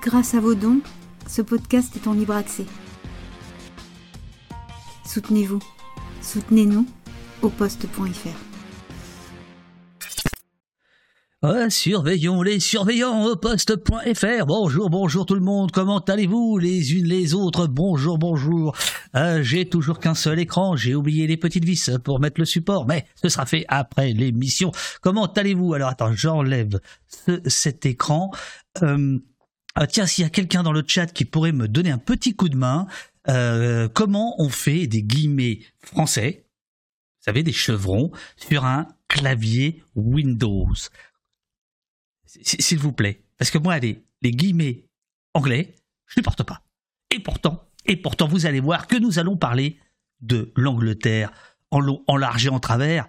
Grâce à vos dons, ce podcast est en libre accès. Soutenez-vous. Soutenez-nous au poste.fr. Ah, surveillons les surveillants au poste.fr. Bonjour, bonjour tout le monde. Comment allez-vous les unes les autres? Bonjour, bonjour. Euh, j'ai toujours qu'un seul écran. J'ai oublié les petites vis pour mettre le support, mais ce sera fait après l'émission. Comment allez-vous? Alors attends, j'enlève cet écran. Euh, ah, tiens, s'il y a quelqu'un dans le chat qui pourrait me donner un petit coup de main, euh, comment on fait des guillemets français, vous savez, des chevrons, sur un clavier Windows? S'il vous plaît. Parce que moi, les, guillemets anglais, je ne porte pas. Et pourtant, et pourtant, vous allez voir que nous allons parler de l'Angleterre en en large et en travers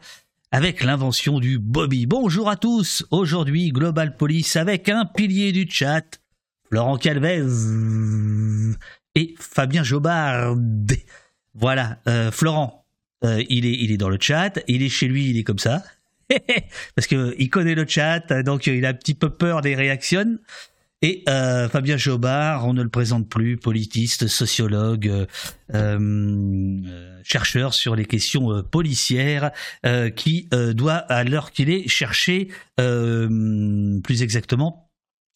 avec l'invention du Bobby. Bonjour à tous. Aujourd'hui, Global Police avec un pilier du chat, Florent Calvez et Fabien Jobard. Voilà, euh, Florent, euh, il, est, il est dans le chat, il est chez lui, il est comme ça. parce que il connaît le chat, donc il a un petit peu peur des réactions. Et euh, Fabien Jobard, on ne le présente plus, politiste, sociologue, chercheur sur les questions policières, qui doit, à l'heure qu'il est, chercher plus exactement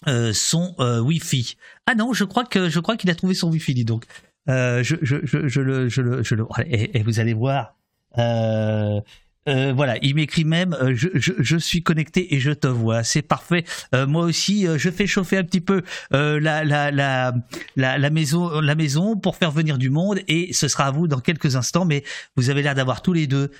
son Wi-Fi. Ah non, je crois que je crois qu'il a trouvé son Wi-Fi, dis donc. je, je, je, je, le, je le, je le, et, et vous allez voir. Euh, voilà, il m'écrit même euh, je, suis connecté et je te vois. C'est parfait. Euh, moi aussi, je fais chauffer un petit peu la, la, la, la, maison, la maison pour faire venir du monde et ce sera à vous dans quelques instants. Mais vous avez l'air d'avoir tous les deux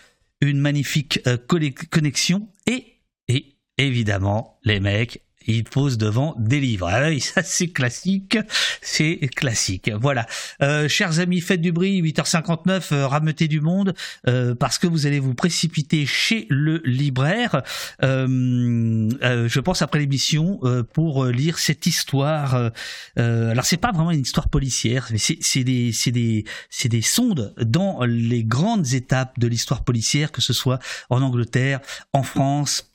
une magnifique connexion et, et évidemment, les mecs, il pose devant des livres. Ah oui, ça c'est classique, c'est classique. Voilà. Euh, chers amis, faites du bruit, 8h59, euh, rameutez du monde, euh, parce que vous allez vous précipiter chez le libraire, je pense après l'émission, pour lire cette histoire. alors c'est pas vraiment une histoire policière, mais c'est des, des, des sondes dans les grandes étapes de l'histoire policière, que ce soit en Angleterre, en France,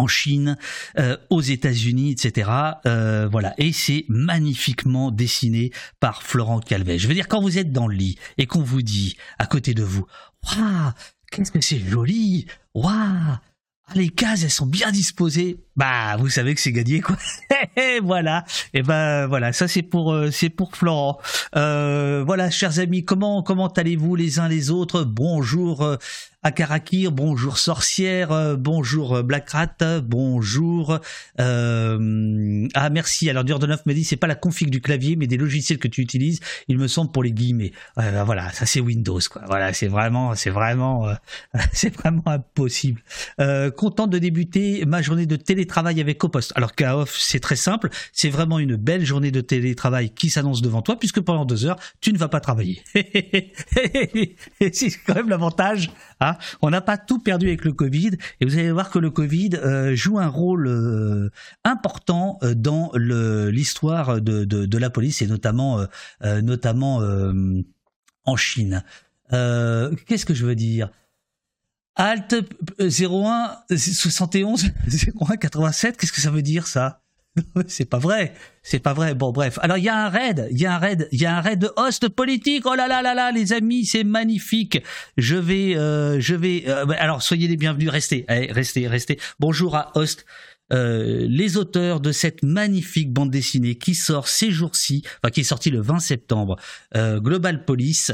en Chine, euh, aux États-Unis, etc. Euh, voilà, et c'est magnifiquement dessiné par Florent Calvet. Je veux dire, quand vous êtes dans le lit et qu'on vous dit à côté de vous, waouh, qu'est-ce que c'est joli, waouh, les cases elles sont bien disposées, bah vous savez que c'est gagné quoi. voilà, et ben voilà, ça c'est pour euh, c'est pour Florent. Euh, voilà, chers amis, comment comment allez-vous les uns les autres? Bonjour euh, Akarakir, bonjour sorcière, euh, bonjour euh, Blackrat, bonjour. Ah merci. Alors Neuf me dit c'est pas la config du clavier mais des logiciels que tu utilises. Il me semble pour les guillemets. Euh, voilà, ça c'est Windows quoi. Voilà, c'est vraiment, c'est vraiment, c'est vraiment impossible. content de débuter ma journée de télétravail avec Copost. Alors Kaof, c'est très simple. C'est vraiment une belle journée de télétravail qui s'annonce devant toi puisque pendant deux heures tu ne vas pas travailler. c'est quand même l'avantage. Hein on n'a pas tout perdu avec le Covid et vous allez voir que le Covid euh, joue un rôle euh, important euh, dans l'histoire de, la police et notamment en Chine. Qu'est-ce que je veux dire? Alt 01 71 01 87, qu'est-ce que ça veut dire ça? C'est pas vrai, c'est pas vrai. Bon, bref. Alors il y a un raid, il y a un raid, il y a un raid de host politique. Oh là là là là, les amis, c'est magnifique. Je vais, euh, je vais. Euh, alors soyez les bienvenus. Restez, restez, restez. Bonjour à host. Euh, les auteurs de cette magnifique bande dessinée qui sort ces jours-ci, enfin qui est sortie le 20 septembre, Global Police,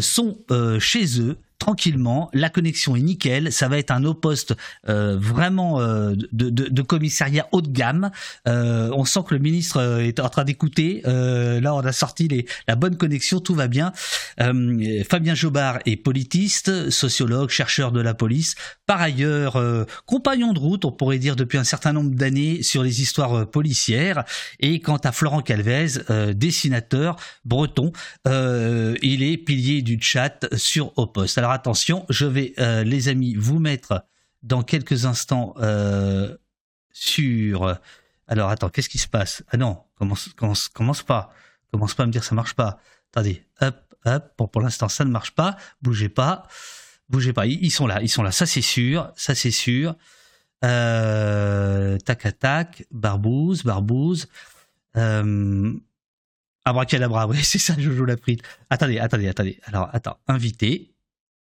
sont chez eux tranquillement, la connexion est nickel, ça va être un poste euh, vraiment euh, de, de, commissariat haut de gamme. Euh, on sent que le ministre est en train d'écouter. Là, on a sorti les, la bonne connexion, tout va bien. Fabien Jobard est politiste, sociologue, chercheur de la police. Par ailleurs, compagnon de route, on pourrait dire depuis un certain nombre d'années sur les histoires policières. Et quant à Florent Calvez, dessinateur breton, il est pilier du chat sur Opost. Alors attention, je vais, euh, les amis, vous mettre dans quelques instants euh, sur. Alors attends, qu'est-ce qui se passe? Ah non, commence, commence, commence pas. Commence pas à me dire ça marche pas. Attendez, hop, hop. Bon, pour l'instant, ça ne marche pas. Bougez pas, bougez pas. Ils, sont là, ils sont là. Ça c'est sûr, ça c'est sûr. Euh, tac à tac, barbouze, barbouze. Euh, abracadabra, oui, c'est ça, Jojo la frite. Attendez, attendez, attendez. Alors, attends, invité.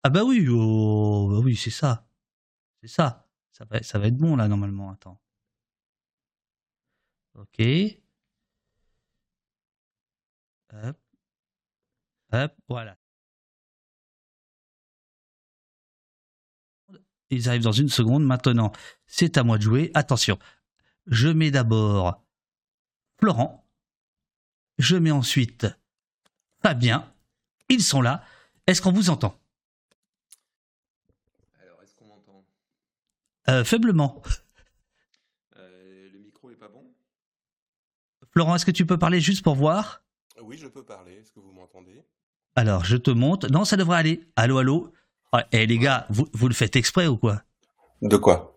Ah bah oui, oh, bah oui, c'est ça. C'est ça. Ça va, ça va être bon là normalement. Attends. Ok. Hop. Hop, voilà. Ils arrivent dans une seconde. Maintenant, c'est à moi de jouer. Attention. Je mets d'abord Florent. Je mets ensuite Fabien. Ils sont là. Est-ce qu'on vous entend Alors, est-ce qu'on m'entend Euh, Faiblement. Euh, Le micro est pas bon Florent, est-ce que tu peux parler juste pour voir? Oui, je peux parler. Est-ce que vous m'entendez? Alors, je te monte. Non, ça devrait aller. Allô, allô? Eh les gars, vous, vous le faites exprès ou quoi? De quoi?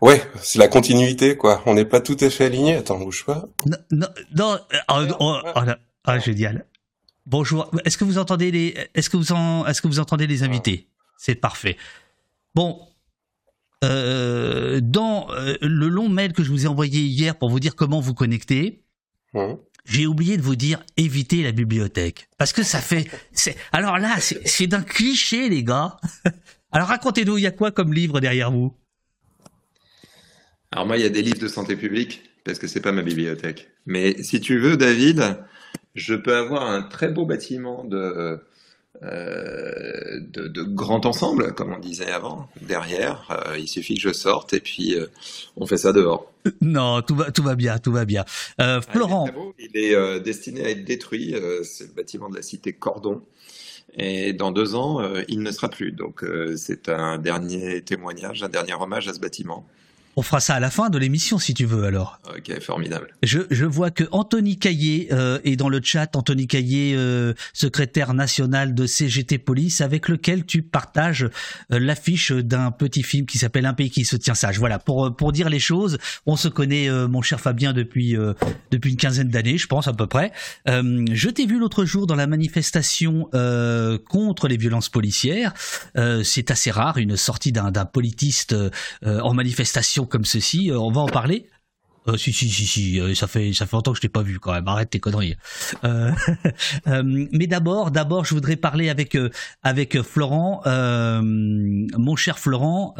Ouais, c'est la continuité, quoi. On n'est pas tout à fait aligné. Attends, bouge pas. Non, non, non. euh, oh, oh, oh. Ah, génial. Bonjour. Est-ce que vous entendez les Est-ce que vous en Est-ce que vous entendez les invités? C'est parfait. Bon. Euh, dans euh, le long mail que je vous ai envoyé hier pour vous dire comment vous connecter, j'ai oublié de vous dire évitez la bibliothèque parce que ça fait. Alors là, c'est c'est d'un cliché, les gars. Alors racontez-nous, il y a quoi comme livre derrière vous? Alors moi, il y a des livres de santé publique parce que c'est pas ma bibliothèque. Mais si tu veux, David, je peux avoir un très beau bâtiment de euh, de, de grand ensemble, comme on disait avant, derrière. Euh, il suffit que je sorte et puis euh, on fait ça dehors. Non, tout va, tout va bien, tout va bien. Euh, Ah, Florent, il est. Il est, destiné à être détruit. c'est le bâtiment de la cité Cordon. Et dans deux ans, il ne sera plus. Donc c'est un dernier témoignage, un dernier hommage à ce bâtiment. On fera ça à la fin de l'émission si tu veux alors. Ok, formidable. Je, je vois que Anthony Caillé euh, est dans le chat, Anthony Caillé, euh, secrétaire national de CGT Police, avec lequel tu partages euh, l'affiche d'un petit film qui s'appelle Un pays qui se tient sage. Voilà, pour pour dire les choses, on se connaît, mon cher Fabien, depuis depuis une quinzaine d'années, je pense à peu près. Je t'ai vu l'autre jour dans la manifestation contre les violences policières. C'est assez rare, une sortie d'un politiste en manifestation comme ceci. Euh, on va en parler. Euh, si si si si, euh, ça fait ça fait longtemps que je t'ai pas vu quand même. Arrête tes conneries. Mais d'abord, d'abord, je voudrais parler avec avec Florent, mon cher Florent.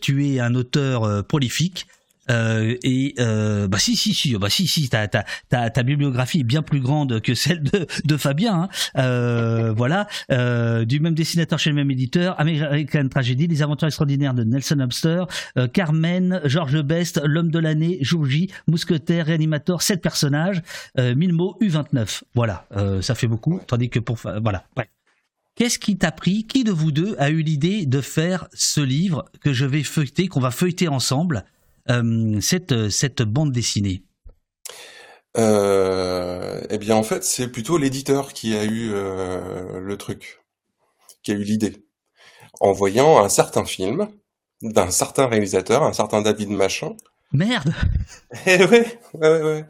tu es un auteur prolifique. Euh, et euh, bah si si si bah si si ta ta ta, ta bibliographie est bien plus grande que celle de, de Fabien hein. Euh, voilà. Euh, du même dessinateur chez le même éditeur American Tragedy les aventures extraordinaires de Nelson Hobster euh, Carmen Georges Best l'homme de l'année Jour J Mousquetaire Réanimator sept personnages euh, 1000 mots U29 voilà. Euh, ça fait beaucoup tandis que pour voilà. Bref Qu'est-ce qui t'a pris? Qui de vous deux a eu l'idée de faire ce livre que je vais feuilleter, qu'on va feuilleter ensemble, cette, cette bande dessinée Euh, eh bien, en fait, c'est plutôt l'éditeur qui a eu euh, le truc, qui a eu l'idée, en voyant un certain film d'un certain réalisateur, un certain David Machin. Merde Eh ouais, ouais, ouais.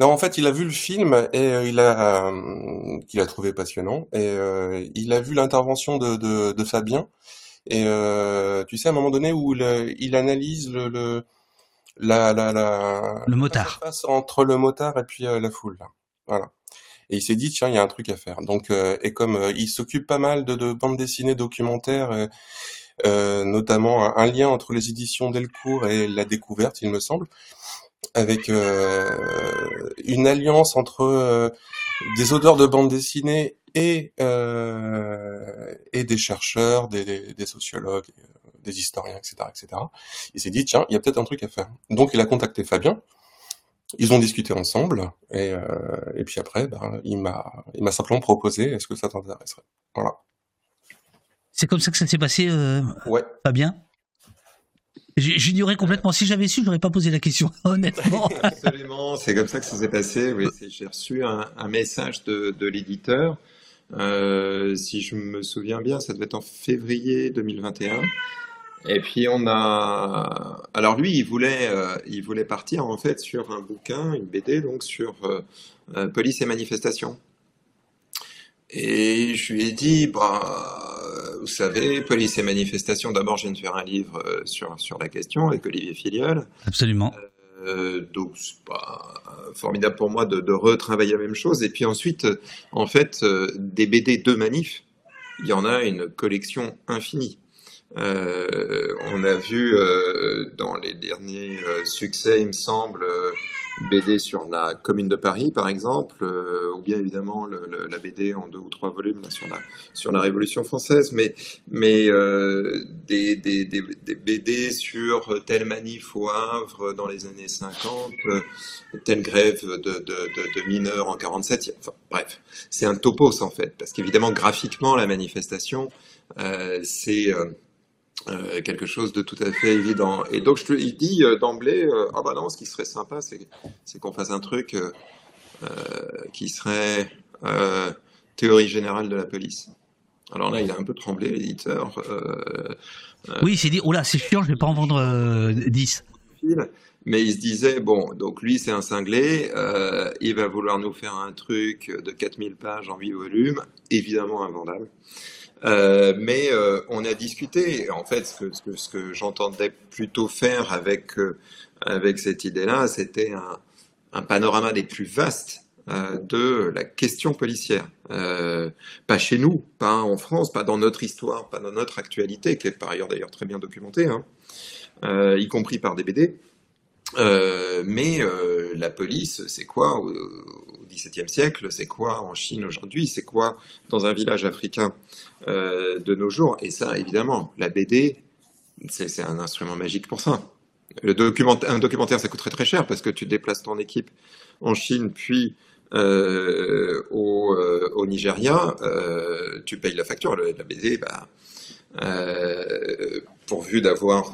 Non, en fait, il a vu le film et euh, il a, euh, qu'il a trouvé passionnant et euh, il a vu l'intervention de, de, de Fabien et euh, tu sais à un moment donné où il analyse le, le la la la Le motard. face entre le motard et puis euh, la foule là. Voilà. Et il s'est dit tiens il y a un truc à faire. Donc euh, et comme euh, il s'occupe pas mal de, de bandes dessinées documentaires, euh, notamment un, un lien entre les éditions Delcourt et la découverte il me semble, avec euh, une alliance entre des auteurs de bandes dessinées et euh, et des chercheurs, des, des, des sociologues, des historiens, etc., etc. Il s'est dit tiens il y a peut-être un truc à faire. Donc il a contacté Fabien. Ils ont discuté ensemble et, euh, et puis après, ben, il m'a il m'a simplement proposé est-ce que ça t'intéresserait? Voilà. C'est comme ça que ça s'est passé, euh, Ouais. Fabien? J'ignorais complètement. Si j'avais su, j'aurais pas posé la question, honnêtement. Absolument, c'est comme ça que ça s'est passé. Oui, j'ai reçu un, un message de, de l'éditeur. Euh, si je me souviens bien, ça devait être en février 2021. Et puis on a. Alors lui, il voulait, euh, il voulait partir en fait sur un bouquin, une BD, donc sur euh, euh, police et manifestation. Et je lui ai dit, bah, vous savez, police et manifestation. D'abord, je viens de faire un livre sur sur la question avec Olivier Filiol. Absolument. Euh, donc c'est pas formidable pour moi de, de, retravailler la même chose. Et puis ensuite, en fait, des BD de manif, il y en a une collection infinie. Euh, on a vu euh, dans les derniers euh, succès, il me semble, BD sur la Commune de Paris, par exemple, ou bien évidemment le, le, la BD en deux ou trois volumes là, sur la sur la Révolution française, mais mais des, des, des, des, BD sur telle manif au Havre dans les années 50, telle grève de, de, de, de mineurs en 47. Enfin, bref, c'est un topos en fait, parce qu'évidemment graphiquement la manifestation, c'est euh, quelque chose de tout à fait évident. Et donc je te, il dit euh, d'emblée, euh, ah bah non, ce qui serait sympa, c'est qu'on fasse un truc euh, euh, qui serait théorie générale de la police. Alors là, il a un peu tremblé, l'éditeur. oui, il s'est dit, oh là, c'est chiant, je vais pas en vendre 10. Mais il se disait, bon, donc lui, c'est un cinglé, il va vouloir nous faire un truc de 4000 pages en 8 volumes, évidemment invendable. Euh, mais euh, on a discuté. En fait, ce que, j'entendais plutôt faire avec, euh, avec cette idée-là, c'était un, panorama des plus vastes de la question policière. pas chez nous, pas en France, pas dans notre histoire, pas dans notre actualité, qui est par ailleurs d'ailleurs très bien documentée, hein, y compris par des BD. mais la police, c'est quoi? XVIIe siècle C'est quoi en Chine aujourd'hui C'est quoi dans un village africain euh, de nos jours. Et ça, évidemment, la BD, c'est un instrument magique pour ça. Un documentaire, ça coûte très très cher parce que tu déplaces ton équipe en Chine, puis euh, au, euh, au, Nigeria, tu payes la facture. La BD, bah, pourvu d'avoir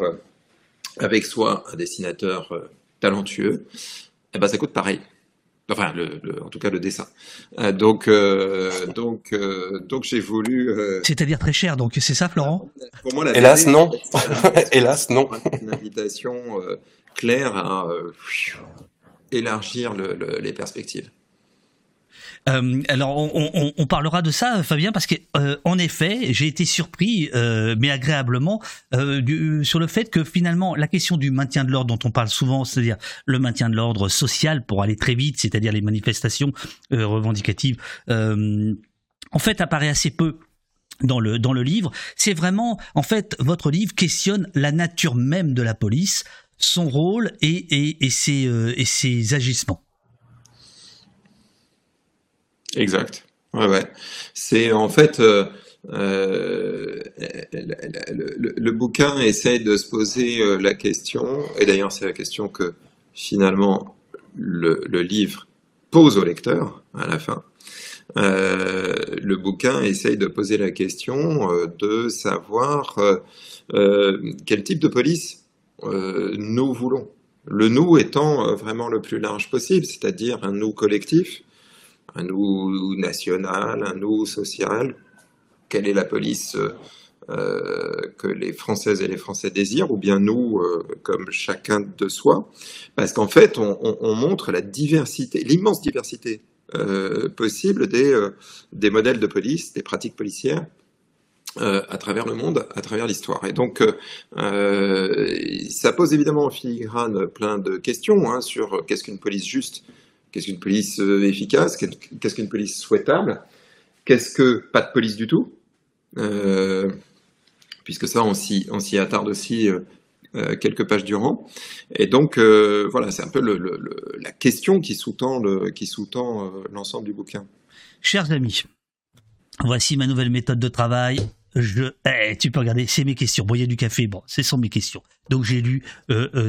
avec soi un dessinateur talentueux, eh ben, ça coûte pareil. Enfin, le, le, en tout cas, le dessin. Euh, donc, euh, donc, euh, donc, j'ai voulu. Euh, C'est-à-dire très cher. Donc, c'est ça, Florent? Pour moi, la hélas, non. hélas, non. Une invitation euh, claire à élargir le, les perspectives. Euh, alors on, parlera de ça, Fabien, parce que euh, en effet, j'ai été surpris, euh, mais agréablement, sur le fait que finalement la question du maintien de l'ordre dont on parle souvent, c'est-à-dire le maintien de l'ordre social pour aller très vite, c'est-à-dire les manifestations revendicatives, en fait apparaît assez peu dans le dans le livre. C'est vraiment, en fait, votre livre questionne la nature même de la police, son rôle et et, et ses et ses agissements. Exact. Ouais, ouais. C'est en fait euh, euh, le, bouquin essaye de se poser euh, la question, et d'ailleurs c'est la question que finalement le, livre pose au lecteur à la fin. Le bouquin essaye de poser la question de savoir quel type de police nous voulons. Le nous étant vraiment le plus large possible, c'est-à-dire un nous collectif un nous national, un nous social. Quelle est la police euh, que les Françaises et les Français désirent, ou bien nous, euh, comme chacun de soi? Parce qu'en fait, on, on, on, montre la diversité, l'immense diversité euh, possible des, modèles de police, des pratiques policières. À travers le monde, à travers l'histoire. Et donc, ça pose évidemment en filigrane plein de questions hein, sur qu'est-ce qu'une police juste, Qu'est-ce qu'une police euh, efficace? Qu'est-ce qu'une police souhaitable? Qu'est-ce que pas de police du tout? Euh, Puisque ça, on s'y, attarde aussi euh, quelques pages durant. Et donc, voilà, c'est un peu la question qui sous-tend, l'ensemble du bouquin. Chers amis, voici ma nouvelle méthode de travail. Eh, tu peux regarder, c'est mes questions. Bon, il y a du café, bon, ce sont mes questions. Donc j'ai lu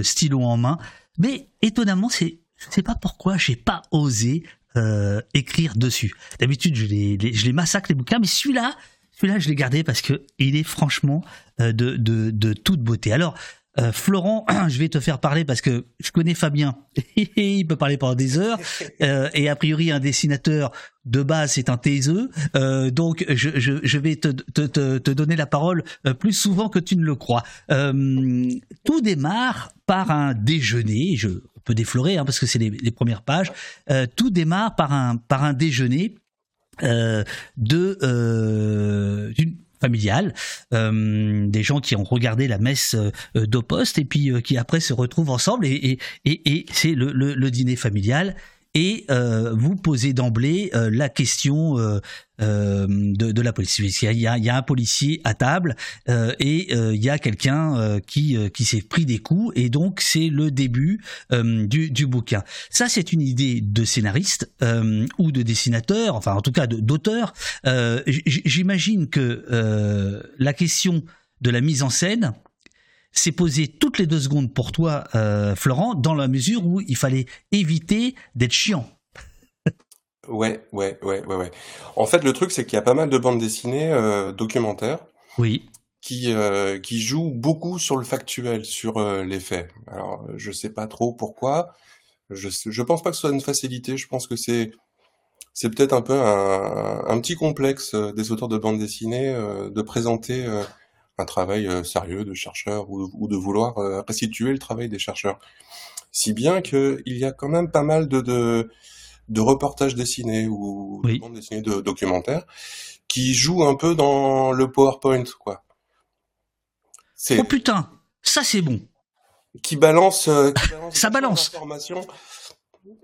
stylo en main. Mais étonnamment, c'est je sais pas pourquoi j'ai pas osé euh, écrire dessus. D'habitude, je les, les, je les massacre les bouquins, mais celui-là, celui-là, je l'ai gardé parce que il est franchement euh, de, de, de toute beauté. Alors, euh, Florent, je vais te faire parler parce que je connais Fabien. il peut parler pendant des heures. Euh, et a priori, un dessinateur de base, c'est un taiseux. Euh, donc, je, je, je vais te, te, te, te, donner la parole plus souvent que tu ne le crois. Tout démarre par un déjeuner. Je peux déflorer hein, parce que c'est les, premières pages. Euh, tout démarre par un, par un déjeuner de d'une familiales, des gens qui ont regardé la messe d'Oposte et puis qui après se retrouvent ensemble et, et, et, c'est le, le, dîner familial et euh, vous posez d'emblée euh, la question euh, de, de, la police. Il y, a, il y a un policier à table et il y a quelqu'un qui, qui s'est pris des coups et donc c'est le début du, du, bouquin. Ça c'est une idée de scénariste ou de dessinateur, enfin en tout cas d'auteur. J'imagine que la question de la mise en scène s'est posé toutes les deux secondes pour toi, euh, Florent, dans la mesure où il fallait éviter d'être chiant. ouais, ouais, ouais, ouais, ouais. En fait, le truc, c'est qu'il y a pas mal de bandes dessinées euh, documentaires. Oui. Qui, euh, qui jouent beaucoup sur le factuel, sur les faits. Alors, je sais pas trop pourquoi. Je, je pense pas que ce soit une facilité. Je pense que c'est c'est peut-être un peu un, un, petit complexe des auteurs de bandes dessinées de présenter un travail euh, sérieux de chercheur ou, de vouloir euh, restituer le travail des chercheurs. Si bien qu'il y a quand même pas mal de, de, reportages dessinés ou de bandes dessinées de documentaires qui jouent un peu dans le PowerPoint, quoi. Oh putain, ça c'est bon. Qui balance, euh, ça balance.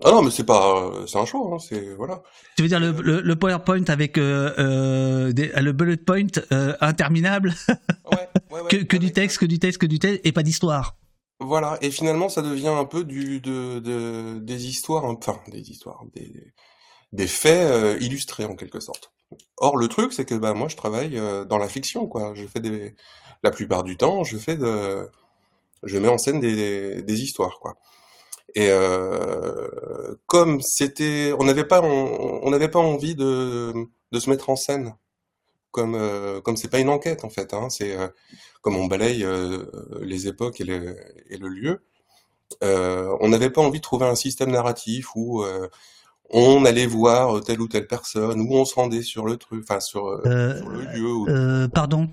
Ah non, mais c'est pas, c'est un choix, hein, c'est voilà. Tu veux dire le, le, PowerPoint avec euh, euh, le bullet point euh, interminable, ouais, ouais, ouais, que, que du texte, que du texte, que du texte, et pas d'histoire. Voilà, et finalement, ça devient un peu du de, de des histoires, enfin des histoires, des des faits illustrés en quelque sorte. Or, le truc, c'est que bah moi, je travaille dans la fiction, quoi. Je fais des, la plupart du temps, je fais de, je mets en scène des, des histoires, quoi. Et euh, comme c'était, on n'avait pas, on n'avait pas envie de, de se mettre en scène, comme euh, comme c'est pas une enquête en fait, hein, c'est euh, comme on balaye euh, les époques et le, et le lieu. On n'avait pas envie de trouver un système narratif où on allait voir telle ou telle personne, où on se rendait sur le truc, enfin sur, sur, le lieu. pardon,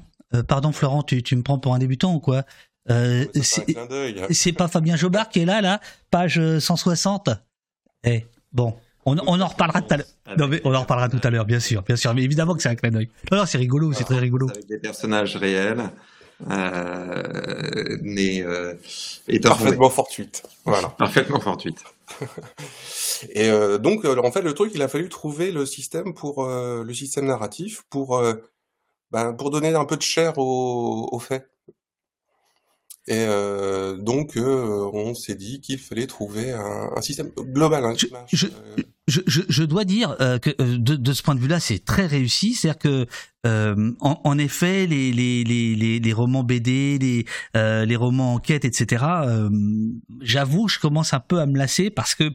pardon Florent, tu, tu me prends pour un débutant ou quoi? Euh, c'est pas Fabien Jobard qui est là, là, page 160. Eh, bon, on, on en reparlera tout à l'heure. Non, mais on en reparlera tout à l'heure, bien sûr, bien sûr. Mais évidemment que c'est un clin d'œil. Non, non, c'est rigolo, c'est très rigolo. Avec des personnages réels. Euh, mais euh, parfaitement fortuite. Voilà. Parfaitement fortuite. et euh, donc, euh, en fait, le truc, il a fallu trouver le système pour euh, le système narratif pour ben, pour donner un peu de chair au, au fait. Et euh, donc, euh, on s'est dit qu'il fallait trouver un, un système global. Hein, je, je, euh. je, je, dois dire euh, que de, de, ce point de vue-là, c'est très réussi. C'est-à-dire que, en, en, effet, les, les, les, les, romans BD, les, les romans enquête, etc., j'avoue, je commence un peu à me lasser parce que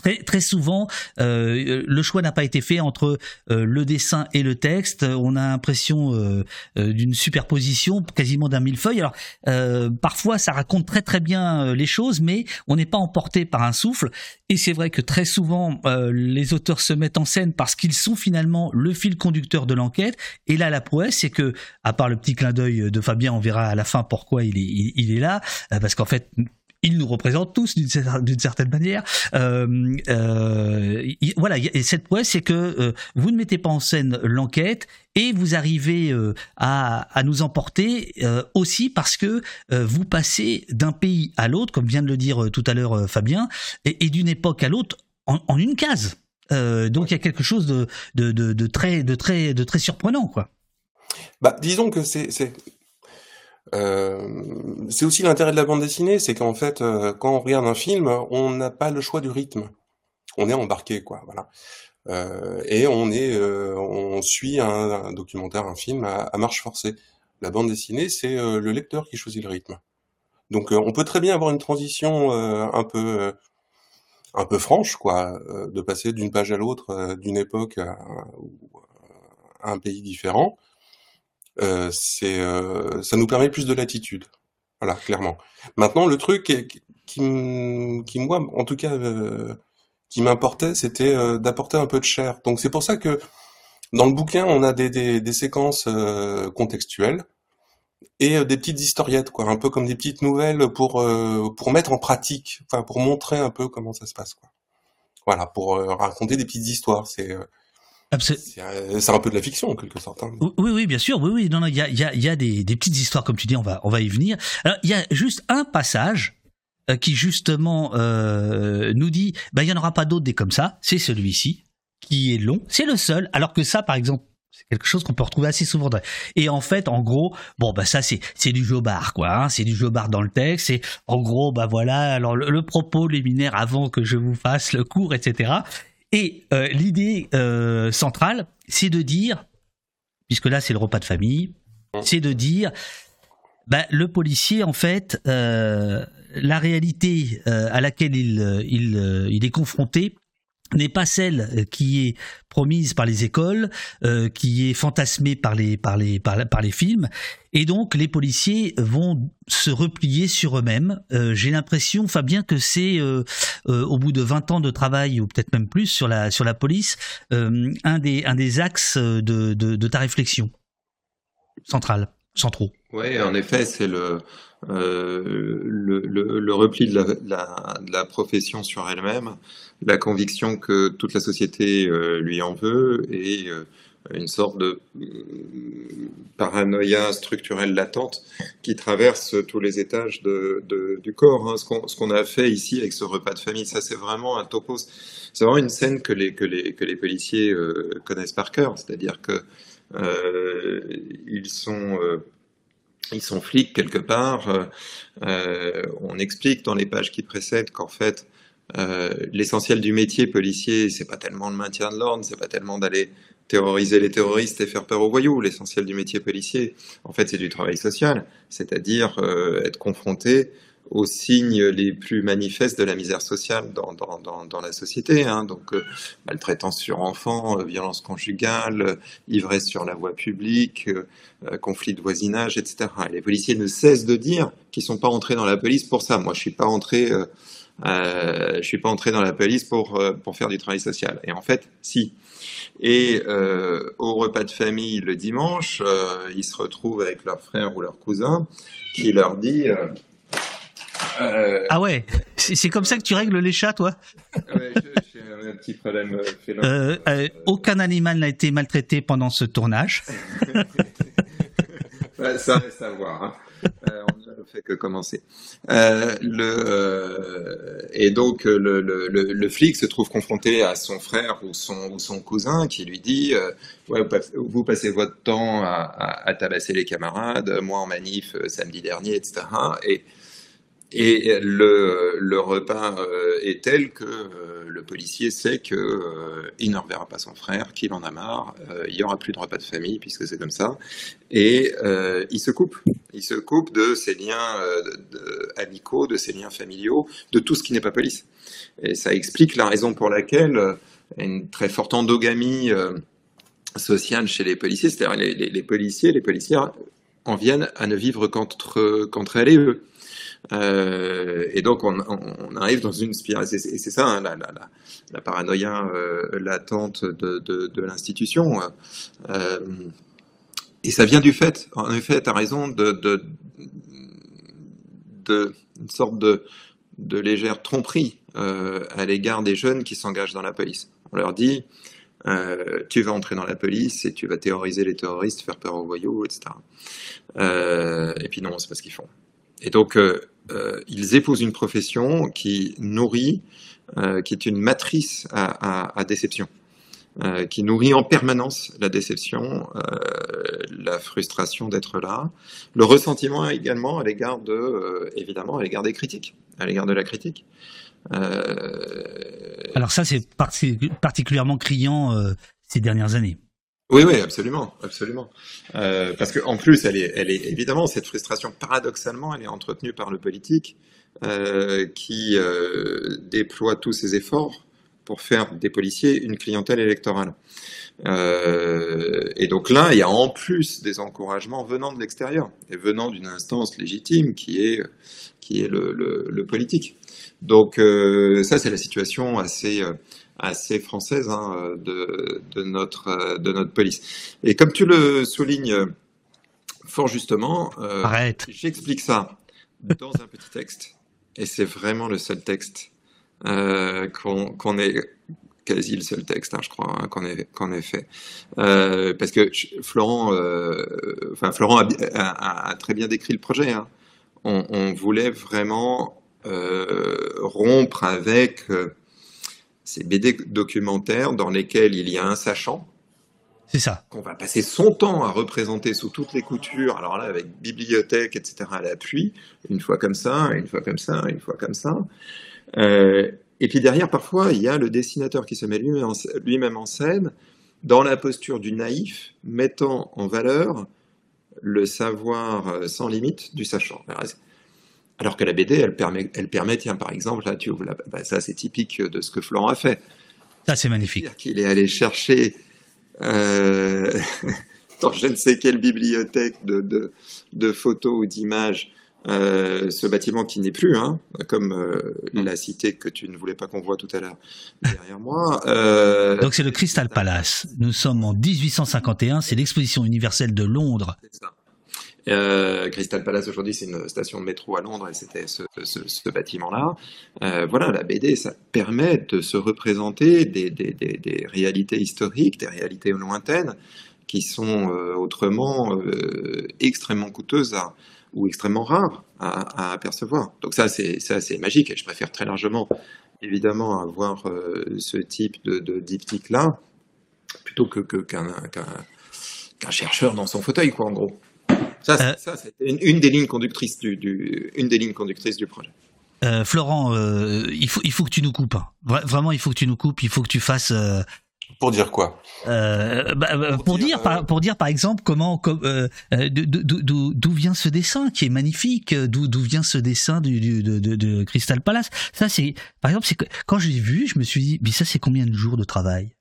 Très, très souvent, euh, le choix n'a pas été fait entre euh, le dessin et le texte. On a l'impression euh, euh d'une superposition, quasiment d'un millefeuille. Alors, euh, parfois, ça raconte très très bien euh, les choses, mais on n'est pas emporté par un souffle. Et c'est vrai que très souvent, les auteurs se mettent en scène parce qu'ils sont finalement le fil conducteur de l'enquête. Et là, la prouesse, c'est que, à part le petit clin d'œil de Fabien, on verra à la fin pourquoi il est, il est là, parce qu'en fait, ils nous représentent tous d'une certaine manière. Euh, euh, voilà, et cette prouesse, c'est que euh, vous ne mettez pas en scène l'enquête et vous arrivez à, nous emporter aussi parce que vous passez d'un pays à l'autre, comme vient de le dire tout à l'heure Fabien, et, d'une époque à l'autre en, une case. donc il y a quelque chose de, de, très, de, très, de très surprenant, quoi. Bah, disons que c'est euh, c'est aussi l'intérêt de la bande dessinée, c'est qu'en fait, euh, quand on regarde un film, on n'a pas le choix du rythme. On est embarqué, quoi. Voilà. Euh, et on est, euh, on suit un, documentaire, un film à, marche forcée. La bande dessinée, c'est le lecteur qui choisit le rythme. Donc, on peut très bien avoir une transition un peu, un peu franche, quoi, de passer d'une page à l'autre, d'une époque à, à un pays différent. Euh, c'est euh, ça nous permet plus de latitude. Voilà, clairement. Maintenant, le truc qui, qui, qui moi, en tout cas, euh, qui m'importait, c'était d'apporter un peu de chair. Donc c'est pour ça que dans le bouquin, on a des, des, des séquences contextuelles et des petites historiettes, quoi, un peu comme des petites nouvelles pour pour mettre en pratique, enfin pour montrer un peu comment ça se passe, quoi. Voilà, pour raconter des petites histoires. C'est C'est un, peu de la fiction en quelque sorte. Hein. Oui, oui, bien sûr. Oui, oui. Non, non. Il y a, y a, y a des, des, petites histoires, comme tu dis. On va, on va y venir. Alors, il y a juste un passage euh, qui justement euh, nous dit, ben il y en aura pas d'autres des comme ça. C'est celui-ci qui est long. C'est le seul. Alors que ça, par exemple, c'est quelque chose qu'on peut retrouver assez souvent. Et en fait, en gros, bon, bah ça c'est c'est du bar quoi. Hein, c'est du bar dans le texte. Et en gros, bah voilà. Alors le, le propos liminaire avant que je vous fasse le cours, etc. Et euh, l'idée euh, centrale, c'est de dire, puisque là c'est le repas de famille, c'est de dire, bah, le policier en fait, euh, la réalité à laquelle il, il, il est confronté, n'est pas celle qui est promise par les écoles, euh, qui est fantasmée par les, par, les, par, les films. Et donc les policiers vont se replier sur eux-mêmes. Euh, J'ai l'impression, Fabien, que c'est euh, euh au bout de 20 ans de travail, ou peut-être même plus, sur la, sur la police, euh, un, des, un des axes de, de ta réflexion centrale, centraux. Oui, en effet, c'est le, euh, le, repli de la, profession sur elle-même, la conviction que toute la société euh, lui en veut et euh, une sorte de paranoïa structurelle latente qui traverse tous les étages du corps. Hein. Ce qu'on a fait ici avec ce repas de famille, ça c'est vraiment un topos. C'est vraiment une scène que les, que les, que les policiers connaissent par cœur, c'est-à-dire que ils sont ils sont flics quelque part. Euh, euh, on explique dans les pages qui précèdent qu'en fait, euh, l'essentiel du métier policier, c'est pas tellement le maintien de l'ordre, c'est pas tellement d'aller terroriser les terroristes et faire peur aux voyous. L'essentiel du métier policier, en fait, c'est du travail social, c'est-à-dire euh, être confronté aux signes les plus manifestes de la misère sociale dans, dans, dans, la société. Hein. Donc, euh, maltraitance sur enfants, euh, violence conjugale, euh, ivresse sur la voie publique, conflit de voisinage, etc. Et les policiers ne cessent de dire qu'ils sont pas entrés dans la police pour ça. Moi, je suis pas entré, suis pas entré dans la police pour pour faire du travail social. Et en fait, si. Et au repas de famille le dimanche, ils se retrouvent avec leur frère ou leur cousin qui leur dit ah ouais, c'est comme ça que tu règles les chats, toi? Ouais, j'ai un petit problème euh, euh, euh, aucun animal n'a été maltraité pendant ce tournage. ça reste à voir. Hein. Euh, on ne fait que commencer. Euh, le, et donc le, le, le, flic se trouve confronté à son frère ou son, ou son cousin qui lui dit ouais, vous passez votre temps à, à, à, tabasser les camarades, moi en manif samedi dernier, etc. Et et le, repas euh, est tel que euh, le policier sait qu'il euh, ne reverra pas son frère, qu'il en a marre, il n'y aura plus de repas de famille puisque c'est comme ça, et il se coupe. Il se coupe de ses liens amicaux, de ses liens familiaux, de tout ce qui n'est pas police. Et ça explique la raison pour laquelle une très forte endogamie sociale chez les policiers, c'est-à-dire les, les, les, policiers, les policières en viennent à ne vivre qu'entre qu'entre elles et eux. Euh, et donc on, arrive dans une spirale, et c'est ça hein, la, paranoïa euh, latente de, l'institution. Euh, et ça vient du fait, en effet, tu as raison, de, une sorte de, légère tromperie euh, à l'égard des jeunes qui s'engagent dans la police. On leur dit, tu vas entrer dans la police et tu vas terroriser les terroristes, faire peur aux voyous, etc. Et puis non, c'est pas ce qu'ils font. Et donc, euh, euh, ils épousent une profession qui nourrit, euh, qui est une matrice à, à, à déception, euh, qui nourrit en permanence la déception, euh, la frustration d'être là, le ressentiment également à l'égard de, euh, évidemment, à l'égard des critiques, à l'égard de la critique. Alors ça, c'est particulièrement criant ces dernières années. Oui, oui, absolument, absolument. Euh, parce qu'en plus, elle est, elle est évidemment cette frustration. Paradoxalement, elle est entretenue par le politique euh, qui euh, déploie tous ses efforts pour faire des policiers une clientèle électorale. Euh, et donc là, il y a en plus des encouragements venant de l'extérieur et venant d'une instance légitime qui est qui est le, le, le politique. Donc euh, ça, c'est la situation assez assez française hein, de, de, notre, de notre police. Et comme tu le soulignes fort justement, euh, j'explique ça dans un petit texte, et c'est vraiment le seul texte euh, qu'on qu ait quasi le seul texte, hein, je crois, hein, qu'on ait, qu'on ait fait. Euh, parce que Florent, euh, enfin Florent a, a, a, très bien décrit le projet. On, on, voulait vraiment euh, rompre avec euh, ces BD documentaires dans lesquels il y a un sachant. C'est ça. Qu'on va passer son temps à représenter sous toutes les coutures, alors là avec bibliothèque, etc. à l'appui, une fois comme ça, une fois comme ça, une fois comme ça. Euh, et puis derrière, parfois, il y a le dessinateur qui se met lui-même en, scène dans la posture du naïf, mettant en valeur le savoir euh, sans limite du sachant. Alors que la BD, elle permet, elle permet tiens, par exemple, là, tu ouvres bah, ça c'est typique de ce que Florent a fait. Ça c'est magnifique. Qu'il est allé chercher euh, dans je ne sais quelle bibliothèque de, de, de photos ou d'images euh, ce bâtiment qui n'est plus, hein, comme euh, la cité que tu ne voulais pas qu'on voit tout à l'heure derrière moi. Euh... Donc c'est le Crystal Palace. Nous sommes en 1851, c'est l'exposition universelle de Londres. Euh, Crystal Palace aujourd'hui c'est une station de métro à Londres et c'était ce, bâtiment-là. Euh, voilà, la BD ça permet de se représenter des, réalités historiques, des réalités lointaines qui sont euh, autrement extrêmement coûteuses ou extrêmement rare à, à apercevoir. Donc ça, c'est magique. Et je préfère très largement, évidemment, avoir ce type de, de diptyque là plutôt qu'un chercheur dans son fauteuil, quoi, en gros. Ça, euh, ça c'est une, une, des lignes conductrices du, du, une des lignes conductrices du projet. Euh, Florent, euh, il faut il faut que tu nous coupes. Hein. Vraiment, il faut que tu nous coupes. Il faut que tu fasses euh, pour dire quoi? euh, bah, pour, pour, dire, dire par, pour dire par exemple comment comme, euh, d'où vient ce dessin qui est magnifique d'où d'où vient ce dessin du, du de, de, de, Crystal Palace? Ça c'est par exemple c'est quand je l'ai vu je me suis dit mais ça c'est combien de jours de travail?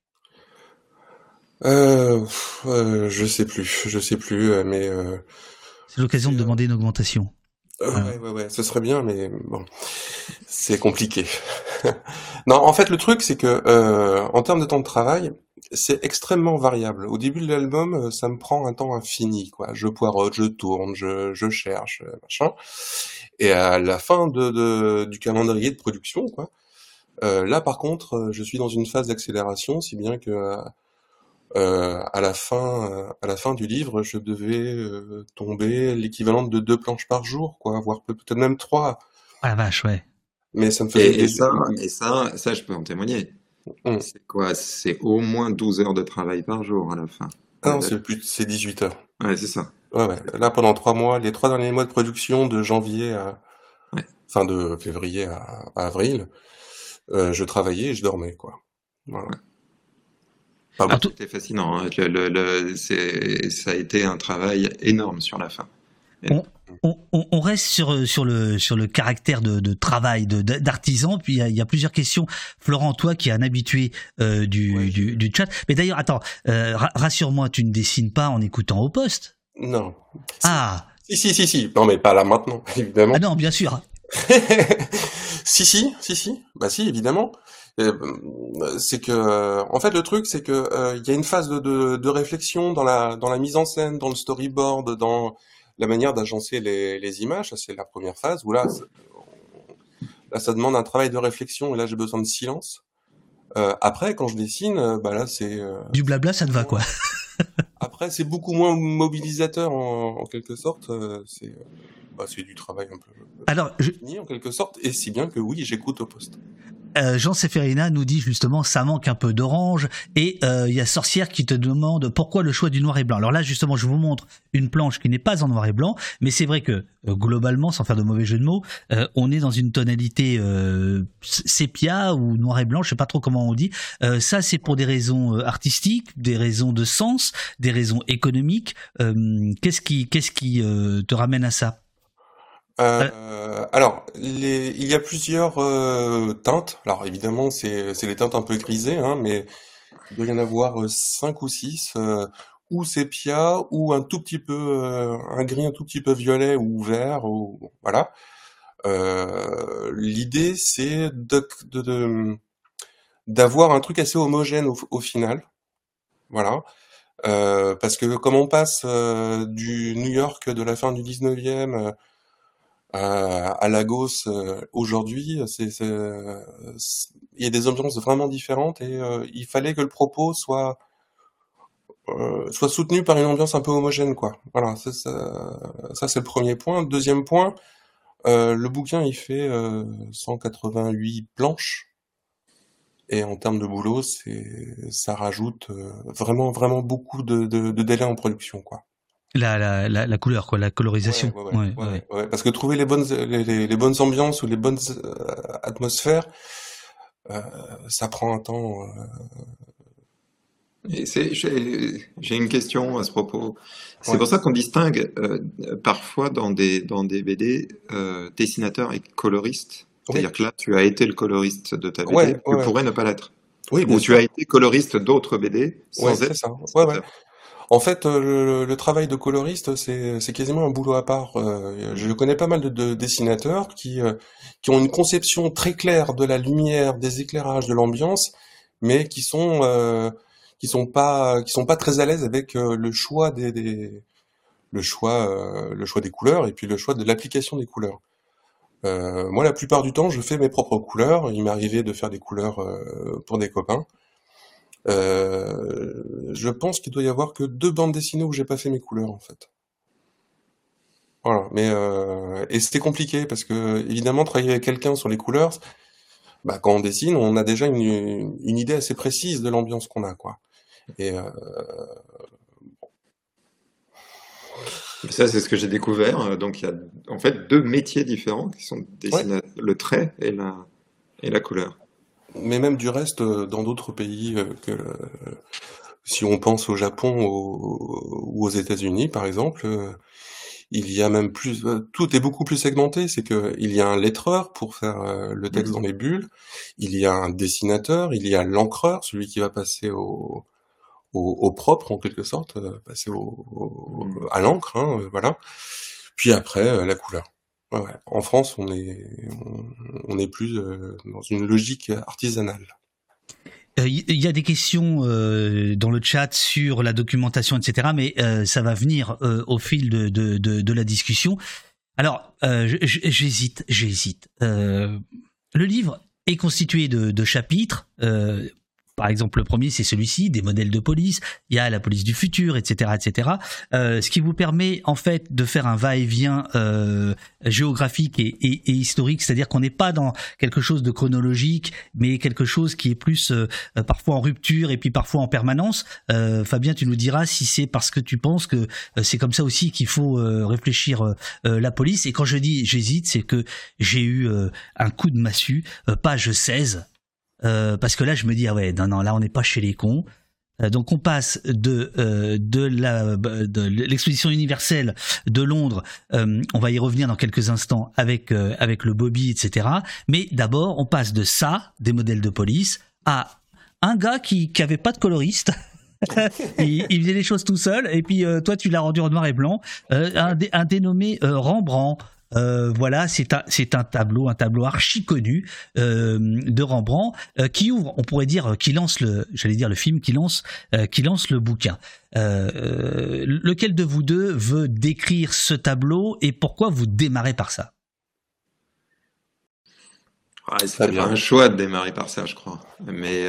Euh, euh, je sais plus je sais plus mais euh, c'est l'occasion de demander une augmentation euh, ouais, ouais, ouais, ce serait bien, mais bon, c'est compliqué. non, en fait, le truc, c'est que euh, en termes de temps de travail, c'est extrêmement variable. Au début de l'album, euh, ça me prend un temps infini, quoi. Je poireaute, je tourne, je, je cherche, euh, machin. Et à la fin de, de du calendrier de production, quoi. Euh, là, par contre, je suis dans une phase d'accélération, si bien que euh, à la fin, euh, à la fin du livre, je devais euh, tomber l'équivalent de deux planches par jour, quoi, voire peut-être même trois. Ah la vache, ouais. Mais ça me faisait. Et, et ça, et ça, ça, je peux en témoigner. Mmh. C'est quoi C'est au moins 12 heures de travail par jour à la fin. Ah non, c'est plus, c'est 18 heures. Ouais, c'est ça. Ouais, ouais. Là, pendant trois mois, les trois derniers mois de production, de janvier à, ouais. fin de février à, à avril, euh, je travaillais et je dormais, quoi. Voilà. Ouais. Ah, C'était fascinant. Hein. Le, le, le, ça a été un travail énorme sur la fin. On, on, on, reste sur sur le sur le caractère de, de travail de d'artisan. Puis il y, a, il y, a, plusieurs questions. Florent, toi qui es un habitué euh, du, ouais. du, du chat. Mais d'ailleurs, attends, euh, rassure-moi, tu ne dessines pas en écoutant au poste? Non. Ah. Si si si si. Non mais pas là maintenant, évidemment. Ah non, bien sûr. si si si si. Bah si, évidemment c'est que en fait le truc c'est que il euh, y a une phase de, de, de, réflexion dans la dans la mise en scène dans le storyboard dans la manière d'agencer les, les, images. C'est la première phase où là là ça demande un travail de réflexion et là j'ai besoin de silence. Euh, après quand je dessine bah là c'est euh, du blabla ça te va quoi. Après c'est beaucoup moins mobilisateur en, en quelque sorte. C'est bah, c'est du travail un peu alors je... en quelque sorte. Et si bien que oui j'écoute au poste euh, Jean Seferina nous dit justement ça manque un peu d'orange et il euh, y a Sorcière qui te demande pourquoi le choix du noir et blanc. Alors là justement je vous montre une planche qui n'est pas en noir et blanc, mais c'est vrai que euh, globalement, sans faire de mauvais jeu de mots, on est dans une tonalité sépia ou noir et blanc, je sais pas trop comment on dit. ça c'est pour des raisons artistiques, des raisons de sens, des raisons économiques. qu'est-ce qui qu'est-ce qui te ramène à ça? Euh, alors, les, il y a plusieurs euh, teintes. Alors évidemment, c'est les teintes un peu grisées, hein, mais il doit y en avoir euh, cinq ou six, euh, ou sépia, ou un tout petit peu, euh, un gris un tout petit peu violet ou vert, ou voilà. Euh, l'idée, c'est de d'avoir un truc assez homogène au, au final, voilà. parce que comme on passe du New York de la fin du 19e à Lagos aujourd'hui, c'est, il y a des ambiances vraiment différentes et il fallait que le propos soit soit soutenu par une ambiance un peu homogène, quoi. Voilà, ça, c'est le premier point. Deuxième point, le bouquin il fait 188 planches et en termes de boulot, c'est ça rajoute vraiment vraiment beaucoup de, de, de délai en production, quoi. La, la, la, la, couleur, quoi, la colorisation. Ouais, ouais, ouais, parce que trouver les bonnes, les, les, bonnes ambiances ou les bonnes euh, atmosphères, euh, ça prend un temps. Euh... J'ai une question à ce propos. C'est pour ça qu'on distingue euh, parfois dans des, dans des BD euh, dessinateur et coloriste. C'est-à-dire que là, tu as été le coloriste de ta BD, tu pourrais ne pas l'être. Oui, Ou tu as été coloriste d'autres BD sans être. Ça. En fait, euh, le, travail de coloriste, c'est quasiment un boulot à part. Euh, je connais pas mal de, dessinateurs qui, euh, qui ont une conception très claire de la lumière, des éclairages, de l'ambiance, mais qui sont qui sont pas qui sont pas très à l'aise avec le choix des, des le choix le choix des couleurs et puis le choix de l'application des couleurs. moi, la plupart du temps, je fais mes propres couleurs. Il m'est arrivé de faire des couleurs pour des copains. Euh, je pense qu'il doit y avoir que deux bandes dessinées où j'ai pas fait mes couleurs en fait. Voilà, mais euh, et c'était compliqué parce que évidemment travailler avec quelqu'un sur les couleurs, bah quand on dessine, on a déjà une, une idée assez précise de l'ambiance qu'on a quoi. Et euh... ça c'est ce que j'ai découvert. Donc il y a en fait deux métiers différents qui sont le trait et la et la couleur mais même du reste, euh, dans d'autres pays euh, que si on pense au Japon ou aux États-Unis, par exemple, euh, il y a même plus, tout est beaucoup plus segmenté. C'est que il y a un lettreur pour faire le texte dans les bulles, il y a un dessinateur, il y a l'encreur, celui qui va passer au, au, propre en quelque sorte, passer au, à l'encre, hein, voilà. Puis après la couleur. En France, on est, plus euh, dans une logique artisanale. Il euh, y a des questions euh, dans le chat sur la documentation, etc. Mais ça va venir au fil de, la discussion. Alors, j'hésite, j'hésite. le livre est constitué de chapitres. Par exemple, le premier, c'est celui-ci, des modèles de police. Il y a la police du futur, etc., etc. Euh, ce qui vous permet en fait de faire un va-et-vient euh, géographique et, historique, c'est-à-dire qu'on n'est pas dans quelque chose de chronologique, mais quelque chose qui est plus euh, parfois en rupture et puis parfois en permanence. Fabien, tu nous diras si c'est parce que tu penses que c'est comme ça aussi qu'il faut réfléchir la police. Et quand je dis j'hésite, c'est que j'ai eu un coup de massue, page 16 euh, parce que là, je me dis, ah ouais, non, non, là, on n'est pas chez les cons. Euh, donc on passe de euh, de l'exposition universelle de Londres, on va y revenir dans quelques instants avec avec le Bobby, etc. Mais d'abord on passe de ça, des modèles de police, à un gars qui qui avait pas de coloriste. il, faisait les choses tout seul et puis toi tu l'as rendu en noir et blanc un dénommé Rembrandt euh, voilà, c'est un, tableau, un tableau archi connu euh, de Rembrandt euh, qui ouvre, on pourrait dire, qui lance le, j'allais dire le film, qui lance, qui lance le bouquin. lequel de vous deux veut décrire ce tableau et pourquoi vous démarrez par ça? C'est un choix de démarrer par ça, je crois. Mais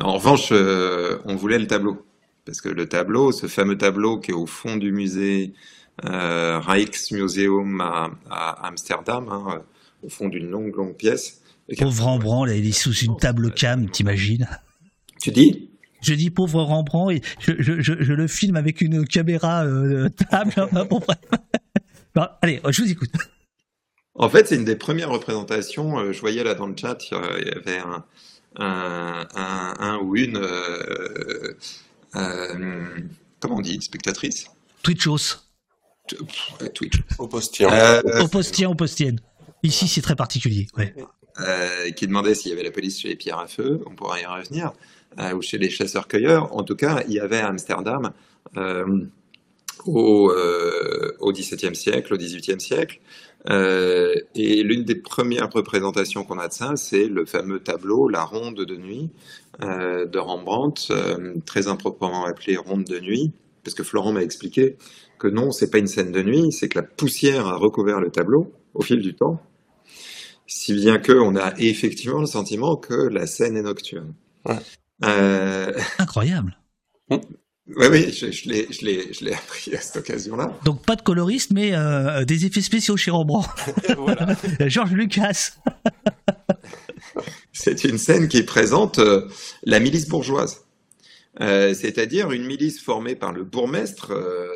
en revanche, on voulait le tableau parce que le tableau, ce fameux tableau qui est au fond du musée euh, Rijksmuseum à, à Amsterdam, hein, au fond d'une longue, longue pièce. Pauvre Rembrandt, il est sous une table cam, t'imagines Tu dis? Je dis pauvre Rembrandt et je, je, je, je le filme avec une caméra euh, table. bon, allez, je vous écoute. En fait, c'est une des premières représentations. Euh, je voyais là dans le chat, il y avait un, un, un, un ou une. Euh, euh, comment on dit Spectatrice? Twitchos. Twitch. Opostien. Euh, Opostien, opostienne. Ici, c'est très particulier. Ouais. Euh, qui demandait s'il y avait la police chez les pierres à feu, on pourra y revenir, euh, ou chez les chasseurs-cueilleurs. En tout cas, il y avait à Amsterdam, euh, au, euh, au XVIIe siècle, au XVIIIe siècle, euh, et l'une des premières représentations qu'on a de ça, c'est le fameux tableau La Ronde de nuit de Rembrandt, très improprement appelé Ronde de nuit, parce que Florent m'a expliqué que non, c'est pas une scène de nuit, c'est que la poussière a recouvert le tableau au fil du temps, si bien que on a effectivement le sentiment que la scène est nocturne. Euh, Incroyable. Oui, oui, je, l'ai appris à cette occasion-là. Donc pas de coloriste, mais euh, des effets spéciaux chez Rembrandt. Georges Lucas. C'est une scène qui présente euh, la milice bourgeoise. Euh, c'est-à-dire une milice formée par le bourgmestre euh,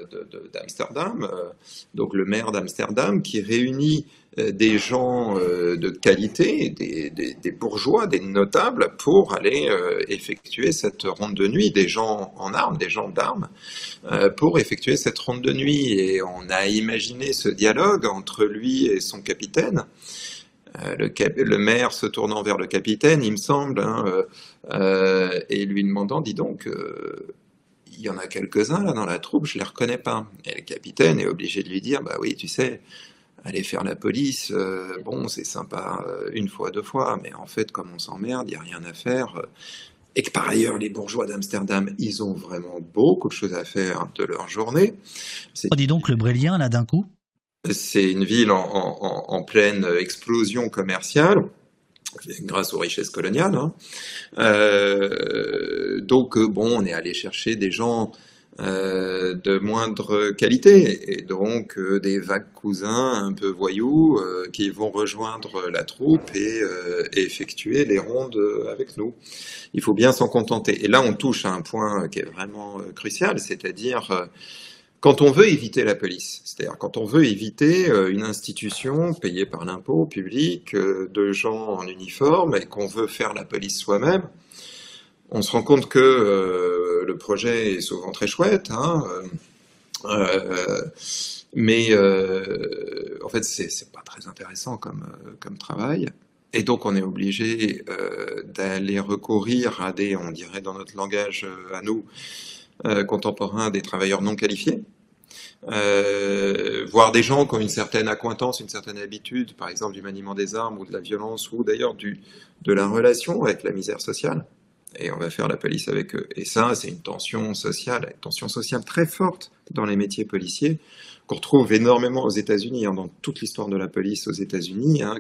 d'Amsterdam, euh, donc le maire d'Amsterdam, qui réunit des gens de qualité, des, bourgeois, des notables, pour aller effectuer cette ronde de nuit, des gens en armes, des gens d'armes, pour effectuer cette ronde de nuit. Et on a imaginé ce dialogue entre lui et son capitaine. Le, maire se tournant vers le capitaine, il me semble, hein, euh, et lui demandant, dis donc, euh, il y en a quelques-uns là dans la troupe, je les reconnais pas. Et le capitaine est obligé de lui dire, bah oui, tu sais, aller faire la police, euh, bon, c'est sympa une fois, deux fois, mais en fait, comme on s'emmerde, il n'y a rien à faire. Et que par ailleurs, les bourgeois d'Amsterdam, ils ont vraiment beaucoup de choses à faire de leur journée. Oh, dis donc, le Brélien, là, d'un coup C'est une ville en pleine explosion commerciale grâce aux richesses coloniales. Hein. Euh, donc euh, bon, on est allé chercher des gens euh, de moindre qualité et donc des vagues cousins un peu voyous qui vont rejoindre la troupe et, effectuer les rondes avec nous. Il faut bien s'en contenter. Et là, on touche à un point qui est vraiment crucial, c'est-à-dire quand on veut éviter la police, c'est-à-dire quand on veut éviter euh, une institution payée par l'impôt public euh, de gens en uniforme et qu'on veut faire la police soi-même, on se rend compte que euh, le projet est souvent très chouette, hein, mais en fait c'est pas très intéressant comme, comme travail. Et donc on est obligé d'aller recourir à des, on dirait dans notre langage à nous, contemporains, des travailleurs non qualifiés, euh, voir des gens qui ont une certaine accointance, une certaine habitude, par exemple du maniement des armes ou de la violence ou d'ailleurs de la relation avec la misère sociale. Et on va faire la police avec eux. Et ça, c'est une tension sociale, une tension sociale très forte dans les métiers policiers qu'on retrouve énormément aux États-Unis, hein, dans toute l'histoire de la police aux États-Unis, hein,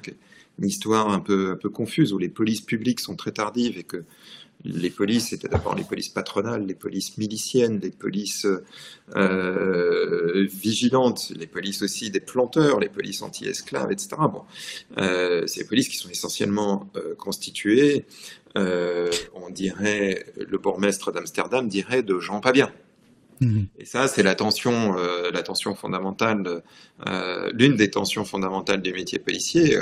une histoire un peu, un peu confuse où les polices publiques sont très tardives et que les polices étaient d'abord les polices patronales, les polices miliciennes, les polices euh, vigilantes, les polices aussi des planteurs, les polices anti-esclaves, etc. Bon, euh, c'est des polices qui sont essentiellement euh, constituées, on dirait, le bourgmestre d'Amsterdam dirait de gens pas bien. Mmh. Et ça, c'est la tension, la tension fondamentale, l'une des tensions fondamentales du métier policier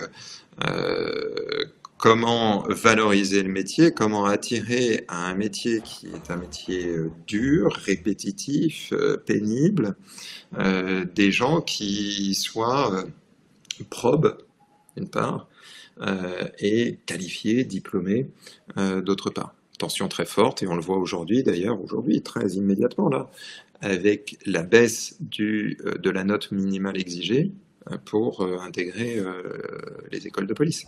comment valoriser le métier, comment attirer à un métier qui est un métier euh, dur, répétitif, euh, pénible, euh, des gens qui soient probes, d'une part, et qualifiés, diplômés, d'autre part. Tension très forte, et on le voit aujourd'hui, d'ailleurs, aujourd'hui, très immédiatement, là, avec la baisse de la note minimale exigée pour intégrer les écoles de police.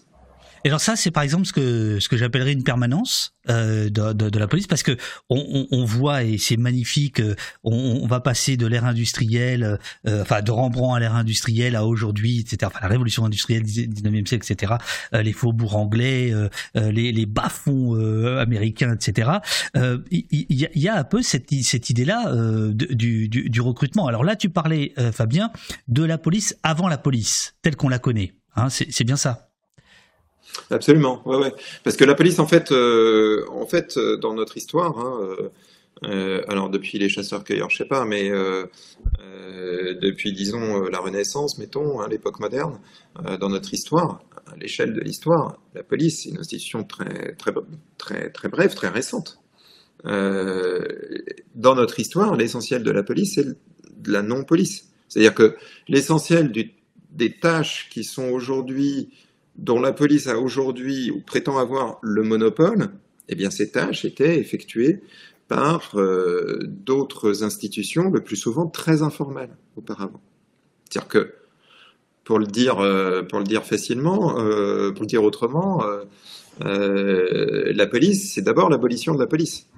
Et alors ça, c'est par exemple ce que ce que j'appellerais une permanence euh, de, de, de, la police, parce que on, on, on voit et c'est magnifique. Euh, on, on, va passer de l'ère industrielle, euh, enfin de Rembrandt à l'ère industrielle à aujourd'hui, etc. Enfin la révolution industrielle du 19e siècle, etc. Euh, les faubourgs anglais, euh, les, les bas-fonds américains, etc. Il y, y, a un peu cette, cette idée-là du, du, du, recrutement. Alors là, tu parlais, Fabien, de la police avant la police, telle qu'on la connaît. Hein, c'est bien ça? Absolument, ouais, ouais. Parce que la police, en fait, euh, en fait, euh, dans notre histoire, hein, euh, alors depuis les chasseurs-cueilleurs, je sais pas, mais depuis, disons, la Renaissance, mettons, hein, l'époque moderne, dans notre histoire, à l'échelle de l'histoire, la police, c'est une institution très, très, très, très brève, très récente. dans notre histoire, l'essentiel de la police, c'est de la non-police. C'est-à-dire que l'essentiel des tâches qui sont aujourd'hui dont la police a aujourd'hui ou prétend avoir le monopole, eh bien ces tâches étaient effectuées par euh, d'autres institutions, le plus souvent très informelles auparavant. C'est-à-dire que, pour le dire, euh, facilement, euh, pour le dire autrement, la police, c'est d'abord l'abolition de la police.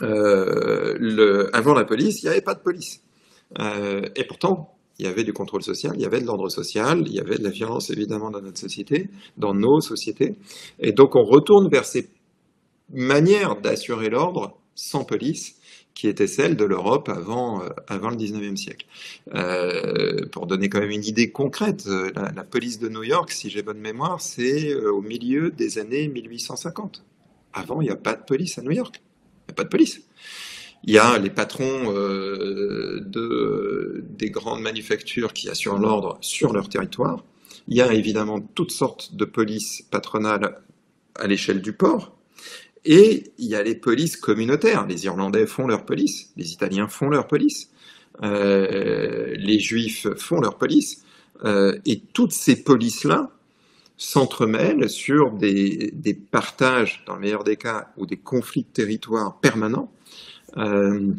avant la police, il n'y avait pas de police. et pourtant, il y avait du contrôle social, il y avait de l'ordre social, il y avait de la violence évidemment dans notre société, dans nos sociétés. Et donc on retourne vers ces manières d'assurer l'ordre sans police qui était celle de l'Europe avant, euh, avant le 19e siècle. Euh, pour donner quand même une idée concrète, euh, la, police de New York, si j'ai bonne mémoire, c'est au milieu des années 1850. Avant, il n'y a pas de police à New York. Il n'y a pas de police. Il y a les patrons de, des grandes manufactures qui assurent l'ordre sur leur territoire. Il y a évidemment toutes sortes de polices patronales à l'échelle du port, et il y a les polices communautaires. Les Irlandais font leur police, les Italiens font leur police, euh, les Juifs font leur police. Euh, et toutes ces polices-là s'entremêlent sur des, partages, dans le meilleur des cas, ou des conflits de territoire permanents. Euh,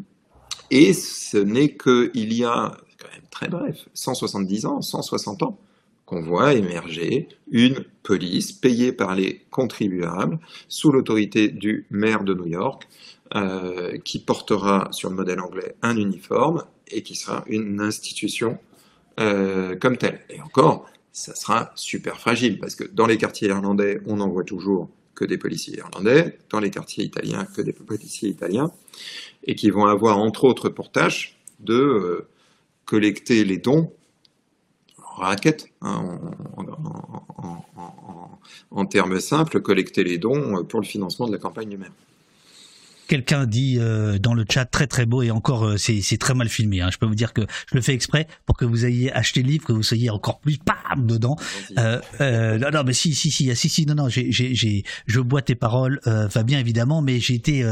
et ce n'est qu'il y a, quand même très bref, 170 ans, 160 ans, qu'on voit émerger une police payée par les contribuables sous l'autorité du maire de New York, euh, qui portera sur le modèle anglais un uniforme et qui sera une institution euh, comme telle. Et encore, ça sera super fragile parce que dans les quartiers irlandais, on n'en voit toujours que des policiers irlandais, dans les quartiers italiens, que des policiers italiens, et qui vont avoir entre autres pour tâche de euh, collecter les dons raquette, hein, en, termes simples, collecter les dons pour le financement de la campagne du maire. Quelqu'un dit euh, dans le chat très très beau et encore euh, c'est très mal filmé. Hein. Je peux vous dire que je le fais exprès pour que vous ayez acheté le livre, que vous soyez encore plus pam dedans. Euh, non, non mais si si si si si non non j'ai j'ai je bois tes paroles Fabien évidemment mais j'ai été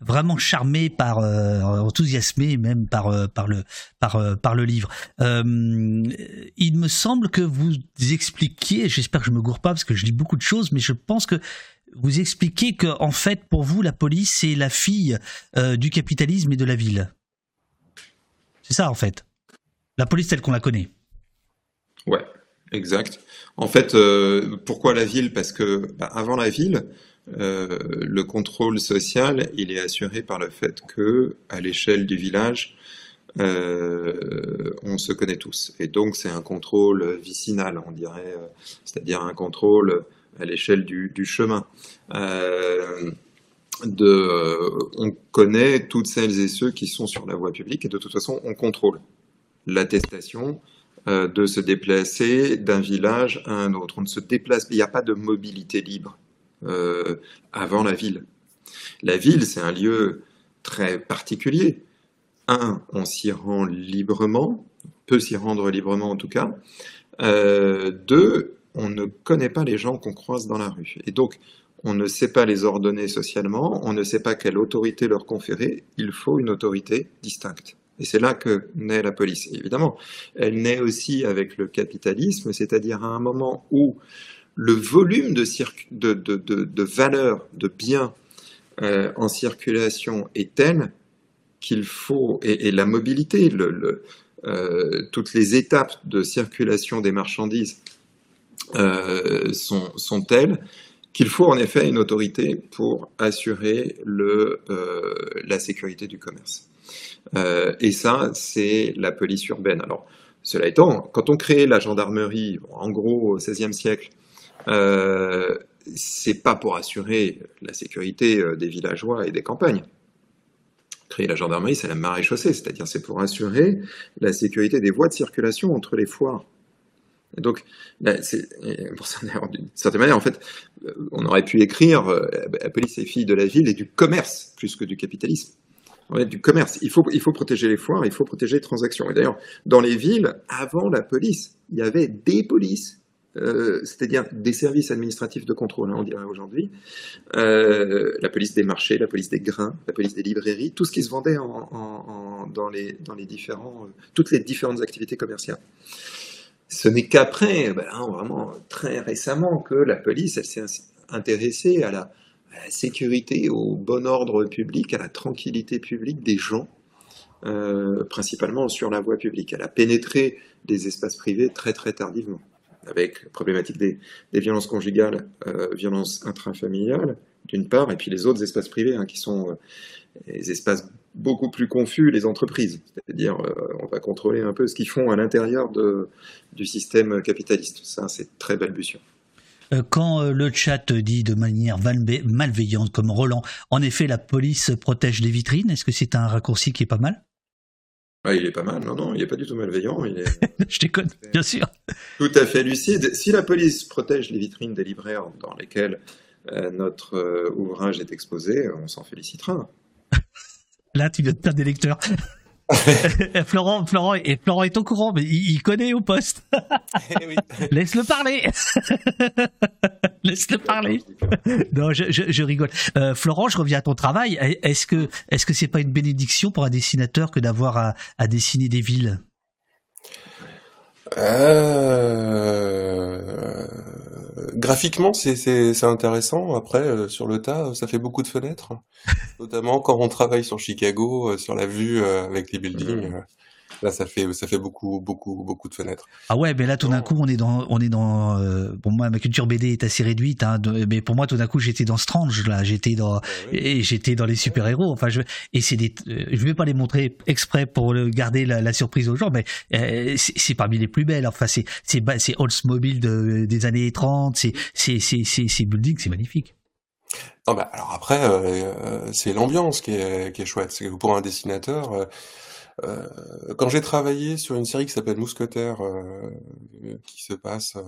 vraiment charmé par euh, enthousiasmé même par euh, par le par euh, par le livre. il me semble que vous expliquiez, j'espère que je me gourre pas parce que je lis beaucoup de choses, mais je pense que vous expliquez que en fait pour vous la police c'est la fille du capitalisme et de la ville. C'est ça en fait. La police telle qu'on la connaît. Ouais, exact. En fait, pourquoi la ville? Parce que bah, avant la ville, euh, le contrôle social, il est assuré par le fait que, à l'échelle du village, euh, on se connaît tous. Et donc, c'est un contrôle vicinal, on dirait, euh, c'est-à-dire un contrôle à l'échelle du, chemin. de, on connaît toutes celles et ceux qui sont sur la voie publique et de toute façon, on contrôle l'attestation de se déplacer d'un village à un autre. On ne se déplace, il n'y a pas de mobilité libre euh, avant la ville. La ville, c'est un lieu très particulier. Un, on s'y rend librement, peut s'y rendre librement en tout cas. Euh, deux, on ne connaît pas les gens qu'on croise dans la rue. Et donc, on ne sait pas les ordonner socialement, on ne sait pas quelle autorité leur conférer, il faut une autorité distincte. Et c'est là que naît la police. évidemment, elle naît aussi avec le capitalisme, c'est-à-dire à un moment où le volume de, de, de, biens euh, en circulation est tel qu'il faut, et, la mobilité, euh, toutes les étapes de circulation des marchandises euh, sont, sont, telles qu'il faut en effet une autorité pour assurer le, la sécurité du commerce. et ça, c'est la police urbaine. Alors, cela étant, quand on crée la gendarmerie, en gros au XVIe siècle, euh, c'est pas pour assurer la sécurité euh, des villageois et des campagnes. Créer la gendarmerie, c'est la maréchaussée, c'est-à-dire c'est pour assurer la sécurité des voies de circulation entre les foires. Donc, ça, d'une certaine manière, en fait, euh, on aurait pu écrire la police et filles de la ville et du commerce plus que du capitalisme. du commerce. Il faut, il faut protéger les foires, il faut protéger les transactions. Et d'ailleurs, dans les villes, avant la police, il y avait des polices euh, c'est-à-dire des services administratifs de contrôle, hein, on dirait aujourd'hui, euh, la police des marchés, la police des grains, la police des librairies, tout ce qui se vendait dans, les, dans les différents, euh, toutes les différentes activités commerciales. Ce n'est qu'après, ben, hein, vraiment très récemment, que la police s'est intéressée à la, la, sécurité, au bon ordre public, à la tranquillité publique des gens, principalement sur la voie publique. Elle a pénétré des espaces privés très très tardivement avec problématique des, violences conjugales, euh, violences intrafamiliales, d'une part, et puis les autres espaces privés, hein, qui sont les espaces beaucoup plus confus, les entreprises. C'est-à-dire, on va contrôler un peu ce qu'ils font à l'intérieur du système capitaliste. Ça, c'est très balbutiant. Quand le chat dit de manière malveillante, comme Roland, en effet, la police protège les vitrines, est-ce que c'est un raccourci qui est pas mal? Ah, il est pas mal, non, non, il n'est pas du tout malveillant. Il est... Je déconne, bien sûr. Tout à fait lucide. Si la police protège les vitrines des libraires dans lesquelles euh, notre euh, ouvrage est exposé, on s'en félicitera. Là, tu viens de perdre des lecteurs. Florent, Florent, et Florent est au courant, mais il, connaît au poste. Eh Laisse-le parler. Laisse-le parler. non, je, je, rigole. Euh, Florent, je reviens à ton travail. Est-ce que est-ce que c'est pas une bénédiction pour un dessinateur que d'avoir à, à dessiner des villes? Euh... Graphiquement, c'est intéressant. Après, euh, sur le tas, ça fait beaucoup de fenêtres, notamment quand on travaille sur Chicago, euh, sur la vue avec les buildings. Mmh. Là, ça fait ça fait beaucoup beaucoup beaucoup de fenêtres. Ah ouais, mais là tout d'un coup, on est dans on est dans euh, bon moi ma culture BD est assez réduite hein, mais pour moi tout d'un coup, j'étais dans Strange là, j'étais dans ah et j'étais dans les super-héros. Enfin je et c'est des euh, je vais pas les montrer exprès pour le garder la, la surprise aux gens mais euh, c'est parmi les plus belles. Enfin c'est c'est c'est Oldsmobile de, des années 30, c'est c'est c'est c'est building, c'est magnifique. Non, bah, alors après, euh, c'est l'ambiance qui est, qui est chouette. C'est que pour un dessinateur, euh, quand j'ai travaillé sur une série qui s'appelle Mousquetaire, euh, qui se passe euh,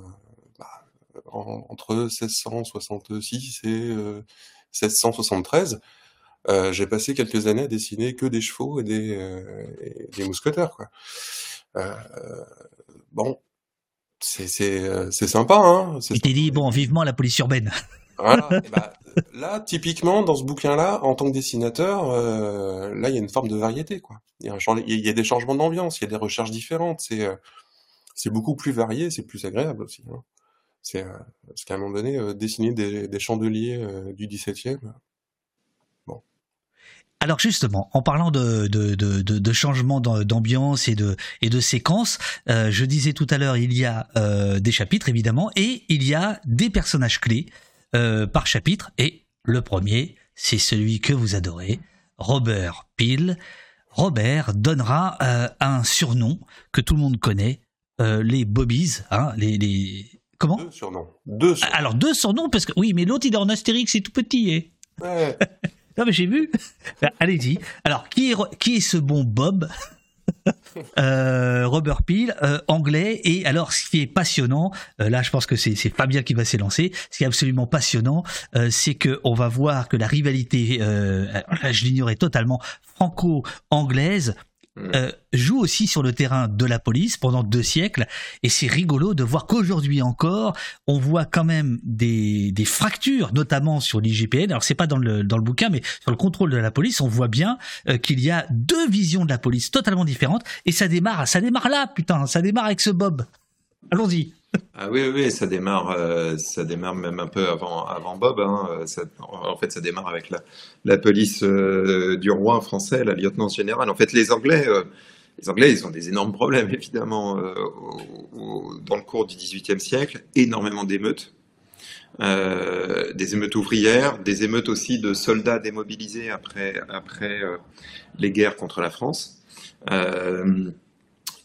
bah, entre 1666 et 1673, j'ai passé quelques années à dessiner que des chevaux et des, des mousquetaires. Quoi. bon, c'est sympa. Hein, Il t'est dit, bon, vivement la police urbaine. Voilà. bah, là, typiquement, dans ce bouquin-là, en tant que dessinateur, euh, là, il y a une forme de variété, quoi. Il y a, des changements d'ambiance, il y a des recherches différentes. C'est, euh, beaucoup plus varié, c'est plus agréable aussi. Hein. C'est, euh, parce qu'à un moment donné, euh, dessiner des, chandeliers du 17e, bon. Alors justement, en parlant de, de, de, de, changement d'ambiance et de, et de séquences, je disais tout à l'heure, il y a des chapitres évidemment, et il y a des personnages clés. Euh, par chapitre. Et le premier, c'est celui que vous adorez, Robert Peel. Robert donnera euh, un surnom que tout le monde connaît, euh, les Bobbies, hein, les, les... Comment Deux surnoms. Deux surnoms. Alors deux surnoms parce que oui, mais l'autre il est en Astérix, c'est tout petit. Eh ouais. non mais j'ai vu. Allez-y. Alors qui est qui est ce bon Bob? euh, Robert Peel, euh, anglais. Et alors, ce qui est passionnant, euh, là, je pense que c'est Fabien qui va s'élancer. Ce qui est absolument passionnant, c'est que on va voir que la rivalité, je l'ignorais totalement, franco-anglaise Mm. Euh, joue aussi sur le terrain de la police pendant deux siècles. Et c'est rigolo de voir qu'aujourd'hui encore, on voit quand même des, des fractures, notamment sur l'IGPN. Alors c'est pas dans le, dans le bouquin, mais sur le contrôle de la police, on voit bien euh, qu'il y a deux visions de la police totalement différentes. Et ça démarre, ça démarre là, putain, ça démarre avec ce Bob. Allons-y. Ah oui, oui, ça démarre, euh, ça démarre même un peu avant, avant Bob. Hein. en fait, ça démarre avec la, la police euh, du roi français, la lieutenant générale. En fait, les Anglais, euh, les Anglais, ils ont des énormes problèmes, évidemment, dans le cours du XVIIIe siècle. Énormément d'émeutes, des émeutes ouvrières, des émeutes aussi de soldats démobilisés après, après les guerres contre la France.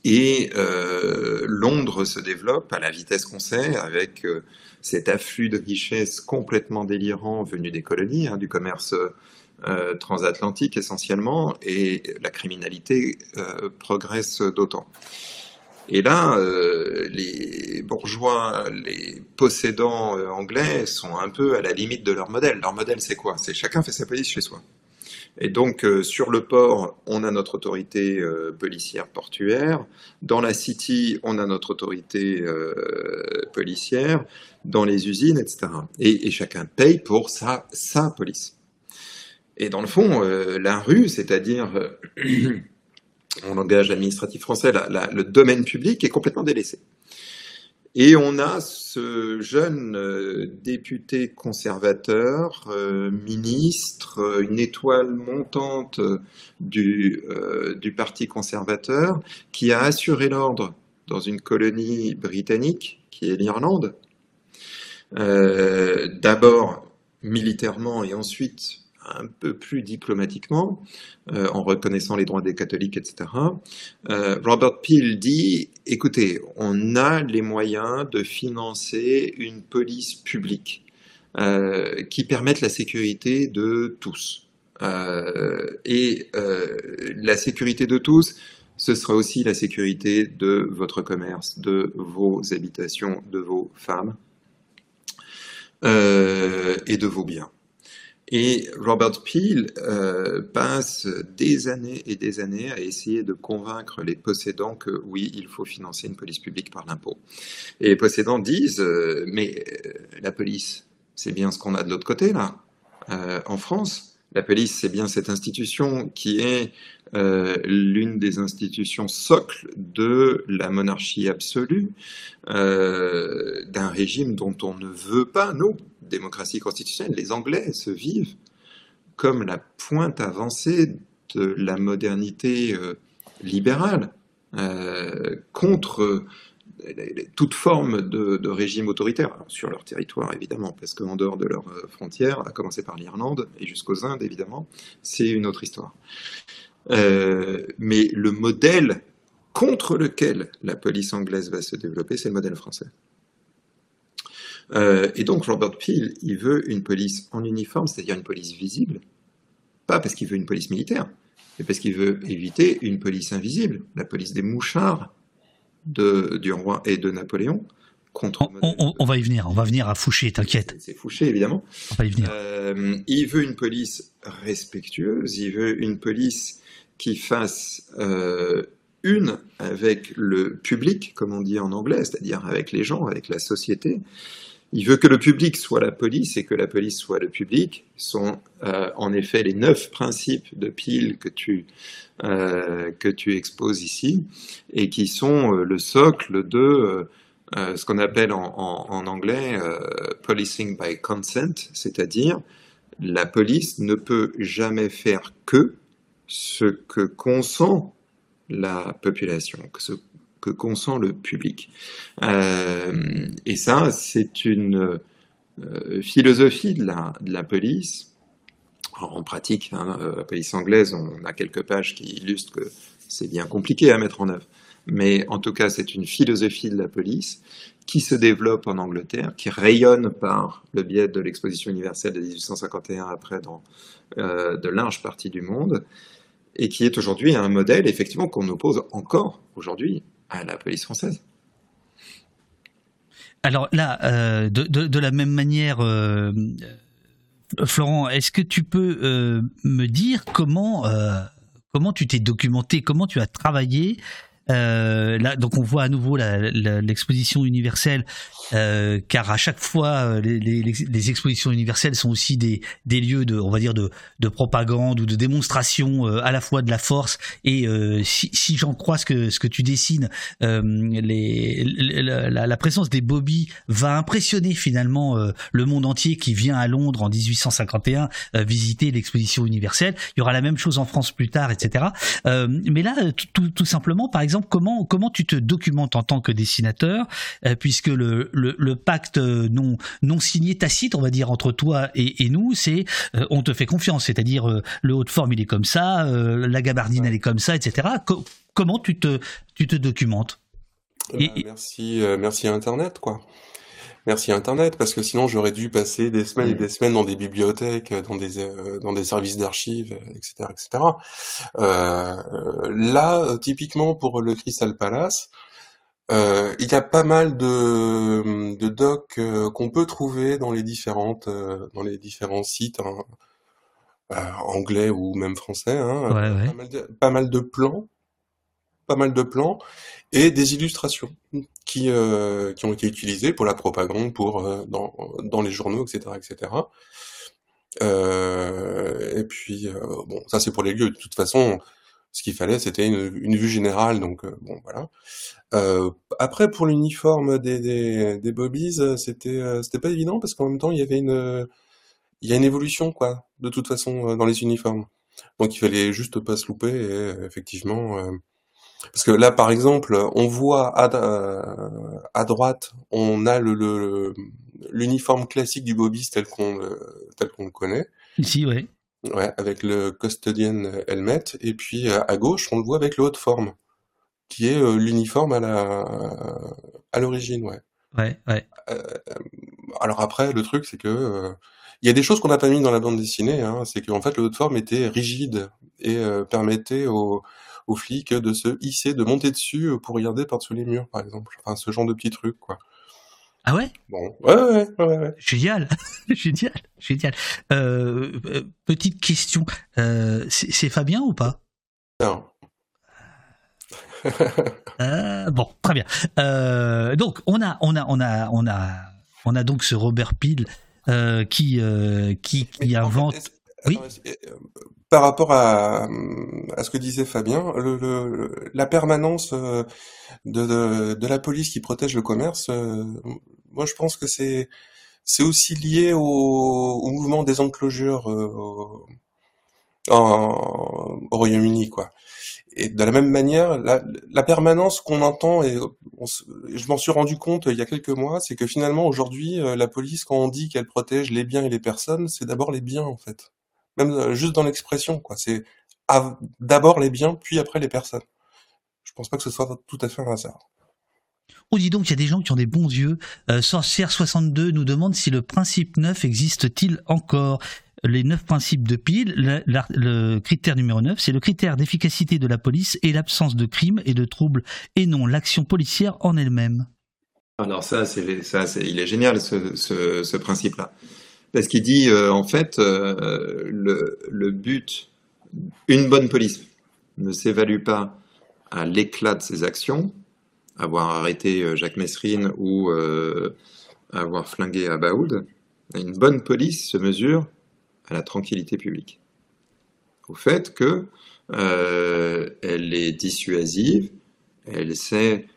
Et euh, Londres se développe à la vitesse qu'on sait, avec euh, cet afflux de richesses complètement délirant venu des colonies, hein, du commerce euh, transatlantique essentiellement, et la criminalité progresse d'autant. Et là, les bourgeois, les possédants anglais sont un peu à la limite de leur modèle. Leur modèle, c'est quoi? C'est chacun fait sa police chez soi. Et donc, euh, sur le port, on a notre autorité euh, policière portuaire. Dans la city, on a notre autorité euh, policière. Dans les usines, etc. Et, chacun paye pour sa, sa police. Et dans le fond, la rue, c'est-à-dire en langage administratif français, le domaine public est complètement délaissé. Et on a ce jeune euh, député conservateur, euh, ministre, euh, une étoile montante du, du Parti conservateur, qui a assuré l'ordre dans une colonie britannique, qui est l'Irlande. D'abord militairement et ensuite un peu plus diplomatiquement, euh, en reconnaissant les droits des catholiques, etc. Euh, Robert Peel dit, écoutez, on a les moyens de financer une police publique euh, qui permette la sécurité de tous. et la sécurité de tous, ce sera aussi la sécurité de votre commerce, de vos habitations, de vos femmes et de vos biens. Et Robert Peel euh, passe des années et des années à essayer de convaincre les possédants que oui, il faut financer une police publique par l'impôt. Et les possédants disent, euh, mais euh, la police, c'est bien ce qu'on a de l'autre côté là, en France. La police, c'est bien cette institution qui est l'une des institutions socles de la monarchie absolue, d'un régime dont on ne veut pas, nous, démocratie constitutionnelle, les Anglais se vivent comme la pointe avancée de la modernité euh, libérale euh, contre euh, toute forme de, régime autoritaire, sur leur territoire évidemment, parce qu'en dehors de leurs frontières, à commencer par l'Irlande et jusqu'aux Indes évidemment, c'est une autre histoire. Mais le modèle contre lequel la police anglaise va se développer, c'est le modèle français. Euh, et donc Robert Peel, il veut une police en uniforme, c'est-à-dire une police visible, pas parce qu'il veut une police militaire, mais parce qu'il veut éviter une police invisible, la police des mouchards de, du roi et de Napoléon. Contre on, va y venir, on va venir à Fouché, t'inquiète. C'est Fouché, évidemment. On va y venir. Euh, il veut une police respectueuse, il veut une police qui fasse euh, une avec le public, comme on dit en anglais, c'est-à-dire avec les gens, avec la société, il veut que le public soit la police et que la police soit le public. Sont euh, en effet les neuf principes de Peel que tu, euh, que tu exposes ici et qui sont le socle de ce qu'on appelle en anglais policing by consent, c'est-à-dire la police ne peut jamais faire que ce que consent la population, ce que consent le public. Euh, et ça, c'est une euh, philosophie de la, de la police. en pratique, hein, euh, la police anglaise, on a quelques pages qui illustrent que c'est bien compliqué à mettre en œuvre. Mais en tout cas, c'est une philosophie de la police qui se développe en Angleterre, qui rayonne par le biais de l'exposition universelle de 1851 après dans de larges parties du monde, et qui est aujourd'hui un modèle effectivement qu'on oppose encore aujourd'hui à la police française. Alors là, euh, de, la même manière, euh, Florent, est-ce que tu peux euh, me dire comment, comment tu t'es documenté, comment tu as travaillé là, donc on voit à nouveau l'exposition universelle euh, car à chaque fois, euh, les, les, les, expositions universelles sont aussi des, des lieux de, on va dire, de, de propagande ou de démonstration euh, à la fois de la force et si, si j'en crois ce que ce que tu dessines, les, la, la, présence des Bobby va impressionner finalement le monde entier qui vient à Londres en 1851 visiter l'exposition universelle. Il y aura la même chose en France plus tard, etc. mais là, tout, tout simplement, par exemple, comment comment tu te documentes en tant que dessinateur, puisque le le, pacte non, non signé, tacite, on va dire, entre toi et, nous, c'est euh, on te fait confiance, c'est-à-dire euh, le haut de forme, il est comme ça, euh, la gabardine, elle est comme ça, etc. comment tu te, tu te documentes? Merci, merci Internet, quoi. Merci Internet, parce que sinon j'aurais dû passer des semaines et des semaines dans des bibliothèques, dans des dans des services d'archives, etc., etc. là, typiquement pour le Crystal Palace, euh, il y a pas mal de, de docs euh, qu'on peut trouver dans les différentes euh, dans les différents sites hein, anglais ou même français. Hein, Pas, mal de, plans, pas mal de plans et des illustrations qui qui ont été utilisées pour la propagande, pour dans dans les journaux, etc., etc. et puis bon, ça c'est pour les lieux. De toute façon, ce qu'il fallait, c'était une, vue générale, donc euh, bon voilà. Euh, après, pour l'uniforme des, des, des bobbies, c'était euh, c'était pas évident parce qu'en même temps, il y avait une il y a une évolution quoi, de toute façon dans les uniformes. Donc il fallait juste pas se louper et effectivement Parce que là, par exemple, on voit à, euh, à droite, on a le, l'uniforme classique du bobiste tel qu'on le, tel qu'on le connaît, Ici, ouais, avec le custodian helmet, et puis euh, à gauche, on le voit avec le haut de forme, qui est euh, l'uniforme à la à l'origine, ouais. Ouais, ouais. Euh, alors après, le truc, c'est que euh, il y a des choses qu'on n'a pas mis dans la bande dessinée. Hein, c'est qu'en fait, le haut de forme était rigide et euh, permettait aux, aux flics de se hisser, de monter dessus pour regarder par-dessous les murs, par exemple. Enfin, ce genre de petits trucs, quoi. Ah ouais? Bon, ouais, ouais, ouais. Génial, génial, génial. Euh, euh, petite question, euh, c'est Fabien ou pas? Non. Euh, Bon, très bien. Euh, donc on a, on a, on a, on a, on a donc ce Robert Peel euh, qui, euh, qui, invente. Euh, par rapport à, ce que disait Fabien, la permanence euh, de, la police qui protège le commerce, euh, moi je pense que c'est aussi lié au, mouvement des enclosures au, Royaume-Uni, quoi. Et de la même manière, la, la permanence qu'on entend, et je m'en suis rendu compte il y a quelques mois, c'est que finalement aujourd'hui, la police, quand on dit qu'elle protège les biens et les personnes, c'est d'abord les biens en fait. Même euh, juste dans l'expression, quoi. C'est d'abord les biens, puis après les personnes. Je pense pas que ce soit tout à fait un hasard. Oh, dis donc, il y a des gens qui ont des bons yeux. Euh, Sorcière 62 nous demande si le principe 9 existe-t-il encore? Les neuf principes de Peel, le, la- le critère numéro 9, c'est le critère d'efficacité de la police et l'absence de crimes et de troubles, et non l'action policière en elle-même. Alors ça, c'est ça, c'est il est génial ce, ce, ce principe-là, parce qu'il dit euh, en fait euh, le, but, une bonne police ne s'évalue pas à l'éclat de ses actions, avoir arrêté euh, Jacques Messrine ou avoir flingué Abaoud. Une bonne police se mesure à la tranquillité publique, au fait que elle est dissuasive, elle sait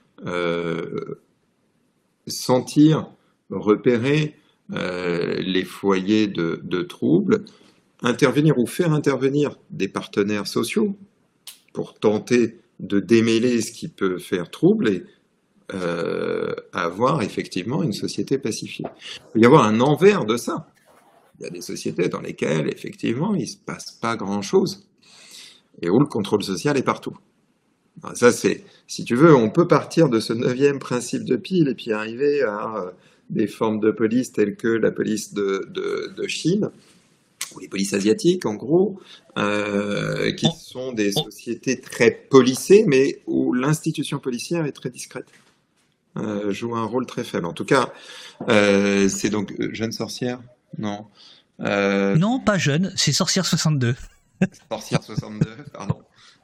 sentir, repérer les foyers de, de troubles, intervenir ou faire intervenir des partenaires sociaux pour tenter de démêler ce qui peut faire trouble et euh, avoir effectivement une société pacifiée. Il peut y avoir un envers de ça. Il y a des sociétés dans lesquelles effectivement il ne se passe pas grand-chose et où le contrôle social est partout. Ça, c'est, si tu veux, on peut partir de ce neuvième principe de pile et puis arriver à euh, des formes de police telles que la police de, de, de Chine, ou les polices asiatiques, en gros, euh, qui On- sont des sociétés très policées, mais où l'institution policière est très discrète, euh, joue un rôle très faible. En tout cas, euh, c'est donc jeune sorcière, non, Non, pas jeune, c'est Sorcière 62. sorcière 62, pardon.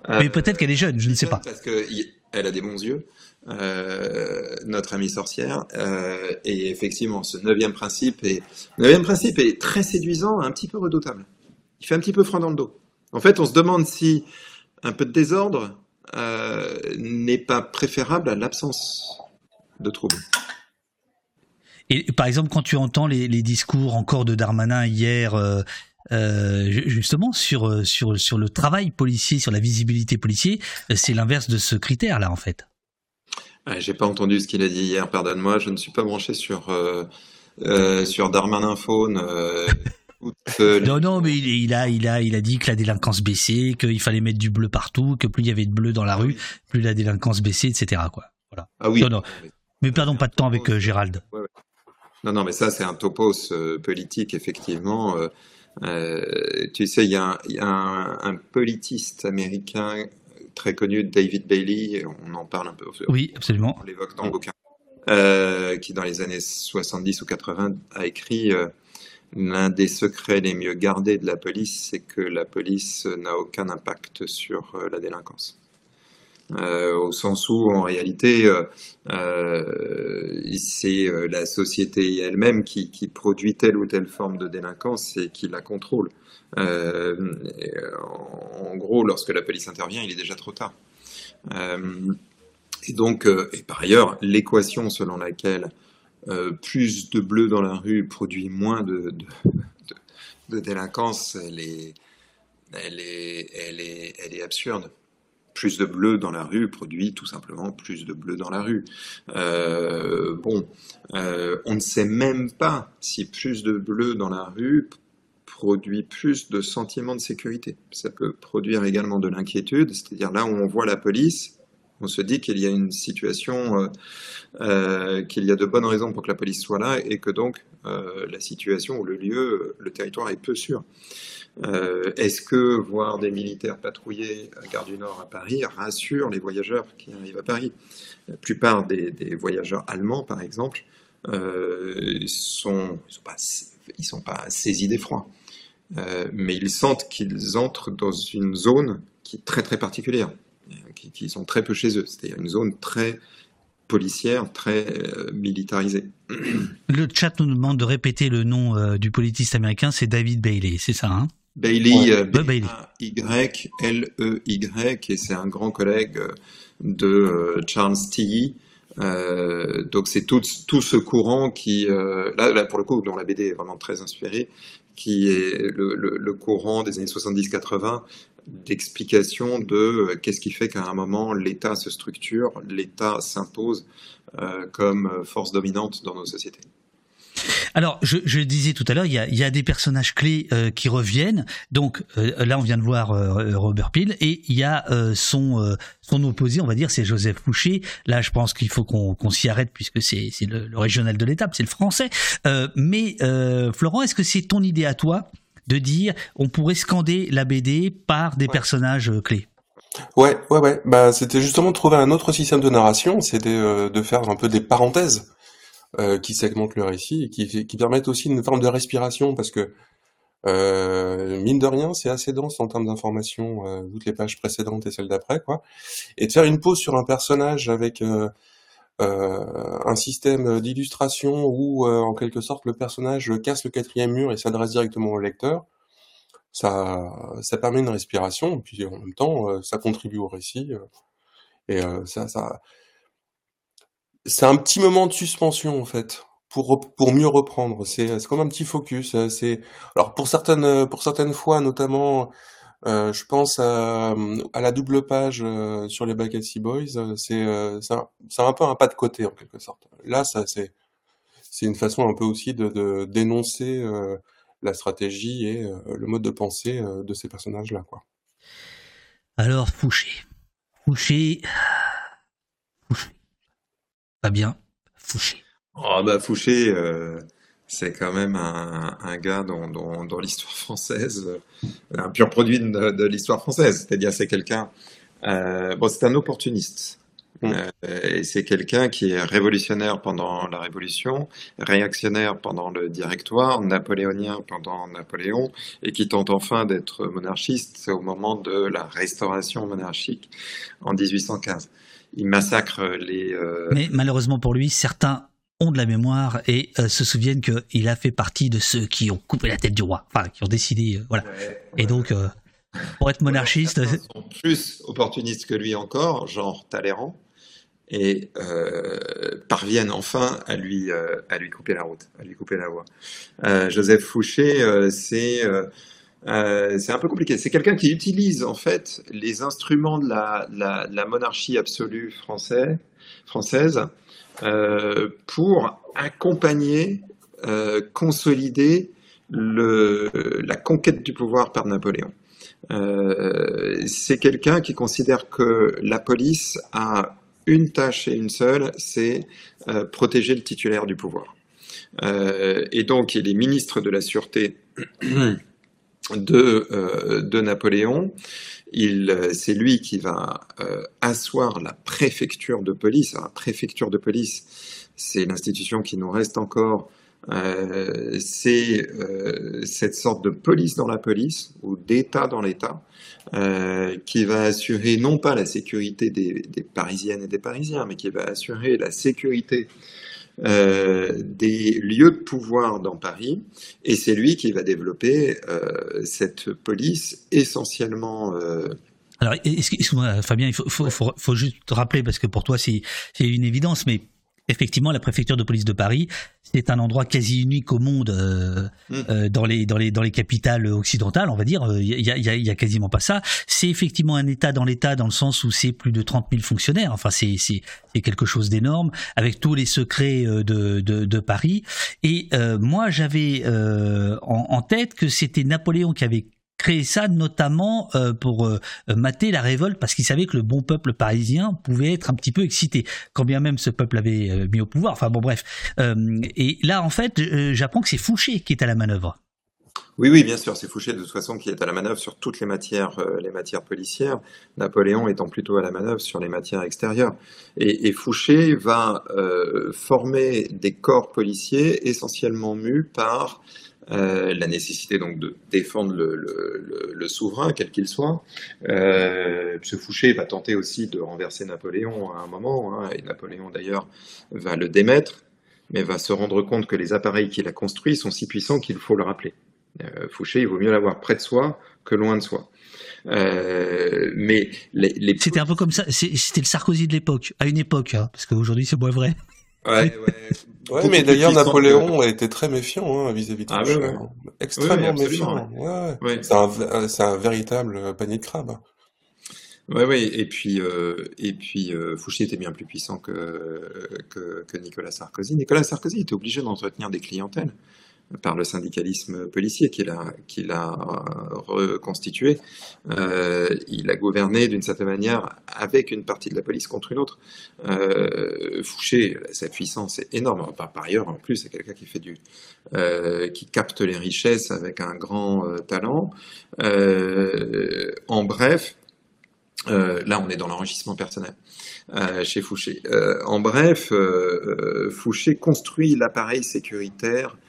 Mais peut-être qu'elle est jeune, je ne sais pas. Parce que y- elle a des bons yeux, euh, notre amie sorcière. euh, et effectivement, ce neuvième principe est, neuvième principe est très séduisant, un petit peu redoutable. Il fait un petit peu froid dans le dos. En fait, on se demande si un peu de désordre euh, n'est pas préférable à l'absence de trouble. Et par exemple, quand tu entends les, discours encore de Darmanin hier, ju- justement sur sur sur le travail policier, sur la visibilité policier, c'est l'inverse de ce critère-là en fait. Ouais, J'ai pas entendu ce qu'il a dit hier, pardonne-moi, je ne suis pas branché sur euh, euh, sur Darmanin Faune. Euh, euh, Non, non, mais il, il a il a il a dit que la délinquance baissait, qu'il fallait mettre du bleu partout, que plus il y avait de bleu dans la rue, plus la délinquance baissait, etc. Quoi. Voilà. Ah oui. Non, non. Mais perdons pas de temps avec euh, Gérald. Non, non, mais ça, c'est un topos euh, politique, effectivement. Euh, euh, tu sais, il y a, un, il y a un, un politiste américain très connu, David Bailey, on en parle un peu, Oui, absolument. on l'évoque dans le bouquin, euh, qui dans les années 70 ou 80 a écrit euh, L'un des secrets les mieux gardés de la police, c'est que la police n'a aucun impact sur euh, la délinquance. Euh, au sens où, en réalité, euh, euh, c'est la société elle-même qui, produit telle ou telle forme de délinquance et qui la contrôle. En, gros, lorsque la police intervient, il est déjà trop tard. Et donc, et par ailleurs, l'équation selon laquelle plus de bleu dans la rue produit moins de, délinquance, elle est absurde. Plus de bleu dans la rue produit tout simplement plus de bleu dans la rue. Euh, bon, euh, on ne sait même pas si plus de bleu dans la rue produit plus de sentiments de sécurité. Ça peut produire également de l'inquiétude, c'est-à-dire là où on voit la police, on se dit qu'il y a une situation, euh, qu'il y a de bonnes raisons pour que la police soit là et que donc la situation ou le lieu, le territoire est peu sûr. Est-ce que voir des militaires patrouiller à Gare du Nord à Paris rassure les voyageurs qui arrivent à Paris? La plupart des, voyageurs allemands, par exemple, ils sont, sont pas, ils sont pas saisis d'effroi. mais ils sentent qu'ils entrent dans une zone qui est très très particulière qui, sont très peu chez eux. C'est-à-dire une zone très policière, très euh, militarisée. Le chat nous demande de répéter le nom euh, du politiste américain, c'est David Bailey, c'est ça hein? Bailey, euh, Y-L-E-Y, et c'est un grand collègue de Charles Tilly. donc c'est tout, tout, ce courant qui, là, là, pour le coup, dont la BD est vraiment très inspirée, qui est le, le, le courant des années 70-80 d'explication de euh, qu'est-ce qui fait qu'à un moment l'État se structure, l'État s'impose euh, comme force dominante dans nos sociétés. Alors, je, je disais tout à l'heure, il y a, il y a des personnages clés euh, qui reviennent. Donc là, on vient de voir Robert Peel et il y a son son opposé, on va dire, c'est Joseph Fouché. Là, je pense qu'il faut qu'on s'y arrête puisque c'est le, le, régional de l'étape, c'est le français. mais Florent, est-ce que c'est ton idée à toi de dire on pourrait scander la BD par des personnages euh, clés? Ouais, ouais, ouais. Bah, c'était justement de trouver un autre système de narration, c'était euh, de faire un peu des parenthèses euh, qui segmentent le récit et qui, qui permettent aussi une forme de respiration parce que mine de rien, c'est assez dense en termes d'informations, toutes les pages précédentes et celles d'après, quoi. Et de faire une pause sur un personnage avec euh, un système d'illustration où, euh, en quelque sorte, le personnage casse le quatrième mur et s'adresse directement au lecteur, ça, ça permet une respiration, puis en même temps, euh, ça contribue au récit. et ça, ça, c'est un petit moment de suspension en fait, pour pour mieux reprendre. C'est c'est comme un petit focus. C'est alors pour certaines pour certaines fois, notamment euh, je pense à, à, la double page euh, sur les Backstreet Boys. Euh, c'est c'est un, un, peu un pas de côté en quelque sorte. Là, ça c'est c'est une façon un peu aussi de, de dénoncer la stratégie et le mode de pensée de ces personnages-là, quoi. Alors Fouché, Fouché, pas bien, Fouché. Oh bah Fouché, c'est quand même un, un gars dont, dont, l'histoire française, euh, un pur produit de, de l'histoire française. C'est-à-dire, c'est quelqu'un. Euh, bon, c'est un opportuniste. Mm. Euh, et c'est quelqu'un qui est révolutionnaire pendant la Révolution, réactionnaire pendant le Directoire, napoléonien pendant Napoléon, et qui tente enfin d'être monarchiste au moment de la restauration monarchique en 1815. Il massacre les. Euh... Mais malheureusement pour lui, certains ont de la mémoire et euh, se souviennent qu'il a fait partie de ceux qui ont coupé la tête du roi, enfin qui ont décidé, euh, voilà. Et donc, euh, pour être monarchiste, Ils sont plus opportunistes que lui encore, genre Talleyrand, et parviennent enfin à lui à lui couper la route, à lui couper la voie. Joseph Fouché, c'est c'est un peu compliqué. C'est quelqu'un qui utilise en fait les instruments de la, monarchie absolue française, euh, pour accompagner, euh, consolider la conquête du pouvoir par Napoléon. Euh, c'est quelqu'un qui considère que la police a une tâche et une seule, c'est euh, protéger le titulaire du pouvoir. Euh, et donc, il est ministre de la Sûreté de, euh, de Napoléon. Il, c'est lui qui va euh, asseoir la préfecture de police. la préfecture de police, c'est l'institution qui nous reste encore. Euh, c'est cette sorte de police dans la police ou d'État dans l'État qui va assurer non pas la sécurité des, des, Parisiennes et des Parisiens, mais qui va assurer la sécurité euh, des lieux de pouvoir dans Paris, et c'est lui qui va développer euh, cette police essentiellement. Euh... Alors, excuse-moi, Fabien, il faut, faut, faut, faut, juste te rappeler parce que pour toi c'est une évidence, mais effectivement, la préfecture de police de Paris, c'est un endroit quasi unique au monde euh, Mm. euh, dans les dans les dans les capitales occidentales, on va dire. Il y a, il y, a, y a quasiment pas ça. C'est effectivement un État dans l'État dans le sens où c'est plus de 30 000 fonctionnaires. Enfin, c'est c'est c'est quelque chose d'énorme avec tous les secrets euh, de de, de Paris. Et euh, moi, j'avais euh, en, en tête que c'était Napoléon qui avait créé ça notamment euh, pour euh, mater la révolte parce qu'il savait que le bon peuple parisien pouvait être un petit peu excité quand bien même ce peuple avait euh, mis au pouvoir enfin bon bref et là en fait j'apprends que c'est Fouché qui est à la manœuvre Oui, oui, bien sûr, c'est Fouché de toute façon qui est à la manœuvre sur toutes les matières, les matières policières. Napoléon étant plutôt à la manœuvre sur les matières extérieures. Et, Fouché va former des corps policiers essentiellement mus par euh, la nécessité donc de défendre le, souverain, quel qu'il soit. Euh, ce Fouché va tenter aussi de renverser Napoléon à un moment, hein, et Napoléon d'ailleurs va le démettre, mais va se rendre compte que les appareils qu'il a construits sont si puissants qu'il faut le rappeler. Euh, Fouché, il vaut mieux l'avoir près de soi que loin de soi. Mais c'était un peu comme ça c'était le Sarkozy de l'époque à une époque hein, parce qu'aujourd'hui c'est moins vrai Ouais, ouais. Ouais, Beaucoup mais d'ailleurs, Napoléon était très méfiant hein, vis-à-vis de Ah, Fouché, ouais, ouais. Extrêmement Oui, oui, méfiant. Ouais, ouais. Ouais. C'est un, un véritable euh, panier de crabe. Ouais, ouais, et puis, euh, et puis euh, Fouché était bien plus puissant que, que, que Nicolas Sarkozy. Nicolas Sarkozy était obligé d'entretenir des clientèles par le syndicalisme policier qu'il a, a reconstitué. Euh, il a gouverné d'une certaine manière avec une partie de la police contre une autre. Euh, Fouché, sa puissance est énorme. Par, ailleurs, en plus, c'est quelqu'un qui fait du, euh, qui capte les richesses avec un grand euh, talent. Euh, en bref, euh, là, on est dans l'enrichissement personnel euh, chez Fouché. Euh, en bref, euh, euh, Fouché construit l'appareil sécuritaire euh,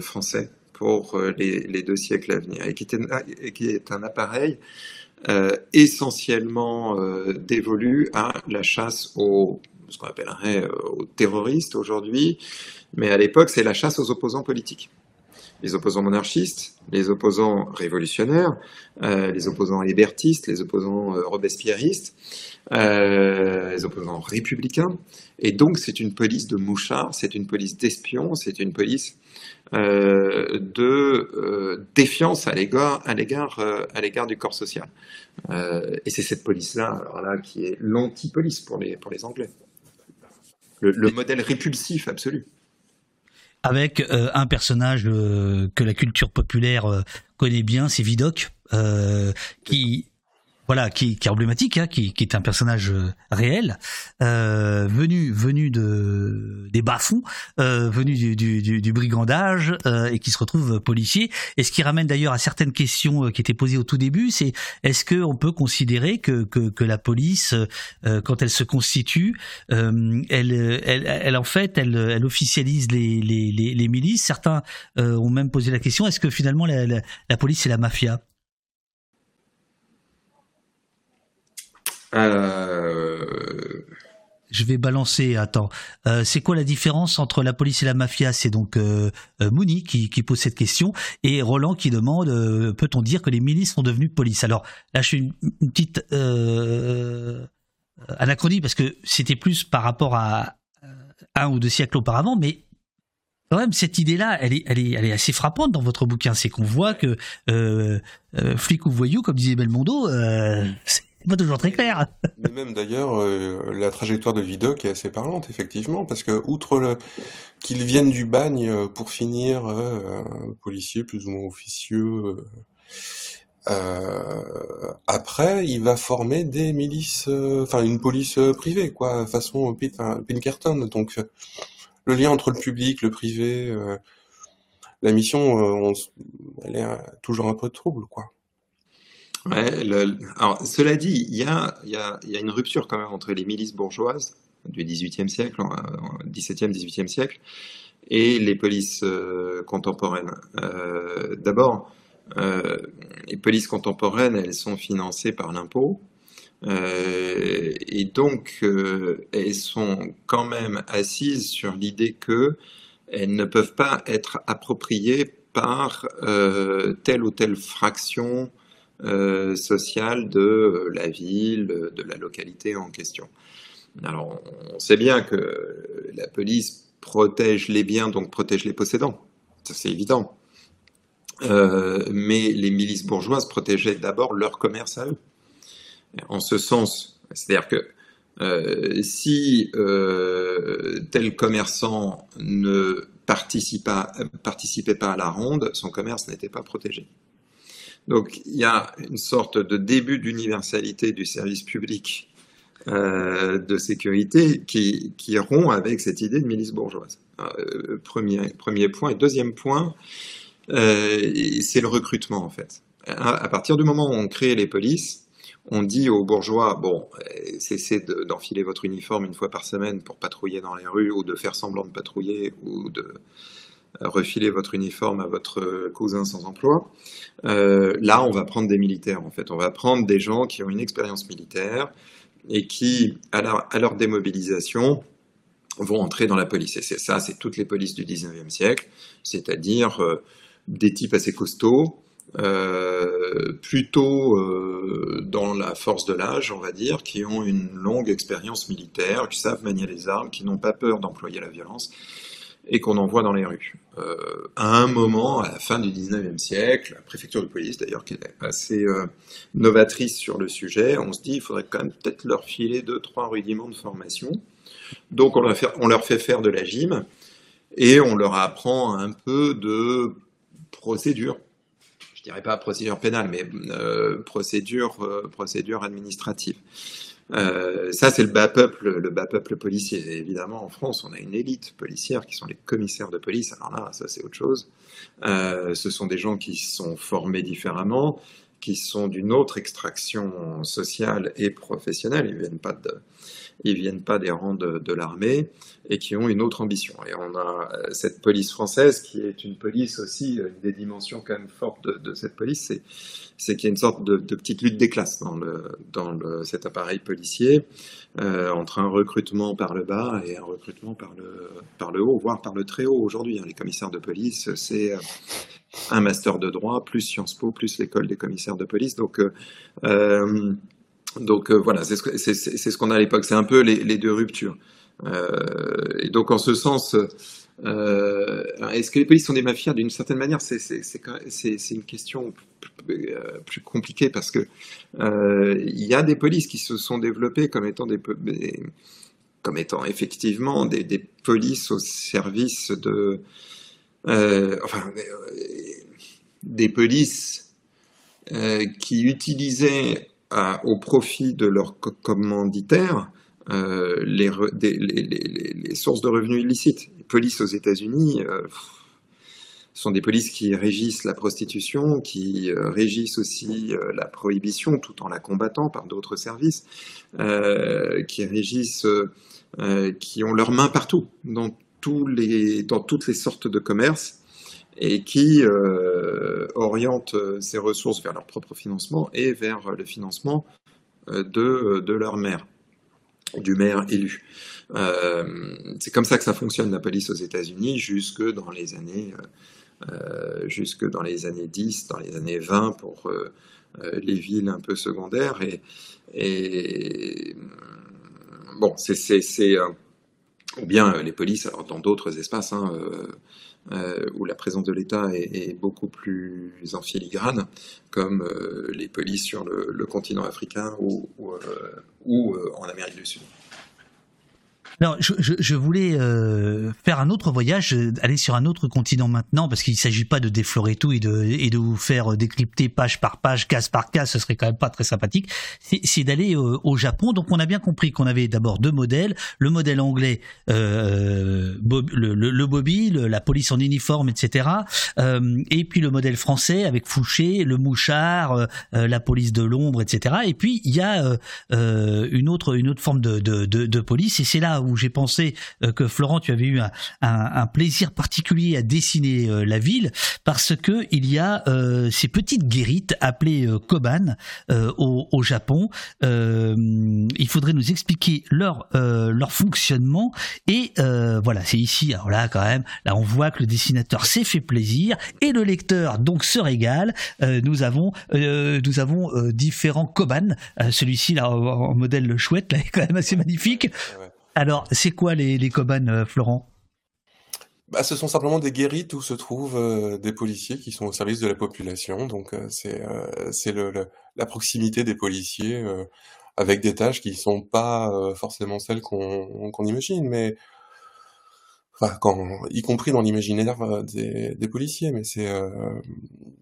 français pour euh, les, deux siècles à venir, et qui est un, et qui est un appareil euh, essentiellement euh, dévolu à la chasse euh, aux terroristes aujourd'hui, mais à l'époque, c'est la chasse aux opposants politiques les opposants monarchistes, les opposants révolutionnaires, euh, les opposants hébertistes, les opposants euh, robespierristes, euh, les opposants républicains. Et donc c'est une police de mouchards, c'est une police d'espions, c'est une police euh, de défiance à l'égard à l'égard à l'égard du corps social. Et c'est cette police-là, alors là, qui est l'anti-police pour les pour les Anglais. Le, le modèle répulsif absolu. Avec euh, un personnage euh, que la culture populaire euh, connaît bien, c'est Vidocq, qui voilà, qui, qui est emblématique, hein, qui, qui est un personnage euh, réel, euh, venu venu de des bas-fonds, euh, venu du, du, du, brigandage euh, et qui se retrouve policier. Et ce qui ramène d'ailleurs à certaines questions euh, qui étaient posées au tout début, c'est est-ce que on peut considérer que que, que la police, euh, quand elle se constitue, euh, elle, elle, elle en fait, elle, elle officialise les, les, les, milices. Certains euh, ont même posé la question est-ce que finalement la, la, la police c'est la mafia? Euh, Je vais balancer. Attends, euh, c'est quoi la différence entre la police et la mafia? C'est donc euh, euh, Mouni qui, qui pose cette question et Roland qui demande peut-on dire que les milices sont devenues police? Alors là, je fais une, une petite anachronie parce que c'était plus par rapport à un ou deux siècles auparavant, mais quand même cette idée-là, elle est, elle est, elle est assez frappante dans votre bouquin. C'est qu'on voit que euh, euh, flic ou voyou, comme disait Belmondo, euh, c'est pas toujours très clair. Mais même d'ailleurs, euh, la trajectoire de Vidocq est assez parlante, effectivement, parce que outre le, qu'ils viennent du bagne euh, pour finir euh, policier plus ou moins officieux, euh, euh, après, il va former des milices, enfin une police privée, quoi, façon Pinkerton. Donc, le lien entre le public, le privé, la mission, on elle est toujours un peu trouble, quoi. Alors, cela dit, il y a, une rupture quand même entre les milices bourgeoises du XVIIIe siècle, en XVIIe, XVIIIe siècle, et les polices euh, contemporaines. Euh, D'abord, euh, les polices contemporaines, elles sont financées par l'impôt, et donc elles sont quand même assises sur l'idée que elles ne peuvent pas être appropriées par telle ou telle fraction euh, sociale de euh, la ville, de la localité en question. Alors, on sait bien que la police protège les biens, donc protège les possédants. Ça, c'est évident. Euh, mais les milices bourgeoises protégeaient d'abord leur commerce à eux. En ce sens, c'est-à-dire que euh, si euh, tel commerçant ne participait pas à la ronde, son commerce n'était pas protégé. Donc il y a une sorte de début d'universalité du service public euh, de sécurité qui, rompt avec cette idée de milice bourgeoise. Euh, premier, point. Et deuxième point, euh, c'est le recrutement en fait. À, partir du moment où on crée les polices, on dit aux bourgeois, bon, cessez d'enfiler votre uniforme une fois par semaine pour patrouiller dans les rues ou de faire semblant de patrouiller ou de refiler votre uniforme à votre cousin sans emploi. Euh, là, on va prendre des militaires, en fait. On va prendre des gens qui ont une expérience militaire et qui, à leur, démobilisation, vont entrer dans la police. Et c'est ça, c'est toutes les polices du 19e siècle, c'est-à-dire euh, des types assez costauds, euh, plutôt euh, dans la force de l'âge, on va dire, qui ont une longue expérience militaire, qui savent manier les armes, qui n'ont pas peur d'employer la violence et qu'on envoie dans les rues. Euh, à un moment, à la fin du 19e siècle, la préfecture de police d'ailleurs, qui est assez euh, novatrice sur le sujet, on se dit il faudrait quand même peut-être leur filer deux, trois rudiments de formation. Donc on leur, fait, faire de la gym et on leur apprend un peu de procédure dirais pas procédure pénale, mais euh, procédure, procédure administrative. Euh, ça, c'est le bas peuple, le bas peuple policier. évidemment, en France, on a une élite policière qui sont les commissaires de police. Alors là, ça, c'est autre chose. ce sont des gens qui sont formés différemment, qui sont d'une autre extraction sociale et professionnelle. Ils viennent pas de, ils viennent pas des rangs de, l'armée et qui ont une autre ambition. Et on a euh, cette police française qui est une police aussi, euh, une des dimensions quand même fortes de, cette police, c'est, qu'il y a une sorte de, petite lutte des classes dans, cet appareil policier, euh, entre un recrutement par le bas et un recrutement par le, haut, voire par le très haut aujourd'hui. Hein. Les commissaires de police, c'est un master de droit, plus Sciences Po, plus l'école des commissaires de police. Donc, donc euh, voilà, c'est ce qu'on a à l'époque. C'est un peu les, deux ruptures. Euh, et donc en ce sens, euh, est-ce que les polices sont des mafias D'une certaine manière, c'est une question plus compliquée parce que il y a des polices qui se sont développées comme étant effectivement des, des, polices au service de, enfin, des polices qui utilisaient au profit de leurs commanditaires euh, les, sources de revenus illicites. Les polices aux États-Unis euh, sont des polices qui régissent la prostitution, qui euh, régissent aussi la prohibition tout en la combattant par d'autres services, qui régissent, qui ont leurs mains partout, dans, dans toutes les sortes de commerces et qui euh, orientent euh, ces ressources vers leur propre financement et vers le financement euh, de, de leur maire, du maire élu. c'est comme ça que ça fonctionne la police aux États-Unis jusque dans les années jusque dans les années 10, dans les années 20 pour les villes un peu secondaires et, et bon c'est ou bien les polices alors dans d'autres espaces hein, euh, où la présence de l'État est, beaucoup plus en filigrane, comme euh, les polices sur le, continent africain ou, euh, en Amérique du Sud. Alors, je, je, je voulais euh, faire un autre voyage, euh, aller sur un autre continent maintenant, parce qu'il ne s'agit pas de déflorer tout et de, et de vous faire décrypter page par page, case par case, ce serait quand même pas très sympathique. C'est d'aller euh, au Japon. Donc, on a bien compris qu'on avait d'abord deux modèles. Le modèle anglais, euh, le, le, le, Bobby, la police en uniforme, etc. Euh, et puis le modèle français avec Fouché, le mouchard, la police de l'ombre, etc. Et puis, il y a une, autre, une autre forme de, de, de, de police, et c'est là où où j'ai pensé que Florent, tu avais eu un, plaisir particulier à dessiner la ville parce que il y a ces petites guérites appelées koban au, au, Japon. il faudrait nous expliquer leur leur fonctionnement et voilà, c'est ici. Alors là, quand même, là on voit que le dessinateur s'est fait plaisir et le lecteur donc se régale. nous avons nous avons différents koban. Celui-ci là en modèle chouette, là, est quand même assez magnifique. Alors, c'est quoi les, les euh, Florent? Bah, ce sont simplement des guérites où se trouvent euh, des policiers qui sont au service de la population. Donc euh, c'est la proximité des policiers avec des tâches qui sont pas forcément celles qu'on imagine, mais y compris dans l'imaginaire des, policiers. Mais c'est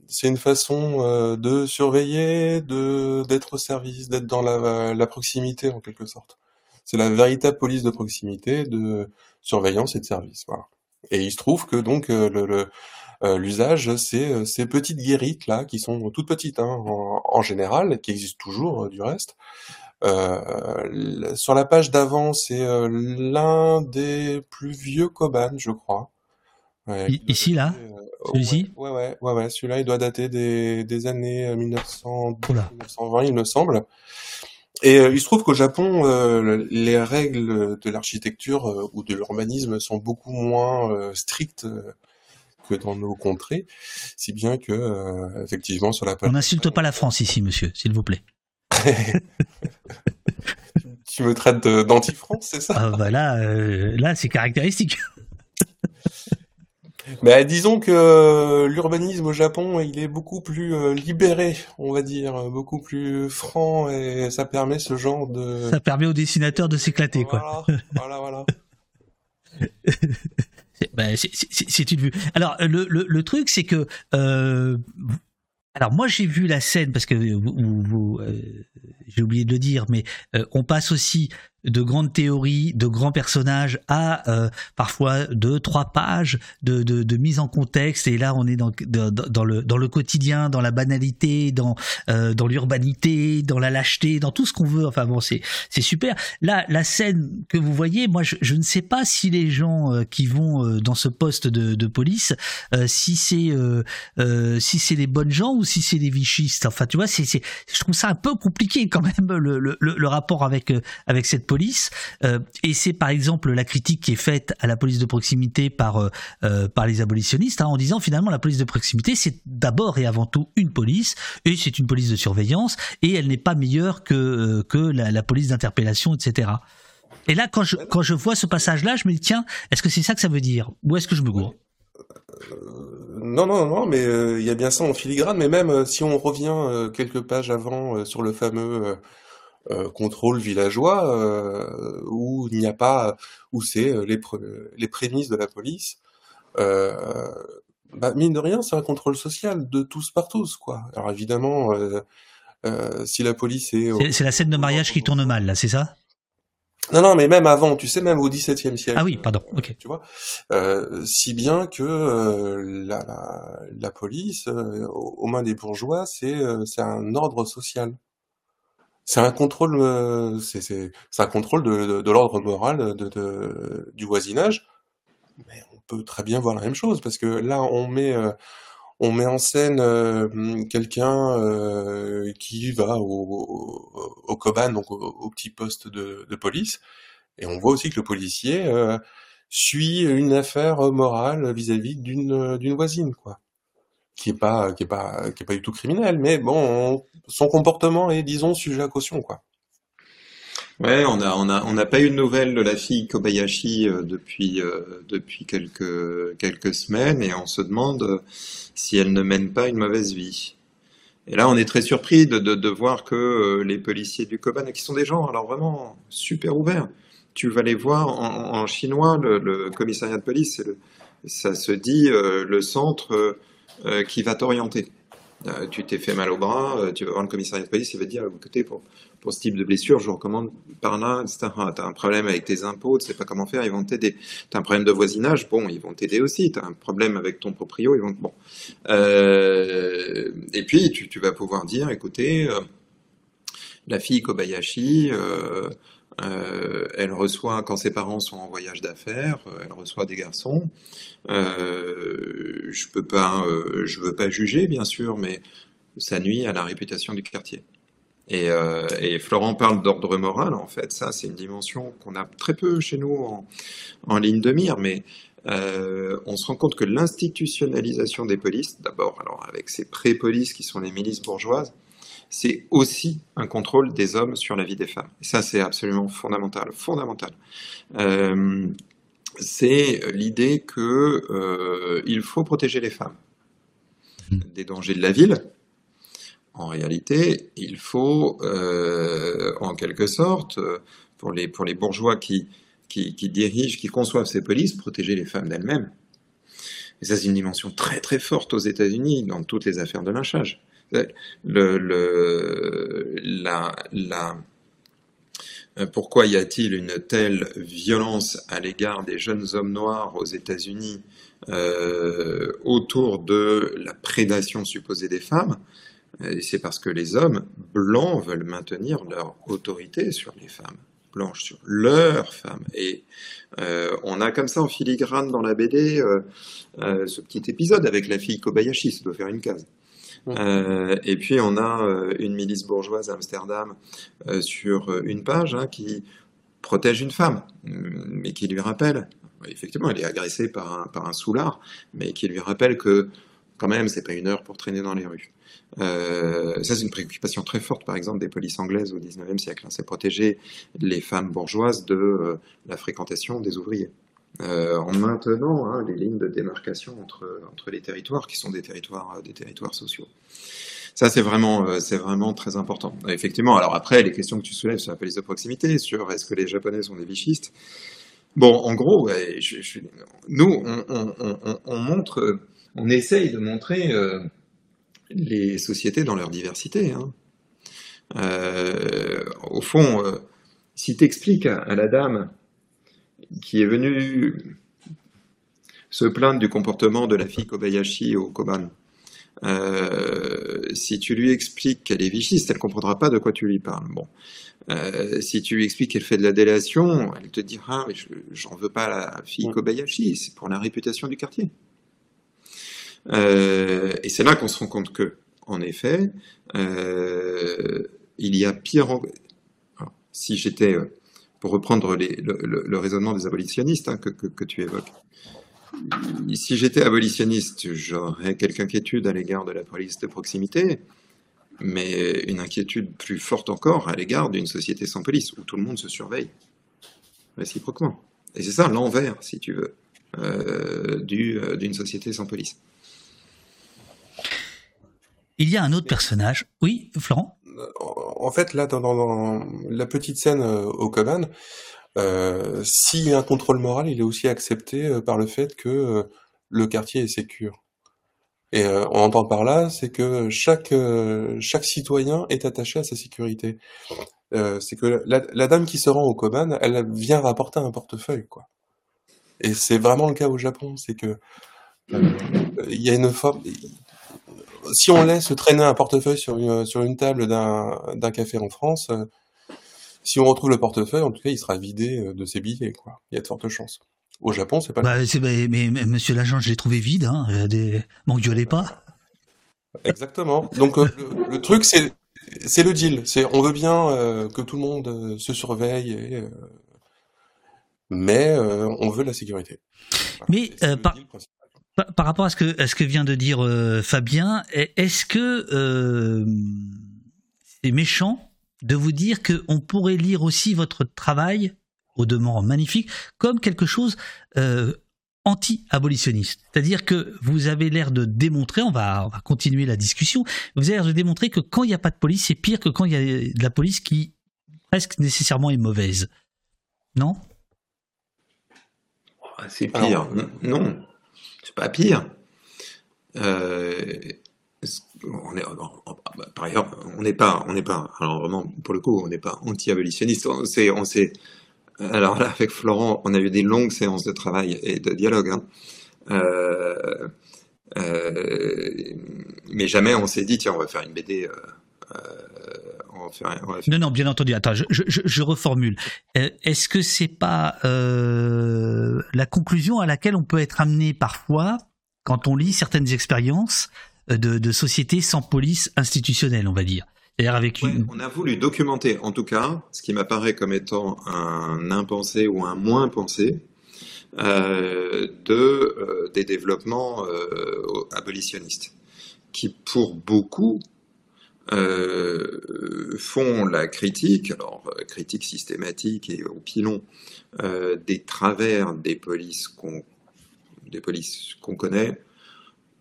c'est une façon de surveiller, de d'être au service, d'être dans la proximité en quelque sorte. C'est la véritable police de proximité, de surveillance et de service. Voilà. Et il se trouve que donc euh, le, euh, l'usage, c'est euh, ces petites guérites là, qui sont toutes petites hein, en, général, qui existent toujours du reste. Euh, sur la page d'avant, c'est l'un des plus vieux Koban, je crois. Ici, là? Celui-ci? ouais, ouais, ouais, ouais, celui-là, il doit dater des, des années 1900, 1920, il me semble. Et euh, il se trouve qu'au Japon, euh, les règles de l'architecture euh, ou de l'urbanisme sont beaucoup moins strictes que dans nos contrées, si bien que effectivement sur la page. On n'insulte pas la France ici, monsieur, s'il vous plaît. tu me traites d'anti-France, c'est ça? Ah, bah là, là c'est caractéristique. Mais disons que euh, l'urbanisme au Japon, il est beaucoup plus euh, libéré, on va dire, beaucoup plus franc, et ça permet ce genre de... Ça permet aux dessinateurs de s'éclater, quoi. Voilà, voilà. Ben, c'est une vue. Alors le, le, le truc c'est que euh, alors moi j'ai vu la scène parce que vous, vous, euh, j'ai oublié de le dire, mais euh, on passe aussi de grandes théories, de grands personnages à euh, parfois deux, trois pages de, de, de, mise en contexte. Et là, on est dans, dans, le, dans le quotidien, dans la banalité, dans, euh, dans l'urbanité, dans la lâcheté, dans tout ce qu'on veut. Enfin bon, c'est, super. Là, la scène que vous voyez, moi, je, je ne sais pas si les gens euh, qui vont euh, dans ce poste de, de police, si c'est si c'est les bonnes gens ou si c'est des vichistes. Enfin, tu vois, c'est, je trouve ça un peu compliqué quand même le, le, le rapport avec avec cette police Euh, et c'est par exemple la critique qui est faite à la police de proximité par, euh, euh, par les abolitionnistes, hein, en disant finalement la police de proximité, c'est d'abord et avant tout une police, et c'est une police de surveillance, et elle n'est pas meilleure que, que la, police d'interpellation, etc. Et là, quand je, quand je vois ce passage-là, je me dis, tiens, est-ce que c'est ça que ça veut dire? Ou est-ce que je me gourre? Non, non, non, mais il y a bien ça en filigrane. Mais même si on revient quelques pages avant sur le fameux euh, contrôle villageois euh, où il n'y a pas, où c'est euh, les, les prémices de la police. Bah, mine de rien, c'est un contrôle social de tous par tous, quoi. Alors évidemment, si la police est... C'est la scène de mariage qui tourne mal, là, c'est ça? Non, non, mais même avant, tu sais, même au XVIIe siècle. Ah oui, pardon. Ok. Tu vois, euh, si bien que euh, la, la, la, police, euh, aux mains des bourgeois, c'est c'est un ordre social c'est un contrôle, euh, c'est un contrôle de, l'ordre moral de, du voisinage. Mais on peut très bien voir la même chose parce que là, on met euh, on met en scène euh, quelqu'un qui va au, au, Coban, donc au, petit poste de, police, et on voit aussi que le policier suit une affaire morale vis-à-vis d'une d'une voisine, quoi qui est pas qui est pas qui est pas du tout criminel mais bon son comportement est disons sujet à caution quoi. Ouais on a on a on n'a pas eu de nouvelles de la fille Kobayashi euh, depuis euh, depuis quelques quelques semaines et on se demande euh, si elle ne mène pas une mauvaise vie. Et là on est très surpris de de, voir que les policiers du Koban qui sont des gens alors vraiment super ouverts. Tu vas les voir en, chinois le, commissariat de police ça se dit le centre qui va t'orienter. Euh, tu t'es fait mal au bras, euh, tu vas voir le commissariat de police, il va te dire, écoutez, pour, pour ce type de blessure, je vous recommande par là, etc. Tu as un problème avec tes impôts, tu sais pas comment faire, ils vont t'aider. Tu as un problème de voisinage, bon, ils vont t'aider aussi. Tu as un problème avec ton proprio, ils vont... Bon. et puis, tu, tu, vas pouvoir dire, écoutez, la fille Kobayashi Euh, elle reçoit, quand ses parents sont en voyage d'affaires, euh, elle reçoit des garçons. Euh, je peux pas, euh, je veux pas juger, bien sûr, mais ça nuit à la réputation du quartier. Et, euh, Florent parle d'ordre moral, en fait, ça c'est une dimension qu'on a très peu chez nous en, ligne de mire, mais on se rend compte que l'institutionnalisation des polices, d'abord, alors avec ces pré-polices qui sont les milices bourgeoises, c'est aussi un contrôle des hommes sur la vie des femmes. Et ça, c'est absolument fondamental, fondamental. Euh, c'est l'idée que euh, il faut protéger les femmes des dangers de la ville. En réalité, il faut, euh, en quelque sorte, pour les, pour les bourgeois qui, qui, qui dirigent, qui conçoivent ces polices, protéger les femmes d'elles-mêmes. Et ça, c'est une dimension très très forte aux États-Unis dans toutes les affaires de lynchage. La, pourquoi y a-t-il une telle violence à l'égard des jeunes hommes noirs aux États-Unis euh, autour de la prédation supposée des femmes? C'est parce que les hommes blancs veulent maintenir leur autorité sur les femmes blanches, sur leurs femmes. Et euh, on a comme ça en filigrane dans la BD euh, euh, ce petit épisode avec la fille Kobayashi, ça doit faire une case. Euh, et puis on a euh, une milice bourgeoise à Amsterdam euh, sur une page hein, qui protège une femme, mais qui lui rappelle, effectivement, elle est agressée par un, par un soulard, mais qui lui rappelle que quand même, c'est pas une heure pour traîner dans les rues. Ça, c'est une préoccupation très forte, par exemple, des polices anglaises au XIXe siècle. Hein, c'est protéger les femmes bourgeoises de la fréquentation des ouvriers. Euh, en maintenant hein, les lignes de démarcation entre, entre les territoires qui sont des territoires, des territoires sociaux. Ça, c'est vraiment, c'est vraiment très important. Effectivement, alors après, les questions que tu soulèves sur la police de proximité, sur est-ce que les Japonais sont des vichistes, bon, en gros, nous, on, on, on, on, montre, on essaye de montrer euh, les sociétés dans leur diversité. Hein. Euh, au fond, euh, si tu expliques à la dame qui est venu se plaindre du comportement de la fille Kobayashi au Koban. Euh, si tu lui expliques qu'elle est vichiste, elle comprendra pas de quoi tu lui parles. Bon, euh, si tu lui expliques qu'elle fait de la délation, elle te dira mais je, j'en veux pas à la fille Kobayashi, c'est pour la réputation du quartier. Euh, et c'est là qu'on se rend compte que, en effet, il y a pire. En... Alors, si j'étais reprendre le, raisonnement des abolitionnistes hein, que, tu évoques. Si j'étais abolitionniste, j'aurais quelques inquiétudes à l'égard de la police de proximité, mais une inquiétude plus forte encore à l'égard d'une société sans police, où tout le monde se surveille, réciproquement. Et c'est ça l'envers, si tu veux, euh, euh, d'une société sans police. Il y a un autre personnage. Oui, Florent? En fait, là, dans, la petite scène euh, au Coban, euh, s'il y a un contrôle moral, il est aussi accepté euh, par le fait que euh, le quartier est sécure. Et on entend par là, c'est que chaque chaque citoyen est attaché à sa sécurité. c'est que la, la, dame qui se rend au Koban, elle vient rapporter un portefeuille, quoi. Et c'est vraiment le cas au Japon, c'est que il y a une forme. Si on laisse traîner un portefeuille sur une, sur une table d'un café en France, si on retrouve le portefeuille, en tout cas, il sera vidé de ses billets, quoi. Il y a de fortes chances. Au Japon, c'est pas bah, le cas. Mais, mais, mais, monsieur l'agent, je l'ai trouvé vide, hein. Des... M'engueulez pas. Exactement. Donc, euh, le, le, truc, c'est, c'est le deal. C'est, on veut bien euh, que tout le monde euh, se surveille, et, mais on veut la sécurité. Mais par, par, par, rapport à ce que, à ce que vient de dire Fabien, est-ce que c'est méchant de vous dire qu'on pourrait lire aussi votre travail, au demeurant magnifique, comme quelque chose euh, anti-abolitionniste? C'est-à-dire que vous avez l'air de démontrer, on va, on va continuer la discussion, vous avez l'air de démontrer que quand il n'y a pas de police, c'est pire que quand il y a de la police qui presque nécessairement est mauvaise. Non? C'est pire. Alors, non, pas pire. Euh, on est, par ailleurs, on n'est pas, on n'est pas, alors vraiment, pour le coup, on n'est pas anti-abolitionniste. On alors là, avec Florent, on a eu des longues séances de travail et de dialogue, hein. euh, euh, mais jamais on s'est dit, tiens, on va faire une BD Non, non, bien entendu. Attends, je, je, je reformule. Euh, est-ce que c'est pas euh, la conclusion à laquelle on peut être amené parfois quand on lit certaines expériences de, de sociétés sans police institutionnelle, on va dire? Avec On a voulu documenter, en tout cas, ce qui m'apparaît comme étant un impensé ou un moins pensé euh, de euh, des développements euh, abolitionnistes, qui pour beaucoup euh, font la critique, alors euh, critique systématique et au pilon des travers des polices qu'on des polices qu'on connaît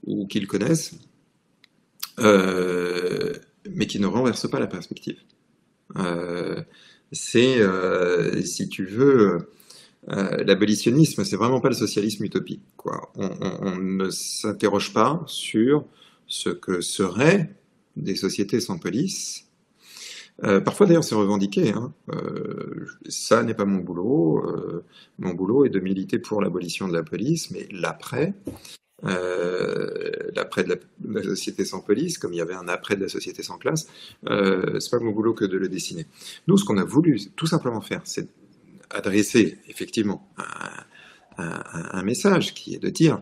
ou qu'ils connaissent. Euh, mais qui ne renverse pas la perspective. Euh, c'est, euh, si tu veux, euh, l'abolitionnisme, c'est vraiment pas le socialisme utopique. Quoi. On, ne s'interroge pas sur ce que seraient des sociétés sans police. Euh, parfois d'ailleurs c'est revendiqué. Hein. Euh, ça n'est pas mon boulot. Euh, mon boulot est de militer pour l'abolition de la police, mais l'après, l'après de, la, société sans police, comme il y avait un après de la société sans classe, c'est pas mon boulot que de le dessiner. Nous, ce qu'on a voulu tout simplement faire, c'est adresser effectivement un, message qui est de dire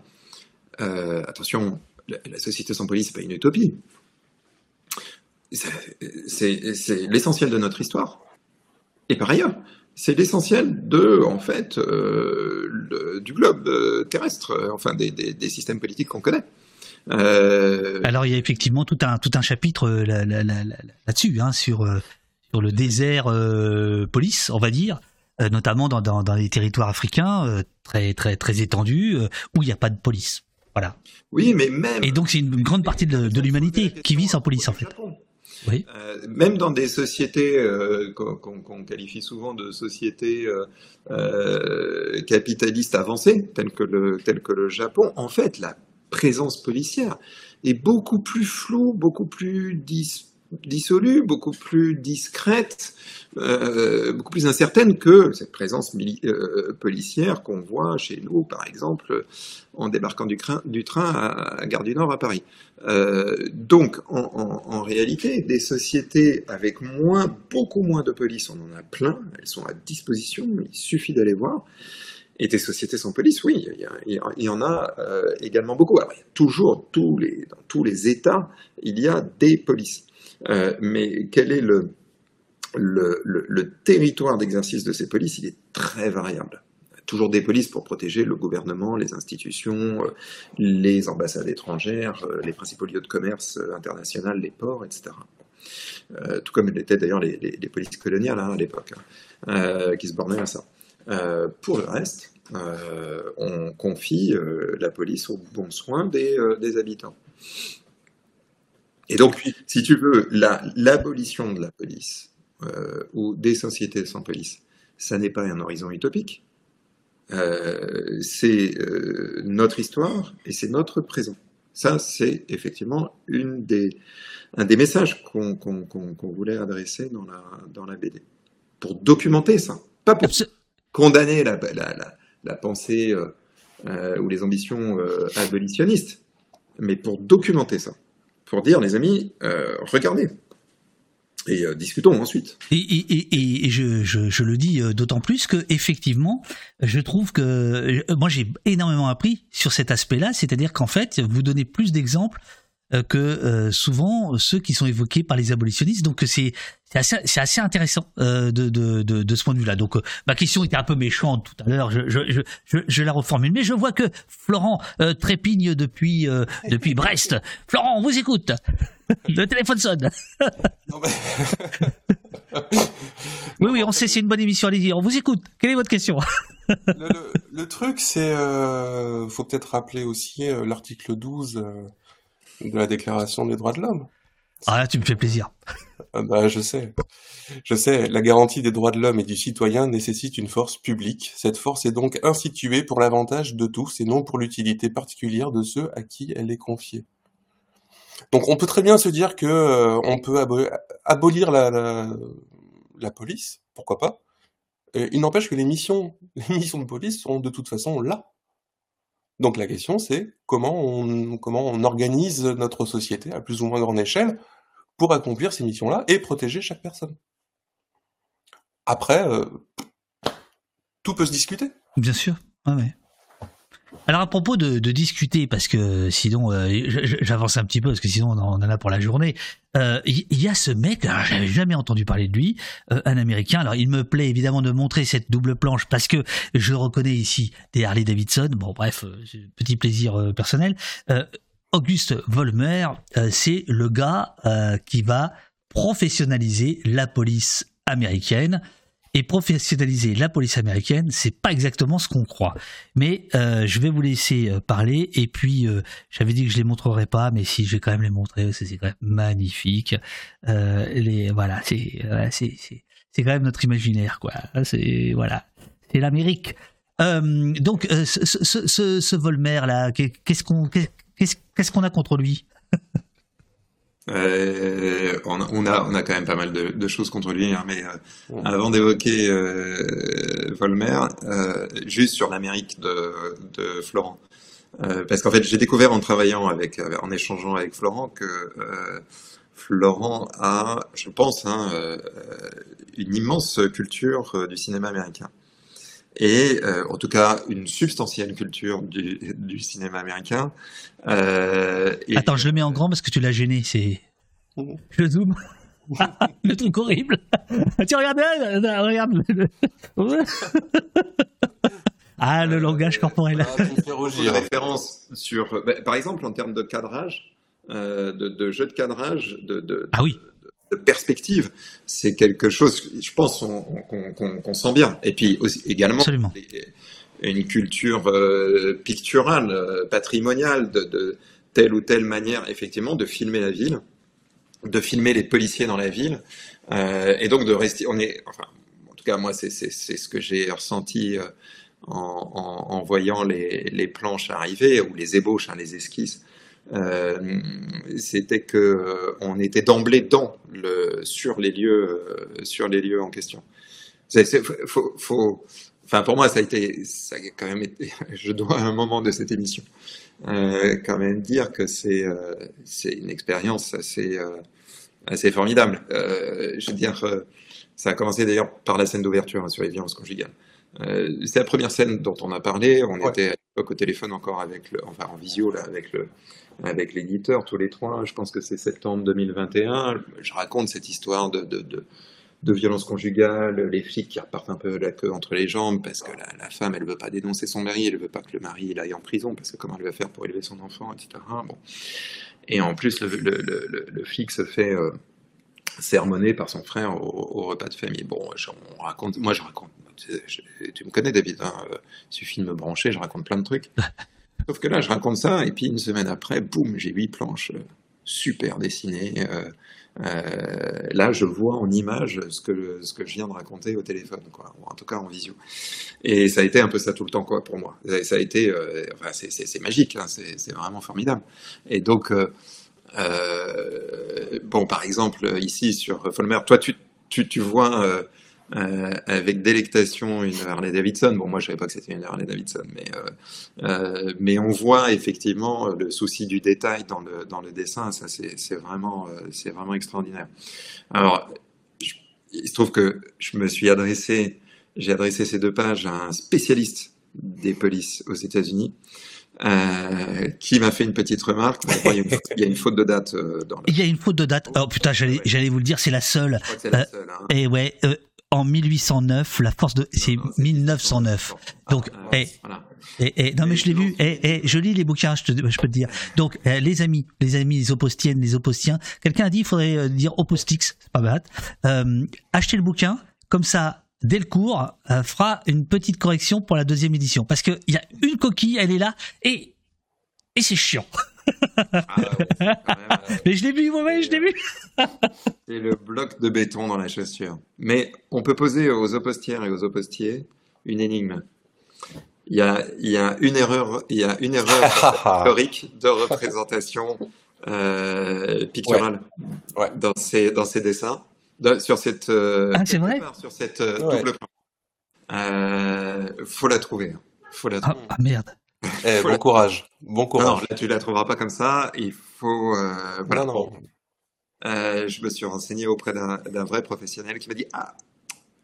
attention, la, société sans police, c'est pas une utopie. C'est l'essentiel de notre histoire. Et par ailleurs, c'est l'essentiel de, en fait, euh, du globe euh, terrestre, euh, enfin des, des, systèmes politiques qu'on connaît. Alors il y a effectivement tout un tout un chapitre là-dessus, hein, sur sur le désert police, on va dire, notamment dans, dans, dans, les territoires africains très très très étendus où il n'y a pas de police. Voilà. Oui, mais même. Et donc c'est une grande partie de, de l'humanité qui vit sans police en fait. Euh, même dans des sociétés euh, qu'on qualifie souvent de sociétés euh, capitalistes avancées, telles que, le, telles que le Japon, en fait, la présence policière est beaucoup plus floue, beaucoup plus dis dissolue, beaucoup plus discrète, euh, beaucoup plus incertaine que cette présence euh, policière qu'on voit chez nous, par exemple, en débarquant du, train à, Gare du Nord à Paris. Euh, donc, en, réalité, des sociétés avec moins, beaucoup moins de police, on en a plein, elles sont à disposition, il suffit d'aller voir. Et des sociétés sans police, oui, il y, en a également beaucoup. Alors, il y a toujours, dans tous les États, il y a des polices. Euh, mais quel est le, territoire d'exercice de ces polices? Il est très variable. Toujours des polices pour protéger le gouvernement, les institutions, euh, les ambassades étrangères, euh, les principaux lieux de commerce international, les ports, etc. tout comme l'étaient d'ailleurs les, les, polices coloniales hein, à l'époque, hein, qui se bornaient à ça. pour le reste, on confie la police au bon soin des habitants. Et donc, si tu veux, l'abolition de la police euh, ou des sociétés sans police, ça n'est pas un horizon utopique. Euh, c'est euh, notre histoire et c'est notre présent. Ça, c'est effectivement une des, un des messages qu'on voulait adresser dans la, dans la BD. Pour documenter ça. Pas pour condamner la, la, la, pensée ou les ambitions abolitionnistes, mais pour documenter ça pour dire, les amis, euh, regardez. Et euh, discutons ensuite. Et, je, je, le dis euh, d'autant plus que effectivement, je trouve que moi j'ai énormément appris sur cet aspect-là, c'est-à-dire qu'en fait, vous donnez plus d'exemples que euh, souvent ceux qui sont évoqués par les abolitionnistes. Donc c'est assez, assez, intéressant euh, de, de, de, de, ce point de vue-là. Donc ma question était un peu méchante tout à l'heure, je, je, je, je, la reformule. Mais je vois que Florent trépigne depuis, depuis Brest. Florent, on vous écoute. Le téléphone sonne. oui, oui, on sait, c'est une bonne émission. Allez-y, on vous écoute. Quelle est votre question? Le, le, truc, c'est, euh, faut peut-être rappeler aussi l'article 12 de la Déclaration des droits de l'homme. Ah là, tu me fais plaisir. Ah bah, je sais. Je sais, la garantie des droits de l'homme et du citoyen nécessite une force publique. Cette force est donc instituée pour l'avantage de tous et non pour l'utilité particulière de ceux à qui elle est confiée. Donc on peut très bien se dire que euh, on peut abolir la, la, la, police, pourquoi pas. il n'empêche que les missions, les missions de police sont de toute façon là. Donc la question c'est comment on, organise notre société à plus ou moins grande échelle pour accomplir ces missions-là et protéger chaque personne. Après, euh, tout peut se discuter. Bien sûr. Ouais. Alors à propos de, discuter, parce que sinon euh, j'avance un petit peu, parce que sinon on en a pour la journée. Il euh, y, a ce mec, j'avais jamais entendu parler de lui, euh, un Américain. Alors il me plaît évidemment de montrer cette double planche parce que je reconnais ici des Harley Davidson. Bon bref, petit plaisir personnel. Auguste Volmer, c'est le gars qui va professionnaliser la police américaine et professionnaliser la police américaine, c'est pas exactement ce qu'on croit. Mais euh, je vais vous laisser euh, parler et puis euh, j'avais dit que je les montrerai pas, mais si je vais quand même les montrer, c'est quand même magnifique. les voilà, c'est c'est c'est quand même notre imaginaire quoi. C'est voilà, c'est l'Amérique. donc ce, ce, ce, ce Volmer là, qu'est-ce qu'on qu'est-ce qu'on a contre lui? Euh, on, on, a, on a quand même pas mal de, de choses contre lui, hein, mais euh, avant d'évoquer euh, Volmer, euh, juste sur l'Amérique de, de, Florent, euh, parce qu'en fait j'ai découvert en travaillant avec, en échangeant avec Florent que Florent a, je pense, hein, une immense culture du cinéma américain et euh, en tout cas une substantielle culture du, du cinéma américain. Euh, et... Attends, je le mets en grand parce que tu l'as gêné. C'est, je zoome. le truc horrible. tu regardes, regarde. ah, le langage corporel. Ah, référence sur, bah, par exemple, en termes de cadrage, euh, de, de, jeu de cadrage, de, de ah oui perspective, c'est quelque chose, je pense, qu'on sent bien. Et puis aussi, également, une culture euh, picturale, euh, patrimoniale, de, telle ou telle manière, effectivement, de filmer la ville, de filmer les policiers dans la ville, euh, et donc de rester. On est, enfin, en tout cas, moi, c'est ce que j'ai ressenti. En, voyant les, planches arriver ou les ébauches, hein, les esquisses, euh, c'était que euh, on était d'emblée dans le sur les lieux euh, sur les lieux en question. faut, faut, enfin pour moi ça a été ça a quand même été, je dois à un moment de cette émission euh, quand même dire que c'est euh, c'est une expérience assez assez formidable. je veux dire ça a commencé d'ailleurs par la scène d'ouverture hein, sur les violences conjugales. c'est la première scène dont on a parlé. On était au téléphone encore en visio là avec l'éditeur tous les trois. Je pense que c'est septembre 2021. Je raconte cette histoire de, de, de, violence conjugale, les flics qui repartent un peu la queue entre les jambes parce que la, femme, elle veut pas dénoncer son mari, elle veut pas que le mari aille en prison parce que comment elle va faire pour élever son enfant, etc. Bon. Et en plus, le, flic se fait euh, sermonner par son frère au, au, repas de famille. Bon, on raconte, moi je raconte. Tu, me connais, David. Hein, euh, suffit de me brancher, je raconte plein de trucs. Sauf que là, je raconte ça, et puis une semaine après, boum, j'ai huit planches euh, super dessinées. Euh, euh, là, je vois en image ce que, ce que je viens de raconter au téléphone, quoi, ou en tout cas en visio. Et ça a été un peu ça tout le temps, quoi, pour moi. Ça a été, euh, enfin, c'est magique, hein, c'est vraiment formidable. Et donc, bon, par exemple, ici sur Folmer, toi, tu, tu, tu vois euh, avec délectation une Harley Davidson. Bon, moi, je savais pas que c'était une Harley Davidson, mais euh, euh, mais on voit effectivement le souci du détail dans le dans le dessin. Ça, c'est vraiment c'est vraiment extraordinaire. Alors, il se trouve que je me suis adressé, j'ai adressé ces deux pages à un spécialiste des polices aux États-Unis. Euh, qui m'a fait une petite remarque. Il y, a une, il y a une faute de date euh, dans la... Il y a une faute de date. Oh putain, j'allais, vous le dire, c'est la seule. C'est la seule. Hein. Et ouais, euh, en 1809, la force de, c'est 1909. Donc, ah, et, et, et, non mais je l'ai vu. Et, je lis les bouquins, je, te, je peux te dire. Donc, les amis, les amis, les opostiennes, les opostiens. Quelqu'un a dit, il faudrait euh, dire opostix, c'est pas bad. Euh, achetez le bouquin, comme ça, dès le cours, euh, fera une petite correction pour la deuxième édition, parce que il y a une coquille, elle est là, et et c'est chiant. Ah mais je l'ai vu, ouais, je l'ai vu. c'est le bloc de béton dans la chaussure. Mais on peut poser aux opostières et aux opostiers une énigme. Il y a, il y a une erreur, il y a une erreur historique de représentation euh, picturale ouais. Ouais. dans ces dans ces dessins, sur cette euh, ah, c'est vrai sur cette euh, double plan. Euh, faut la trouver. Faut la trouver. Ah, ah merde. Eh, bon courage. Bon courage. Non, là, tu la trouveras pas comme ça. Il faut. Euh, voilà. Non, non. Euh, je me suis renseigné auprès d'un vrai professionnel qui m'a dit ah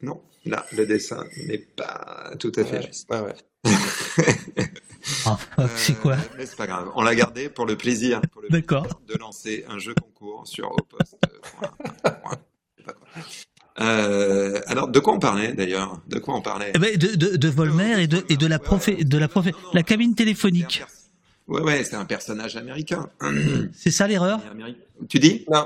non là le dessin n'est pas tout à fait Ouais, juste. ouais, ouais. Ah, c'est quoi Euh, mais c'est pas grave. On l'a gardé pour le plaisir, pour le D'accord. plaisir de lancer un jeu concours sur au poste. Euh, alors, de quoi on parlait d'ailleurs De quoi on parlait Eh ben, de, de, de Volmer et de, et de la profé, de la profé, la cabine téléphonique. Ouais, ouais, c'est un personnage américain. C'est ça l'erreur Tu dis Non,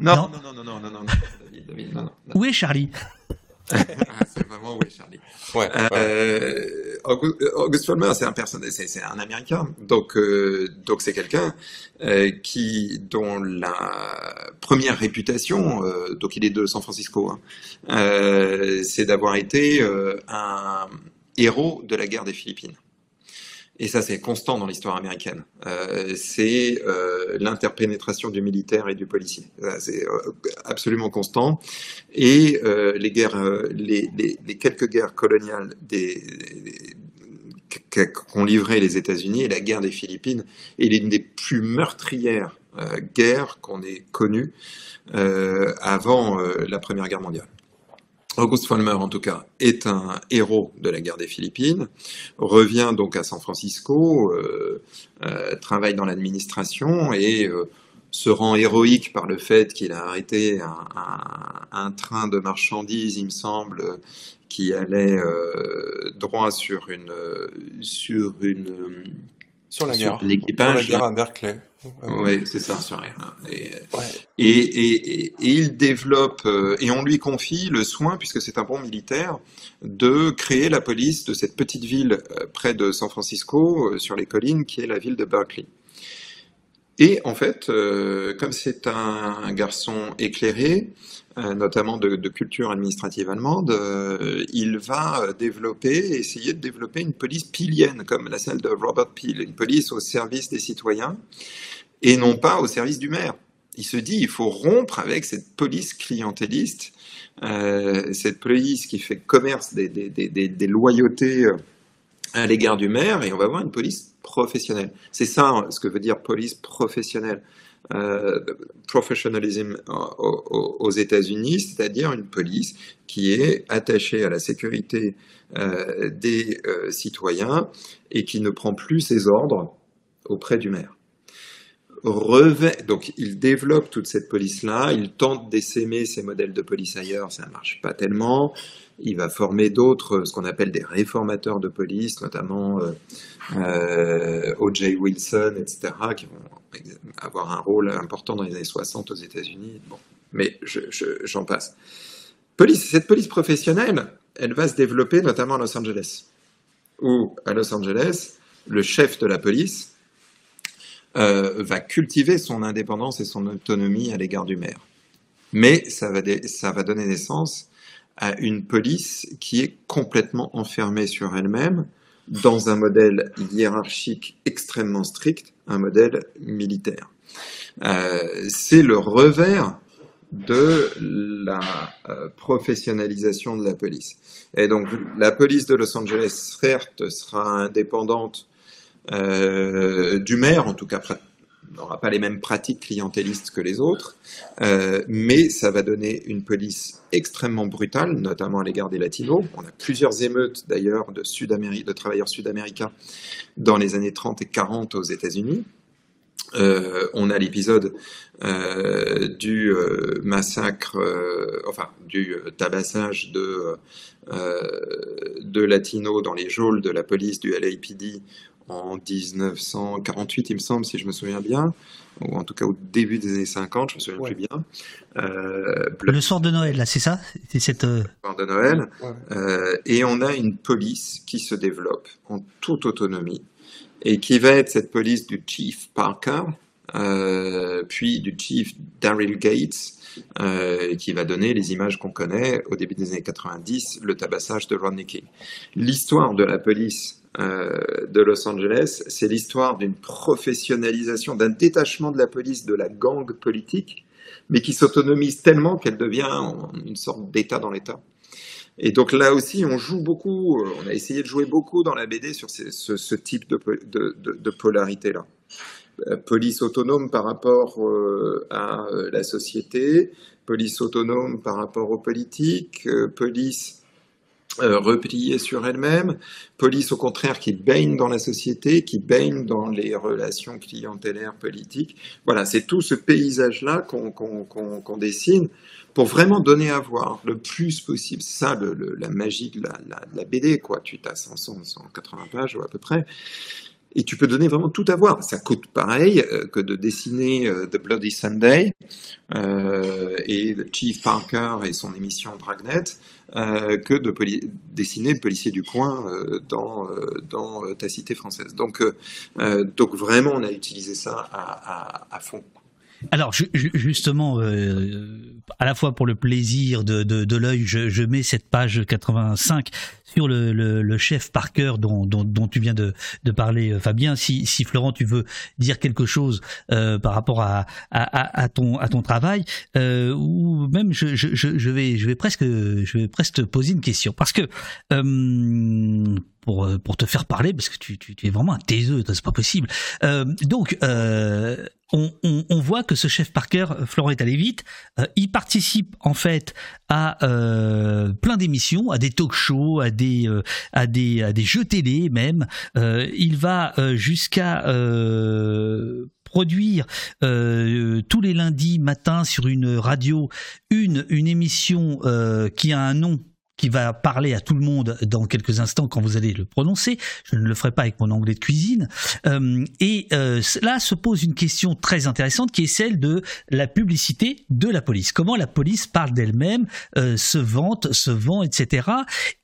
non. Non. non, non, non, non, non, non, David, David, non, non. non. Où est Charlie Ah, c'est vraiment oui, Charlie. ouais, ouais. Euh, Augu- August Vollmer, c'est un personnage, c'est, c'est un Américain, donc euh, donc c'est quelqu'un euh, qui dont la première réputation, euh, donc il est de San Francisco, hein, euh, c'est d'avoir été euh, un héros de la guerre des Philippines. Et ça, c'est constant dans l'histoire américaine. Euh, c'est euh, l'interpénétration du militaire et du policier. C'est euh, absolument constant. Et euh, les guerres, euh, les, les, les quelques guerres coloniales des, des- qu'ont livré les États-Unis la guerre des Philippines est l'une des plus meurtrières guerres qu'on ait connues avant la Première Guerre mondiale. August Vollmer, en tout cas, est un héros de la guerre des Philippines, revient donc à San Francisco, euh, euh, travaille dans l'administration et euh, se rend héroïque par le fait qu'il a arrêté un, un- un train de marchandises, il me semble, qui allait euh, droit sur une sur une Sur la sur guerre. Sur la l'équipage. guerre à Berkeley. Oui, c'est ça, sur rien. Et, Ouais. et, et, et- et il développe, euh, et on lui confie le soin, puisque c'est un bon militaire, de créer la police de cette petite ville euh, près de San Francisco, euh, sur les collines, qui est la ville de Berkeley. Et en fait, euh, comme c'est un garçon éclairé, euh, notamment de, culture administrative allemande, euh, il va euh, développer, essayer de développer une police pilienne, comme la celle de Robert Peel, une police au service des citoyens, et non pas au service du maire. Il se dit, il faut rompre avec cette police clientéliste, euh, cette police qui fait commerce des, loyautés euh, à l'égard du maire, et on va avoir une police professionnelle. C'est ça ce que veut dire police professionnelle. Euh, professionalism aux, États-Unis, c'est-à-dire une police qui est attachée à la sécurité euh, des euh, citoyens et qui ne prend plus ses ordres auprès du maire donc il développe toute cette police-là, il tente d'essaimer ces modèles de police ailleurs, ça ne marche pas tellement, il va former d'autres, ce qu'on appelle des réformateurs de police, notamment O.J. Wilson, etc., qui vont avoir un rôle important dans les années 60 aux États-Unis, bon, mais je- je- j'en passe. Police, cette police professionnelle, elle va se développer notamment à Los Angeles, où à Los Angeles, le chef de la police, euh, va cultiver son indépendance et son autonomie à l'égard du maire. Mais ça va, ça va donner naissance à une police qui est complètement enfermée sur elle-même dans un modèle hiérarchique extrêmement strict, un modèle militaire. Euh, C'est le revers de la euh, professionnalisation de la police. Et donc la police de Los Angeles, certes, sera indépendante euh, du maire, en tout cas n'aura pas les mêmes pratiques clientélistes que les autres, euh, mais ça va donner une police extrêmement brutale, notamment à l'égard des latinos. On a plusieurs émeutes d'ailleurs de, travailleurs sud-américains dans les années 30 et 40 aux États-Unis. Euh, on a l'épisode euh, du massacre, enfin du tabassage de, de latinos dans les geôles de la police du LAPD en 1948, il me semble, si je me souviens bien, ou en tout cas au début des années 50, je me souviens Ouais. plus bien. Euh, Le soir de Noël, là, c'est ça? C'est cette. euh, Blood de Noël. Ouais. Euh, et on a une police qui se développe en toute autonomie et qui va être cette police du Chief Parker, euh, puis du Chief Daryl Gates, euh, qui va donner les images qu'on connaît au début des années 90, le tabassage de Rodney King. L'histoire de la police euh, de Los Angeles, c'est l'histoire d'une professionnalisation, d'un détachement de la police de la gang politique, mais qui s'autonomise tellement qu'elle devient en- une sorte d'État dans l'État. Et donc là aussi, on joue beaucoup, euh, on a essayé de jouer beaucoup dans la BD sur ce, type de polarité-là. Police autonome par rapport à la société, police autonome par rapport aux politiques, police euh, repliée sur elle-même, police au contraire qui baigne dans la société, qui baigne dans les relations clientélaires politiques. Voilà, c'est tout ce paysage-là qu'on dessine pour vraiment donner à voir le plus possible. Ça la magie de la, BD, quoi. Tu as 100, 180 pages à peu près et tu peux donner vraiment tout à voir. Ça coûte pareil euh, que de dessiner euh, The Bloody Sunday euh, et Chief Parker et son émission Dragnet euh, que de dessiner le policier du coin euh, dans, dans ta cité française. Donc, donc vraiment, on a utilisé ça à, à, à fond. Alors justement, euh, à la fois pour le plaisir de, de, l'œil, je, je, mets cette page 85 sur le, le, chef Parker dont, dont, dont, tu viens de, de parler, euh, Fabien. Si, si, Florent, tu veux dire quelque chose euh, par rapport à, à, ton, à ton travail, euh, ou même je, je, je, vais, je vais presque, je vais presque te poser une question parce que pour, pour te faire parler parce que tu, tu, es vraiment un taiseux, c'est pas possible. Donc, on, on, voit que ce chef Parker, Florent est allé vite, il participe en fait à euh, plein d'émissions, à des talk-shows, à des euh, à des à des jeux télé même. il va jusqu'à produire tous les lundis matin sur une radio une une émission qui a un nom qui va parler à tout le monde dans quelques instants quand vous allez le prononcer. Je ne le ferai pas avec mon anglais de cuisine. Euh, et euh, là se pose une question très intéressante qui est celle de la publicité de la police. Comment la police parle d'elle-même, euh, se vante, se vend, etc.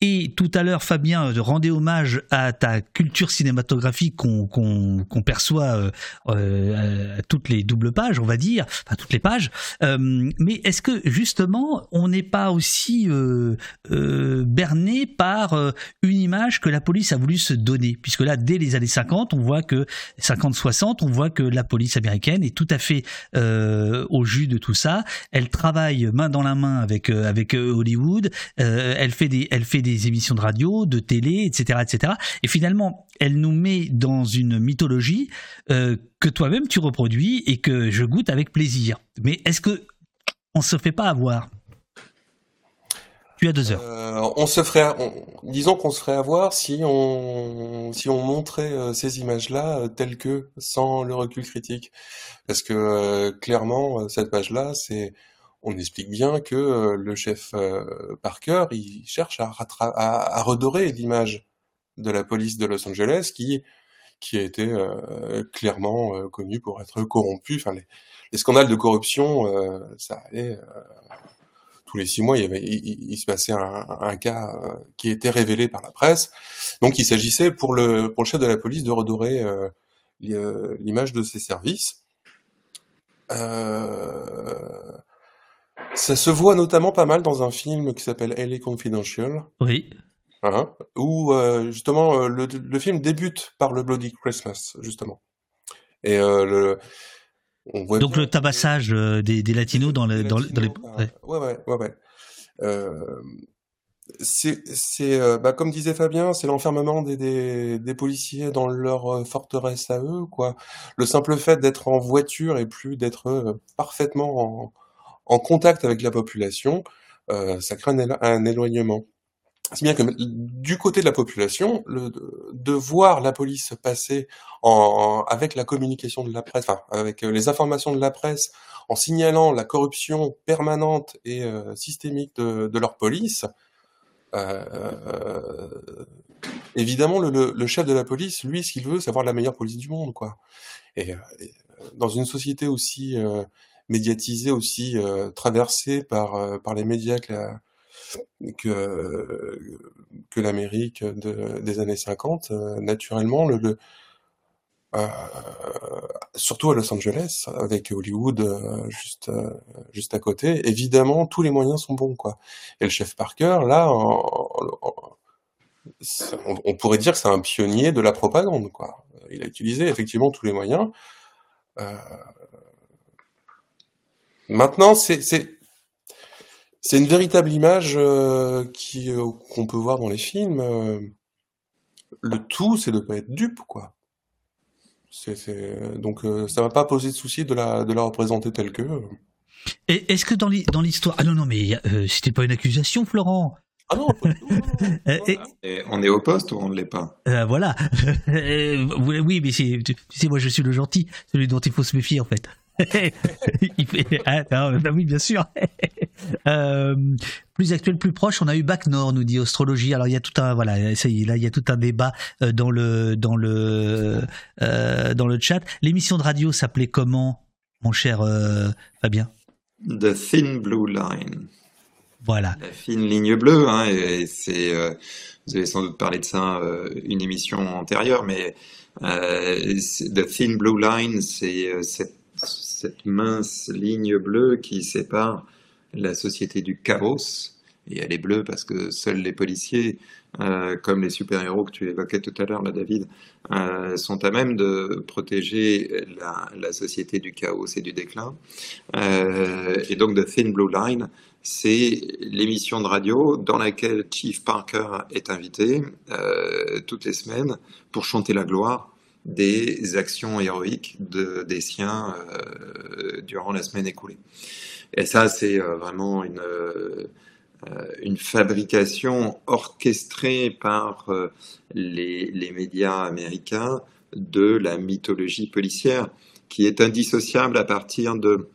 Et tout à l'heure, Fabien rendait hommage à ta culture cinématographique qu'on perçoit à toutes les doubles pages, on va dire, enfin toutes les pages. mais est-ce que justement, on n'est pas aussi euh, berné par euh, une image que la police a voulu se donner. Puisque là, dès les années 50, on voit que 50-60, on voit que la police américaine est tout à fait euh, au jus de tout ça. Elle travaille main dans la main avec avec Hollywood. elle fait des elle fait des émissions de radio, de télé, etc., etc. Et finalement, elle nous met dans une mythologie que toi-même tu reproduis et que je goûte avec plaisir. Mais est-ce que on se fait pas avoir? Euh, on se ferait, disons qu'on se ferait avoir si on, si on montrait euh, ces images-là euh, telles que, sans le recul critique. Parce que clairement, cette page-là, c'est, on explique bien que le chef Parker, il cherche à, à, redorer l'image de la police de Los Angeles, qui, qui a été clairement connue pour être corrompue. Enfin, les, les scandales de corruption, ça allait tous les six mois, il, y avait, il, se passait un, un, cas euh, qui était révélé par la presse. Donc, il s'agissait pour le, pour le chef de la police de redorer euh, euh, l'image de ses services. Euh, ça se voit notamment pas mal dans un film qui s'appelle LA Confidential. Oui. Hein, où justement le, le, film débute par le Bloody Christmas, justement. Et le, donc le tabassage euh, des, des latinos dans, les, dans, les... Ouais, ouais, ouais, ouais. Euh, c'est, c'est euh, bah, comme disait Fabien, c'est l'enfermement des, des, des, policiers dans leur euh, forteresse à eux, quoi. Le simple fait d'être en voiture et plus d'être parfaitement en, en, contact avec la population, euh, ça crée un, un éloignement. C'est bien que du côté de la population, le, de voir la police passer en, avec la communication de la presse, enfin avec euh, les informations de la presse, en signalant la corruption permanente et euh, systémique de, de, leur police, euh, euh évidemment le, le, chef de la police, lui, ce qu'il veut, c'est avoir la meilleure police du monde, quoi. Et, et dans une société aussi médiatisée, aussi traversée par par les médias que la que, que l'Amérique des années 50, euh, naturellement, le, euh, surtout à Los Angeles, avec Hollywood euh, juste juste à côté, évidemment tous les moyens sont bons quoi. Et le chef Parker, là, on, pourrait dire que c'est un pionnier de la propagande quoi. Il a utilisé effectivement tous les moyens. maintenant, c'est c'est une véritable image euh, qui euh, qu'on peut voir dans les films. Euh. le tout, c'est de pas être dupe, quoi. C'est, donc ça m'a pas posé de souci de la, de la représenter telle que. Et est-ce que dans l'histoire... Ah non, non, mais c'était pas une accusation, Florent ah non, on est au poste ou on ne l'est pas? Euh, Voilà. oui, mais c'est, tu sais, moi je suis le gentil, celui dont il faut se méfier en fait. Il fait, ah, bah oui, bien sûr. euh, plus actuel, plus proche, on a eu Bac Nord, nous dit astrologie. Alors il y a tout un voilà, ça y est, là il y a tout un débat euh, dans le dans le euh, dans le chat. L'émission de radio s'appelait comment, mon cher euh, Fabien? The Thin Blue Line. Voilà. La fine ligne bleue, hein, et c'est, vous avez sans doute parlé de ça une émission antérieure, mais The Thin Blue Line, c'est cette, cette, mince ligne bleue qui sépare la société du chaos, et elle est bleue parce que seuls les policiers, euh, comme les super-héros que tu évoquais tout à l'heure, là, David, euh, sont à même de protéger la, société du chaos et du déclin. et donc, The Thin Blue Line, c'est l'émission de radio dans laquelle Chief Parker est invité euh, toutes les semaines pour chanter la gloire des actions héroïques de, des siens euh, durant la semaine écoulée. Et ça, c'est euh, vraiment une, euh, une fabrication orchestrée par les, les médias américains de la mythologie policière qui est indissociable à partir de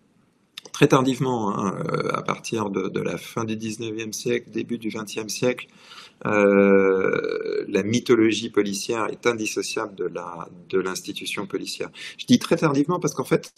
très tardivement, hein, à partir de, de, la fin du 19e siècle, début du 20e siècle, euh, la mythologie policière est indissociable de la de l'institution policière. Je dis très tardivement parce qu'en fait,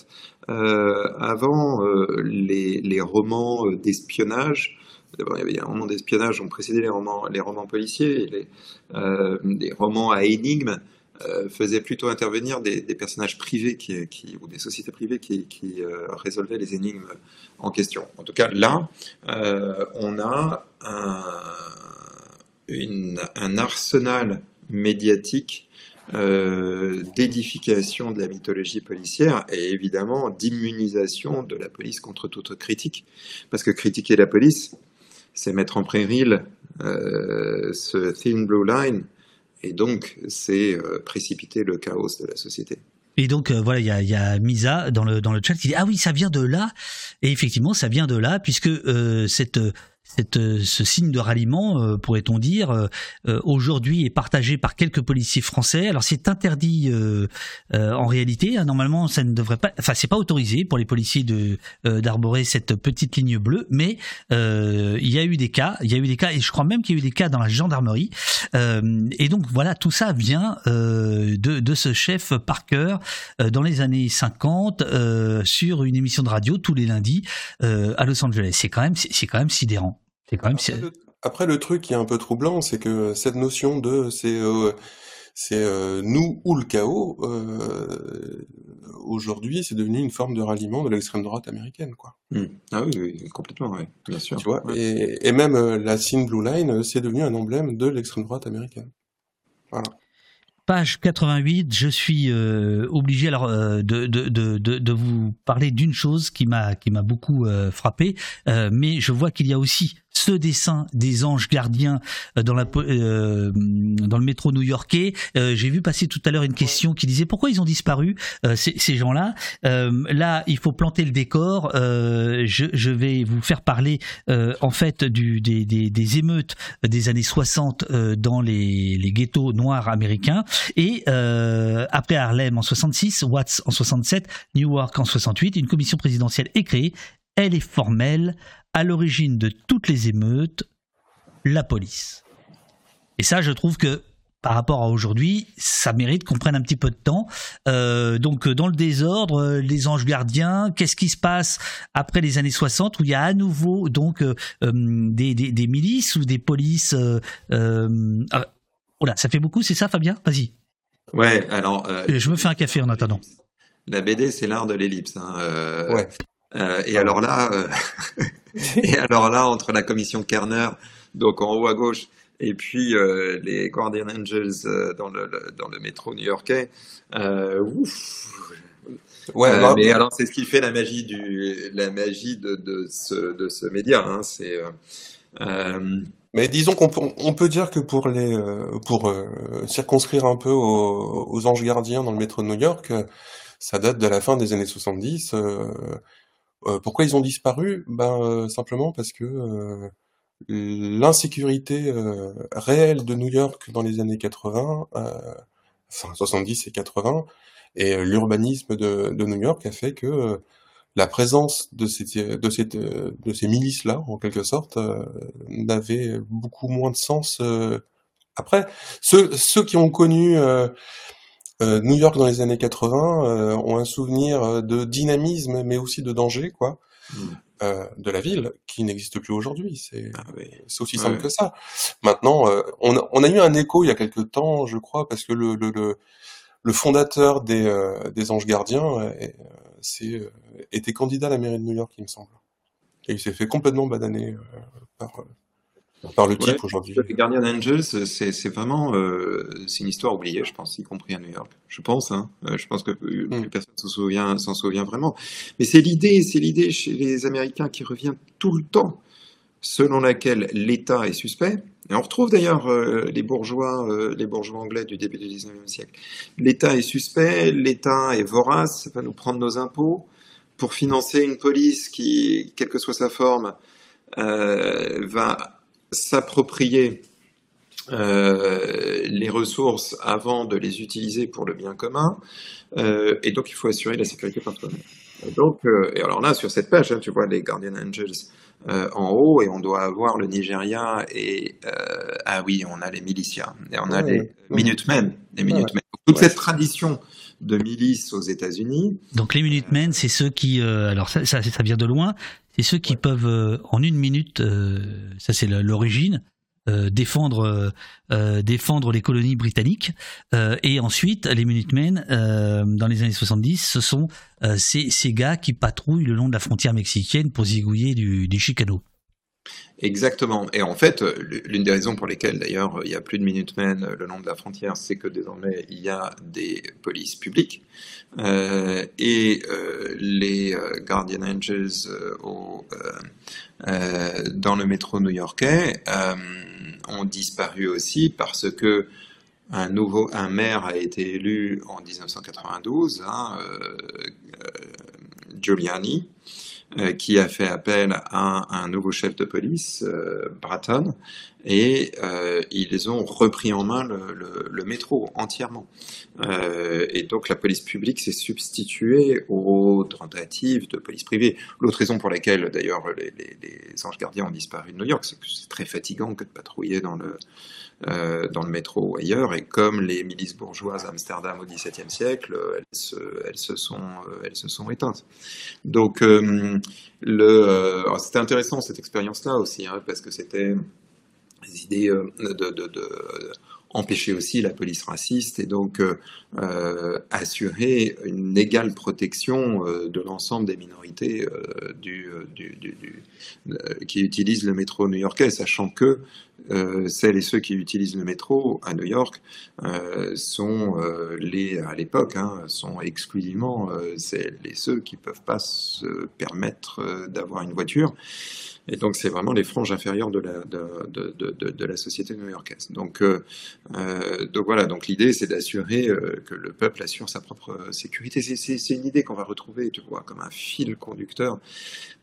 euh, avant euh, les, les, romans d'espionnage, D'abord, il y avait un roman d'espionnage, ont précédé les romans, les romans policiers, les, romans à énigmes euh, faisait plutôt intervenir des, personnages privés qui, ou des sociétés privées qui, résolvaient les énigmes en question. En tout cas, là, on a un, un arsenal médiatique euh, d'édification de la mythologie policière et évidemment d'immunisation de la police contre toute critique. Parce que critiquer la police, c'est mettre en péril euh, ce thin blue line et donc c'est euh, précipiter le chaos de la société. Et donc voilà, il y a, Misa dans le dans le chat qui dit ah oui ça vient de là et effectivement ça vient de là puisque cette cette, euh, ce signe de ralliement, euh, pourrait-on dire, euh, aujourd'hui est partagé par quelques policiers français. Alors c'est interdit en réalité. Hein, normalement, ça ne devrait pas. Enfin, c'est pas autorisé pour les policiers de d'arborer cette petite ligne bleue, mais il y a eu des cas. Il y a eu des cas, et je crois même qu'il y a eu des cas dans la gendarmerie. et donc voilà, tout ça vient de, de ce chef Parker dans les années 50 sur une émission de radio tous les lundis à Los Angeles. C'est quand même c'est quand même sidérant. C'est quand même. Après le, après, le truc qui est un peu troublant, c'est que cette notion de c'est euh, c'est euh, nous ou le chaos, euh, aujourd'hui, c'est devenu une forme de ralliement de l'extrême droite américaine, quoi. Mmh. Ah oui, oui, complètement, oui, bien sûr. Tu vois, ouais. et, et, même euh, la Thin Blue Line, c'est devenu un emblème de l'extrême droite américaine. Voilà page 88, je suis euh, obligé alors euh, de, de, de, de, vous parler d'une chose qui m'a qui m'a beaucoup euh, frappé, mais je vois qu'il y a aussi ce dessin des anges gardiens dans la euh, dans le métro new-yorkais. Euh, J'ai vu passer tout à l'heure une question qui disait pourquoi ils ont disparu euh, ces, gens-là. là, il faut planter le décor. Je, vais vous faire parler en fait des, émeutes des années 60 dans les, les ghettos noirs américains et après Harlem en 66, Watts en 67, Newark en 68, une commission présidentielle est créée elle est formelle, à l'origine de toutes les émeutes, la police. Et ça, je trouve que par rapport à aujourd'hui, ça mérite qu'on prenne un petit peu de temps. Euh, donc dans le désordre, euh, les anges gardiens, qu'est-ce qui se passe après les années 60 où il y a à nouveau donc euh, des, des, des, milices ou des polices euh, ah, oh là, ça fait beaucoup, c'est ça Fabien? Vas-y. Ouais, alors... je me fais un café en attendant. La BD, c'est l'art de l'ellipse. Hein, ouais. Euh, et alors là, euh, et alors là, entre la commission Kerner, donc en haut à gauche, et puis euh, les Guardian Angels euh, dans le, le, dans le métro new-yorkais, euh, ouf. Ouais, bah, mais alors c'est ce qui fait la magie du, la magie de, de ce, de ce média. Hein, c'est Mais disons qu'on peut, on peut dire que pour les pour circonscrire un peu aux, aux anges gardiens dans le métro de New York, ça date de la fin des années 70. Euh, pourquoi ils ont disparu? Ben euh, simplement parce que euh, l'insécurité réelle de New York dans les années 80, euh, enfin 70 et 80, et l'urbanisme de, de New York a fait que la présence de ces, de ces, de ces milices-là, en quelque sorte, euh, n'avait beaucoup moins de sens. euh. Après, ceux, ceux qui ont connu euh, euh, New York dans les années 80 euh, ont un souvenir de dynamisme, mais aussi de danger, quoi, Mm. euh, de la ville, qui n'existe plus aujourd'hui. C'est Ah oui. aussi simple ouais. que ça. Maintenant, euh, on a, on a eu un écho il y a quelque temps, je crois, parce que le, le, le, le fondateur des, euh, des Anges Gardiens euh, est- euh, c'est, euh, était candidat à la mairie de New York, il me semble. Et il s'est fait complètement bananer euh, par, euh, par le Ouais, type aujourd'hui. les Guardian Angels, c'est vraiment euh, c'est une histoire oubliée, je pense, y compris à New York. Je pense, hein. Euh, je pense que Mm. personne s'en souvient, s'en souvient vraiment. Mais c'est l'idée, c'est l'idée chez les Américains qui revient tout le temps, selon laquelle l'État est suspect. Et on retrouve d'ailleurs euh, les bourgeois, euh, les bourgeois anglais du début du 19e siècle. L'État est suspect, l'État est vorace, va nous prendre nos impôts pour financer une police qui, quelle que soit sa forme, euh, va s'approprier euh, les ressources avant de les utiliser pour le bien commun, euh, et donc il faut assurer la sécurité par soi-même. Donc, euh, et alors là, sur cette page, hein, tu vois les Guardian Angels euh, en haut, et on doit avoir le Nigeria, et euh, ah oui, on a les milicias, et on a les ouais. Minutemen, les Ouais. Minutemen. Toute Ouais. cette tradition de milices aux États-Unis, Donc les Minutemen, c'est ceux qui, euh, alors ça, ça, ça vient de loin, c'est ceux qui Ouais. peuvent euh, en une minute, euh, ça c'est l'origine, euh, défendre, euh, euh, défendre les colonies britanniques. Euh, et ensuite, les Minutemen, euh, dans les années 70, ce sont euh, ces, ces gars qui patrouillent le long de la frontière mexicaine pour zigouiller du, du Chicano. Exactement. Et en fait, euh, l'une des raisons pour lesquelles d'ailleurs il n'y a plus de Minutemen euh, le long de la frontière, c'est que désormais il y a des polices publiques euh, et euh, les euh, Guardian Angels euh, euh, euh, dans le métro new-yorkais euh, ont disparu aussi parce que un nouveau un maire a été élu en 1992, hein, euh, euh, Giuliani euh, qui a fait appel à un nouveau chef de police, euh, Bratton, et euh, ils ont repris en main le, métro entièrement. Euh, et donc la police publique s'est substituée aux tentatives de police privée. L'autre raison pour laquelle d'ailleurs les- les anges gardiens ont disparu de New York, c'est que c'est très fatigant que de patrouiller dans le, euh, dans le métro ou ailleurs, et comme les milices bourgeoises à Amsterdam au XVIIe siècle, euh, elles se, elles se sont, euh, elles se sont éteintes. Donc, euh, c'était intéressant cette expérience-là aussi, hein, parce que c'était des idées de empêcher aussi la police raciste et donc euh, euh, assurer une égale protection euh, de l'ensemble des minorités qui utilisent le métro new-yorkais, sachant que celles et ceux qui utilisent le métro à New York sont les à l'époque hein, sont exclusivement euh, c'est les ceux qui peuvent pas se permettre d'avoir une voiture et donc c'est vraiment les franges inférieures de la société new-yorkaise. Donc euh, euh, donc voilà. Donc l'idée c'est d'assurer euh, que le peuple assure sa propre euh, sécurité. C'est une idée qu'on va retrouver tu vois comme un fil conducteur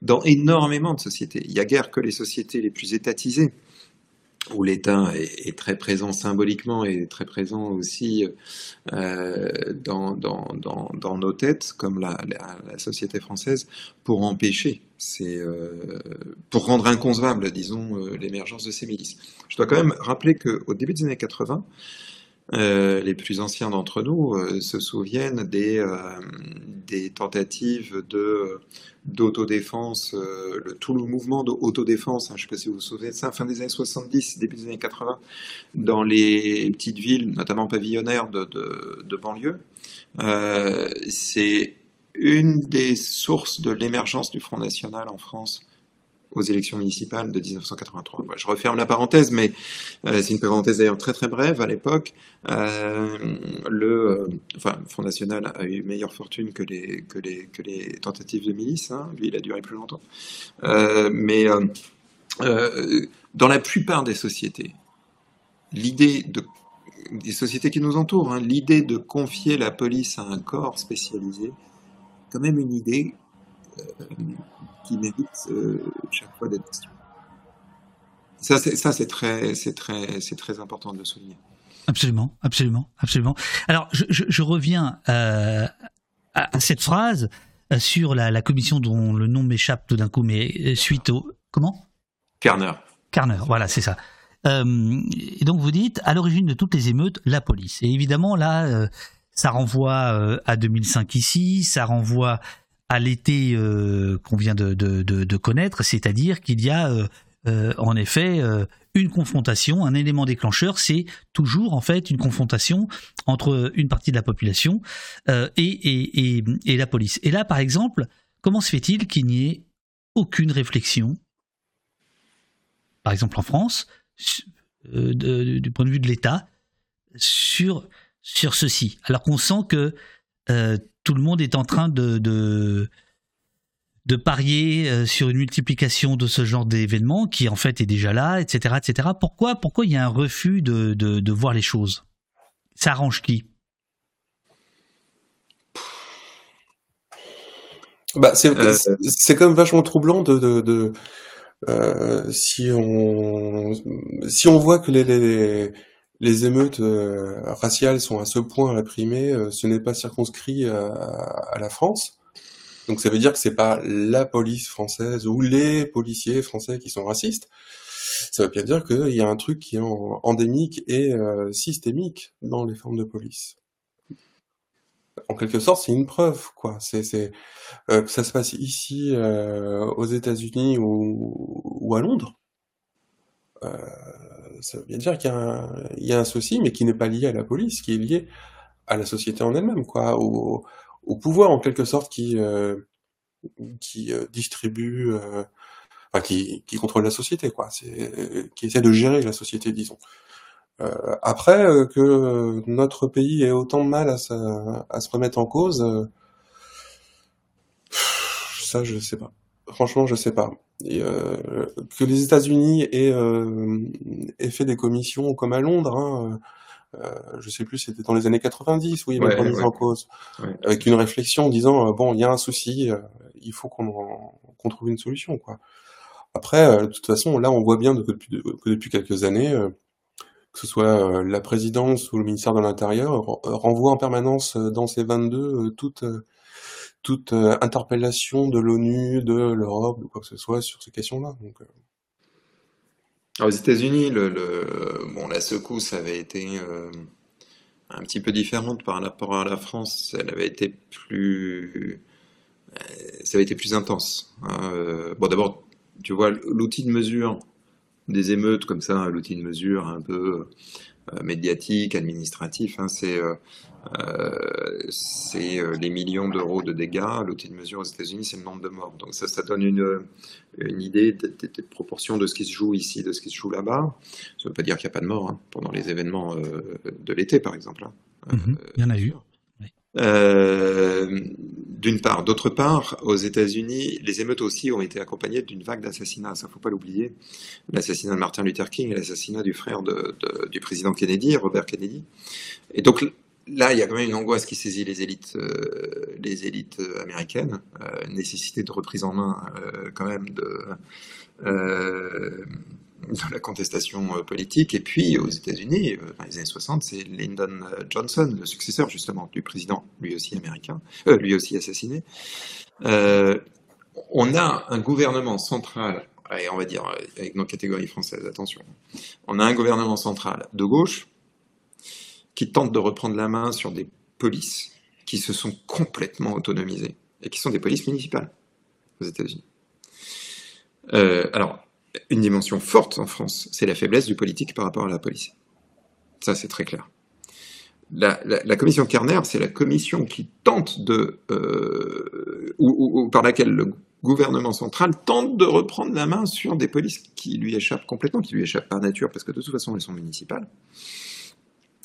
dans énormément de sociétés. Il y a guère que les sociétés les plus étatisées où l'État est, très présent symboliquement et très présent aussi euh, dans, dans, dans, dans nos têtes, comme la, la, la société française, pour empêcher, c'est euh, pour rendre inconcevable, disons, euh, l'émergence de ces milices. Je dois quand même rappeler qu'au début des années 80, euh, les plus anciens d'entre nous euh, se souviennent des, euh, tentatives d'autodéfense, le, tout le mouvement d'autodéfense, hein, je ne sais pas si vous vous souvenez de ça, fin des années 70, début des années 80, dans les petites villes, notamment pavillonnaires de, de, de banlieue. C'est une des sources de l'émergence du Front National en France aux élections municipales de 1983. Voilà, je referme la parenthèse, mais euh, c'est une parenthèse d'ailleurs très très brève à l'époque. Euh, le, euh, enfin, Front National a eu meilleure fortune que les tentatives de milice. Hein. Lui, il a duré plus longtemps. Mais dans la plupart des sociétés, l'idée de des sociétés qui nous entourent, hein, l'idée de confier la police à un corps spécialisé, quand même une idée qui mérite euh, chaque fois d'être questionnée. Ça, c'est, ça, c'est très, c'est très, c'est très important de le souligner. Absolument, absolument, absolument. Alors, je, je, je reviens euh, à cette phrase euh, sur la, la, commission dont le nom m'échappe tout d'un coup, mais euh, suite au comment? Carner. Carner, voilà, c'est ça. Euh, et donc vous dites à l'origine de toutes les émeutes, la police. Et évidemment là, euh, ça renvoie euh, à 2005 ici, ça renvoie à l'été qu'on vient de, connaître, c'est-à-dire qu'il y a en effet une confrontation, un élément déclencheur, c'est toujours en fait une confrontation entre une partie de la population euh, et, la police. Et là, par exemple, comment se fait-il qu'il n'y ait aucune réflexion, par exemple en France, euh, du point de vue de l'État, sur, sur ceci, alors qu'on sent que euh, tout le monde est en train de, de de parier euh, sur une multiplication de ce genre d'événements qui en fait est déjà là, etc., etc. Pourquoi, pourquoi il y a un refus de, de, de voir les choses? Ça arrange qui? Bah, c'est euh... c'est quand même vachement troublant de, de, de euh, si on si on voit que les, les, les émeutes euh, raciales sont à ce point réprimées, euh, ce n'est pas circonscrit à, à la France. Donc ça veut dire que c'est pas la police française ou les policiers français qui sont racistes. Ça veut bien dire qu'il y a un truc qui est endémique et euh, systémique dans les formes de police. En quelque sorte, c'est une preuve, quoi. C'est, euh, que ça se passe ici, euh, aux États-Unis ou, à Londres. Euh, ça veut bien dire qu'il y a, un, il y a un souci, mais qui n'est pas lié à la police, qui est lié à la société en elle-même, quoi, au, au pouvoir en quelque sorte qui euh, qui euh, distribue, euh, enfin qui, qui contrôle la société, quoi. Qui essaie de gérer la société, disons. Euh, après que notre pays ait autant de mal à se, à se remettre en cause, ça je sais pas. Franchement, je sais pas. Et, que les États-Unis aient, aient, fait des commissions comme à Londres. Hein, euh, je sais plus, c'était dans les années 90 où il y avait ouais, ouais. en cause, ouais. avec une réflexion en disant euh, bon, il y a un souci, euh, il faut qu'on qu trouve une solution, quoi. Après, euh, de toute façon, là, on voit bien que depuis, que depuis quelques années, euh, que ce soit la présidence ou le ministère de l'Intérieur, renvoie en permanence dans ces 22 toute toute interpellation de l'ONU, de l'Europe, ou quoi que ce soit sur ces questions-là. Donc aux États-Unis, la secousse avait été euh, un petit peu différente par rapport à la France. Elle avait été plus, euh, ça avait été plus intense. Hein. Euh, bon, d'abord, tu vois, l'outil de mesure des émeutes comme ça, l'outil de mesure un peu euh, médiatique, administratif, hein, c'est euh, euh, les millions d'euros de dégâts. L'outil de mesure aux États-Unis, c'est le nombre de morts. Donc ça, ça donne une, une idée des, des, des, proportions de ce qui se joue ici, de ce qui se joue là-bas. Ça ne veut pas dire qu'il n'y a pas de morts hein, pendant les événements euh, de l'été, par exemple. Hein. Il y en a eu. Euh, d'une part. D'autre part, aux États-Unis, les émeutes aussi ont été accompagnées d'une vague d'assassinats. Ça, faut pas l'oublier. L'assassinat de Martin Luther King et l'assassinat du frère du président Kennedy, Robert Kennedy. Et donc, là, il y a quand même une angoisse qui saisit les élites, euh, les élites américaines, euh, nécessité de reprise en main euh, quand même de, euh, de la contestation euh, politique. Et puis aux États-Unis, euh, dans les années 60, c'est Lyndon Johnson, le successeur justement du président, lui aussi américain, lui aussi assassiné. on a un gouvernement central et on va dire avec nos catégories françaises, attention, on a un gouvernement central de gauche qui tentent de reprendre la main sur des polices qui se sont complètement autonomisées et qui sont des polices municipales aux États-Unis. Euh, alors, une dimension forte en France, c'est la faiblesse du politique par rapport à la police. Ça, c'est très clair. La, commission Kerner, c'est la commission qui tente de, euh, ou, par laquelle le gouvernement central tente de reprendre la main sur des polices qui lui échappent complètement, qui lui échappent par nature, parce que de toute façon, elles sont municipales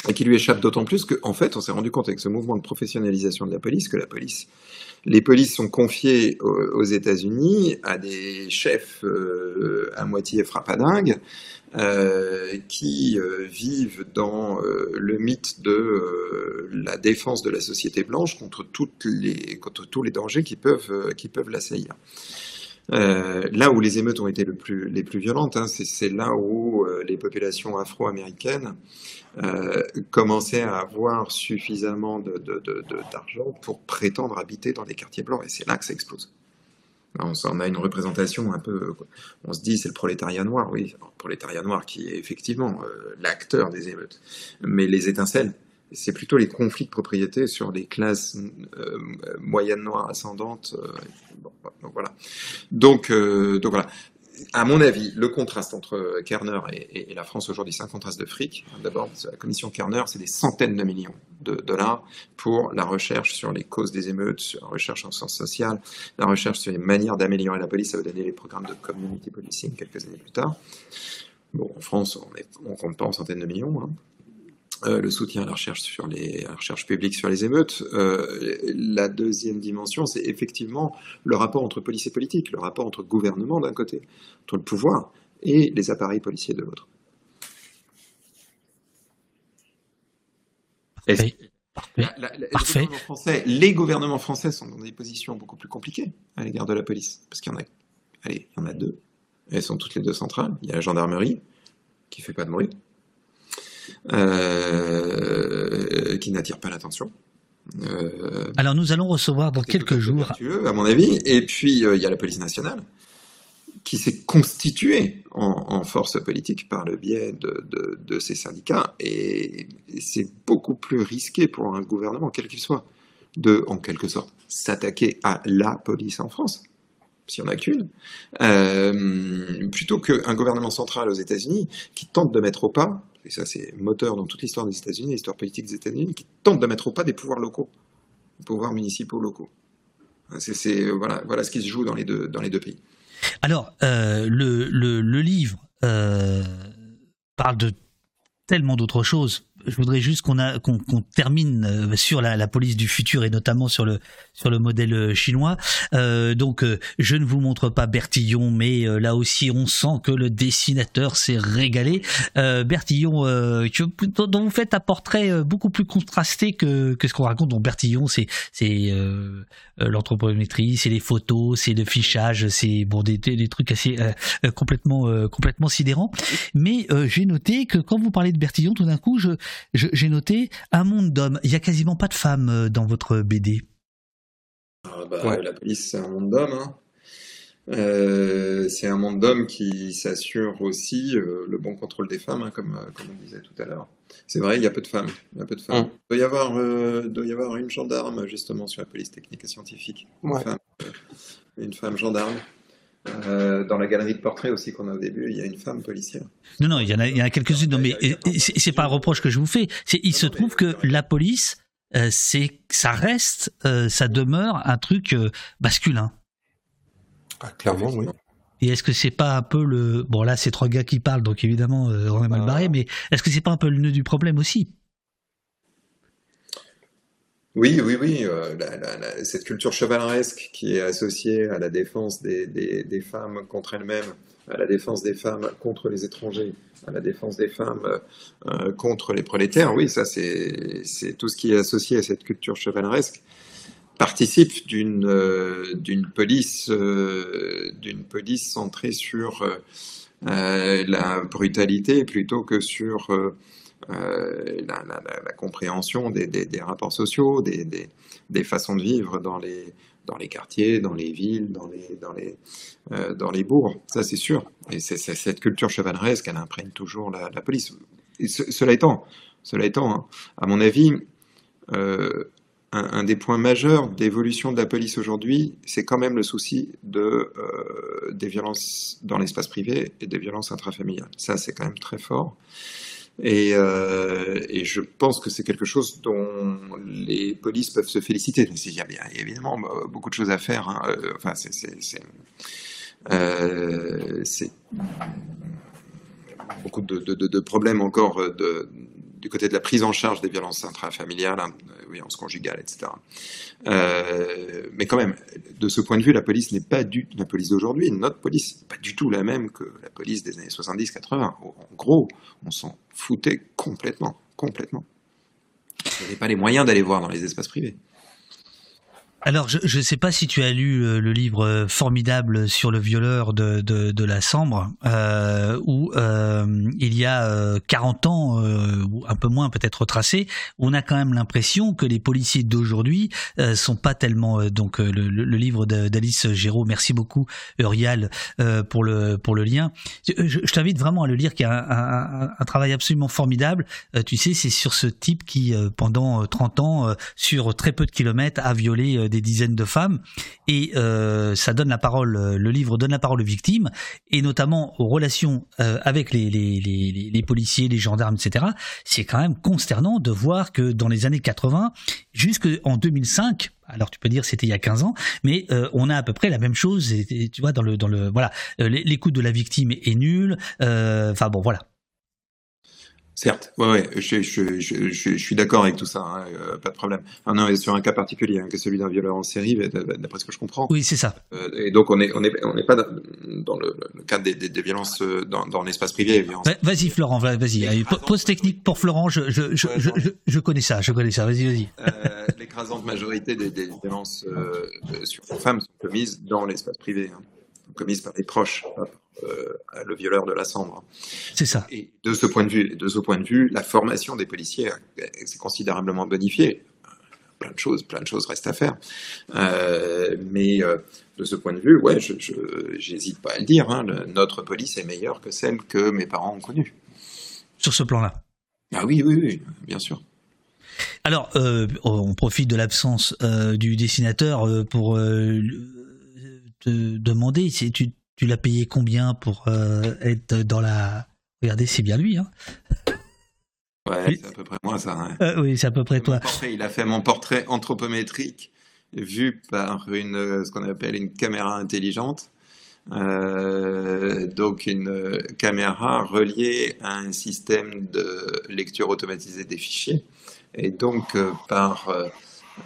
et qui lui échappe d'autant plus qu'en en fait, on s'est rendu compte avec ce mouvement de professionnalisation de la police que la police, les polices sont confiées aux, États-Unis à des chefs euh, à moitié frappadingues euh, qui euh, vivent dans le mythe de la défense de la société blanche contre, tous les dangers qui peuvent, l'assaillir. Là où les émeutes ont été les plus violentes, hein, c'est là où les populations afro-américaines euh, commençaient à avoir suffisamment d'argent pour prétendre habiter dans des quartiers blancs, et c'est là que ça explose. On, a une représentation un peu, on se dit c'est le prolétariat noir, oui, le prolétariat noir qui est effectivement euh, l'acteur des émeutes, mais les étincelles c'est plutôt les conflits de propriété sur les classes euh, moyennes noires ascendantes. Donc voilà. Donc, donc voilà. À mon avis, le contraste entre Kerner et, la France aujourd'hui, c'est un contraste de fric. D'abord, la commission Kerner, c'est des centaines de millions de dollars pour la recherche sur les causes des émeutes, sur la recherche en sens social, la recherche sur les manières d'améliorer la police. Ça va donner les programmes de community policing quelques années plus tard. Bon, en France, on ne compte pas en centaines de millions. Hein. Euh, le soutien à la recherche sur les la recherche publique sur les émeutes. Euh, la deuxième dimension, c'est effectivement le rapport entre police et politique, le rapport entre gouvernement d'un côté, entre le pouvoir et les appareils policiers de l'autre. Parfait. Français, les gouvernements français sont dans des positions beaucoup plus compliquées à l'égard de la police, parce qu'il y en a, allez, il y en a deux. Elles sont toutes les deux centrales. Il y a la gendarmerie qui fait pas de bruit, euh, qui n'attire pas l'attention. Euh, Alors nous allons recevoir dans quelques jours, à mon avis, et puis euh, il y a la police nationale qui s'est constituée en, en, force politique par le biais de, de, de ces syndicats, et, et c'est beaucoup plus risqué pour un gouvernement, quel qu'il soit, de, en quelque sorte, s'attaquer à la police en France, s'il n'y en a qu'une, euh, plutôt qu'un gouvernement central aux États-Unis qui tente de mettre au pas et ça c'est moteur dans toute l'histoire des États-Unis, l'histoire politique des États-Unis, qui tente de mettre au pas des pouvoirs locaux, des pouvoirs municipaux locaux. Voilà, ce qui se joue dans les deux, dans les deux pays. Alors, euh, le, le, le, livre euh, parle de tellement d'autres choses je voudrais juste qu'on qu'on termine euh, sur la, la, police du futur et notamment sur le sur le modèle euh, chinois. Euh, donc, euh, je ne vous montre pas Bertillon, mais là aussi, on sent que le dessinateur s'est régalé. Euh, Bertillon, dont vous faites un portrait beaucoup plus contrasté que, que ce qu'on raconte. Donc, Bertillon, c'est c'est l'anthropométrie, c'est les photos, c'est le fichage, c'est bon des, des, trucs assez complètement complètement sidérants. Mais j'ai noté que quand vous parlez de Bertillon, tout d'un coup, je j'ai noté un monde d'hommes. Il y a quasiment pas de femmes euh, dans votre BD. Ah bah, La police, c'est un monde d'hommes. Hein. Euh, c'est un monde d'hommes qui s'assure aussi euh, le bon contrôle des femmes, hein, comme, comme on disait tout à l'heure. C'est vrai, il y a peu de femmes. Il, y a peu de femmes. Il, doit y avoir, doit y avoir une gendarme, justement, sur la police technique et scientifique. Une, femme, une femme gendarme. Euh, dans la galerie de portraits aussi qu'on a au début, il y a une femme policière. Non, non, il y en a, il y a quelques-unes. Non, mais c'est pas un reproche que je vous fais. C'est, il se trouve que la police, euh, c'est, ça reste, euh, ça demeure un truc euh, masculin. Ah, clairement, oui. Et est-ce que c'est pas un peu le bon là c'est trois gars qui parlent donc évidemment on est mal barré ah. mais est-ce que c'est pas un peu le nœud du problème aussi? Oui, oui, oui. Euh, cette culture chevaleresque qui est associée à la défense des, femmes contre elles-mêmes, à la défense des femmes contre les étrangers, à la défense des femmes euh, contre les prolétaires, oui, ça c'est tout ce qui est associé à cette culture chevaleresque participe d'une euh, d'une police d'une police centrée sur la brutalité plutôt que sur la, la, compréhension des, rapports sociaux, des, façons de vivre dans les, quartiers, dans les villes, dans les, euh, bourgs, ça c'est sûr. Et c'est cette culture chevaleresque, elle imprègne toujours la, police. Cela étant, cela étant, hein, à mon avis, euh, un, des points majeurs d'évolution de la police aujourd'hui, c'est quand même le souci de, euh, des violences dans l'espace privé et des violences intrafamiliales. Ça, c'est quand même très fort. Et, euh, et, je pense que c'est quelque chose dont les polices peuvent se féliciter. Il y a, bien, évidemment beaucoup de choses à faire. Hein. Euh, enfin, c'est euh, beaucoup de, de, de, problèmes encore de, du côté de la prise en charge des violences intrafamiliales, hein, violences conjugales, etc. Euh, mais quand même, de ce point de vue, la police n'est pas du la police d'aujourd'hui, notre police n'est pas du tout la même que la police des années 70-80. En gros, on s'en foutait complètement, complètement. Il n'y avait pas les moyens d'aller voir dans les espaces privés. Alors, je ne sais pas si tu as lu euh, le livre euh, formidable sur le violeur de, de, de la Sambre, euh, où euh, il y a 40 euh, ans, ou un peu moins peut-être retracé, on a quand même l'impression que les policiers d'aujourd'hui sont pas tellement... donc, le, le, livre d'Alice Géraud, merci beaucoup, Urial, pour, le, pour le lien. Je, je t'invite vraiment à le lire, qui a un, un, un travail absolument formidable. tu sais, c'est sur ce type qui, pendant 30 ans, sur très peu de kilomètres, a violé des dizaines de femmes et euh, ça donne la parole, euh, le livre donne la parole aux victimes et notamment aux relations euh, avec les, les, policiers, les gendarmes, etc. C'est quand même consternant de voir que dans les années 80 jusqu'en 2005, alors tu peux dire c'était il y a 15 ans, mais on a à peu près la même chose. Et, tu vois dans le dans le voilà, l'écoute de la victime est nulle. Enfin bon voilà. Certes, ouais, ouais, je, je, je, je suis d'accord avec tout ça, hein, euh, pas de problème. Ah non, sur un cas particulier, hein, que celui d'un violeur en série, d'après ce que je comprends. Oui, c'est ça. Euh, et donc on est, on est, on n'est pas dans le, le cadre des, des, des vielances euh, dans, dans l'espace privé. Vas-y, Florent, vas-y. Pause technique pour Florent. Je, je, connais ça, je connais ça. Vas-y, vas-y. Euh, L'écrasante majorité des, des violences sur les femmes sont commises dans l'espace privé, hein, commises par les proches, euh, le violeur de la cendre. C'est ça. Et de ce point de vue, de ce point de vue, la formation des policiers s'est considérablement bonifiée. Plein de choses, plein de choses restent à faire. Euh, mais euh, de ce point de vue, ouais, je j'hésite pas à le dire. Hein, le, notre police est meilleure que celle que mes parents ont connue. Sur ce plan-là. Ah oui, oui, oui, bien sûr. Alors, euh, on profite de l'absence euh, du dessinateur euh, pour te demander si tu tu l'as payé combien pour euh, être dans la. Regardez, c'est bien lui. Hein ouais, c'est à peu près moi ça. Hein. Euh, oui, c'est à peu près toi. Portrait, il a fait mon portrait anthropométrique vu par une, ce qu'on appelle une caméra intelligente. Euh, donc une caméra reliée à un système de lecture automatisée des fichiers. Et donc euh, par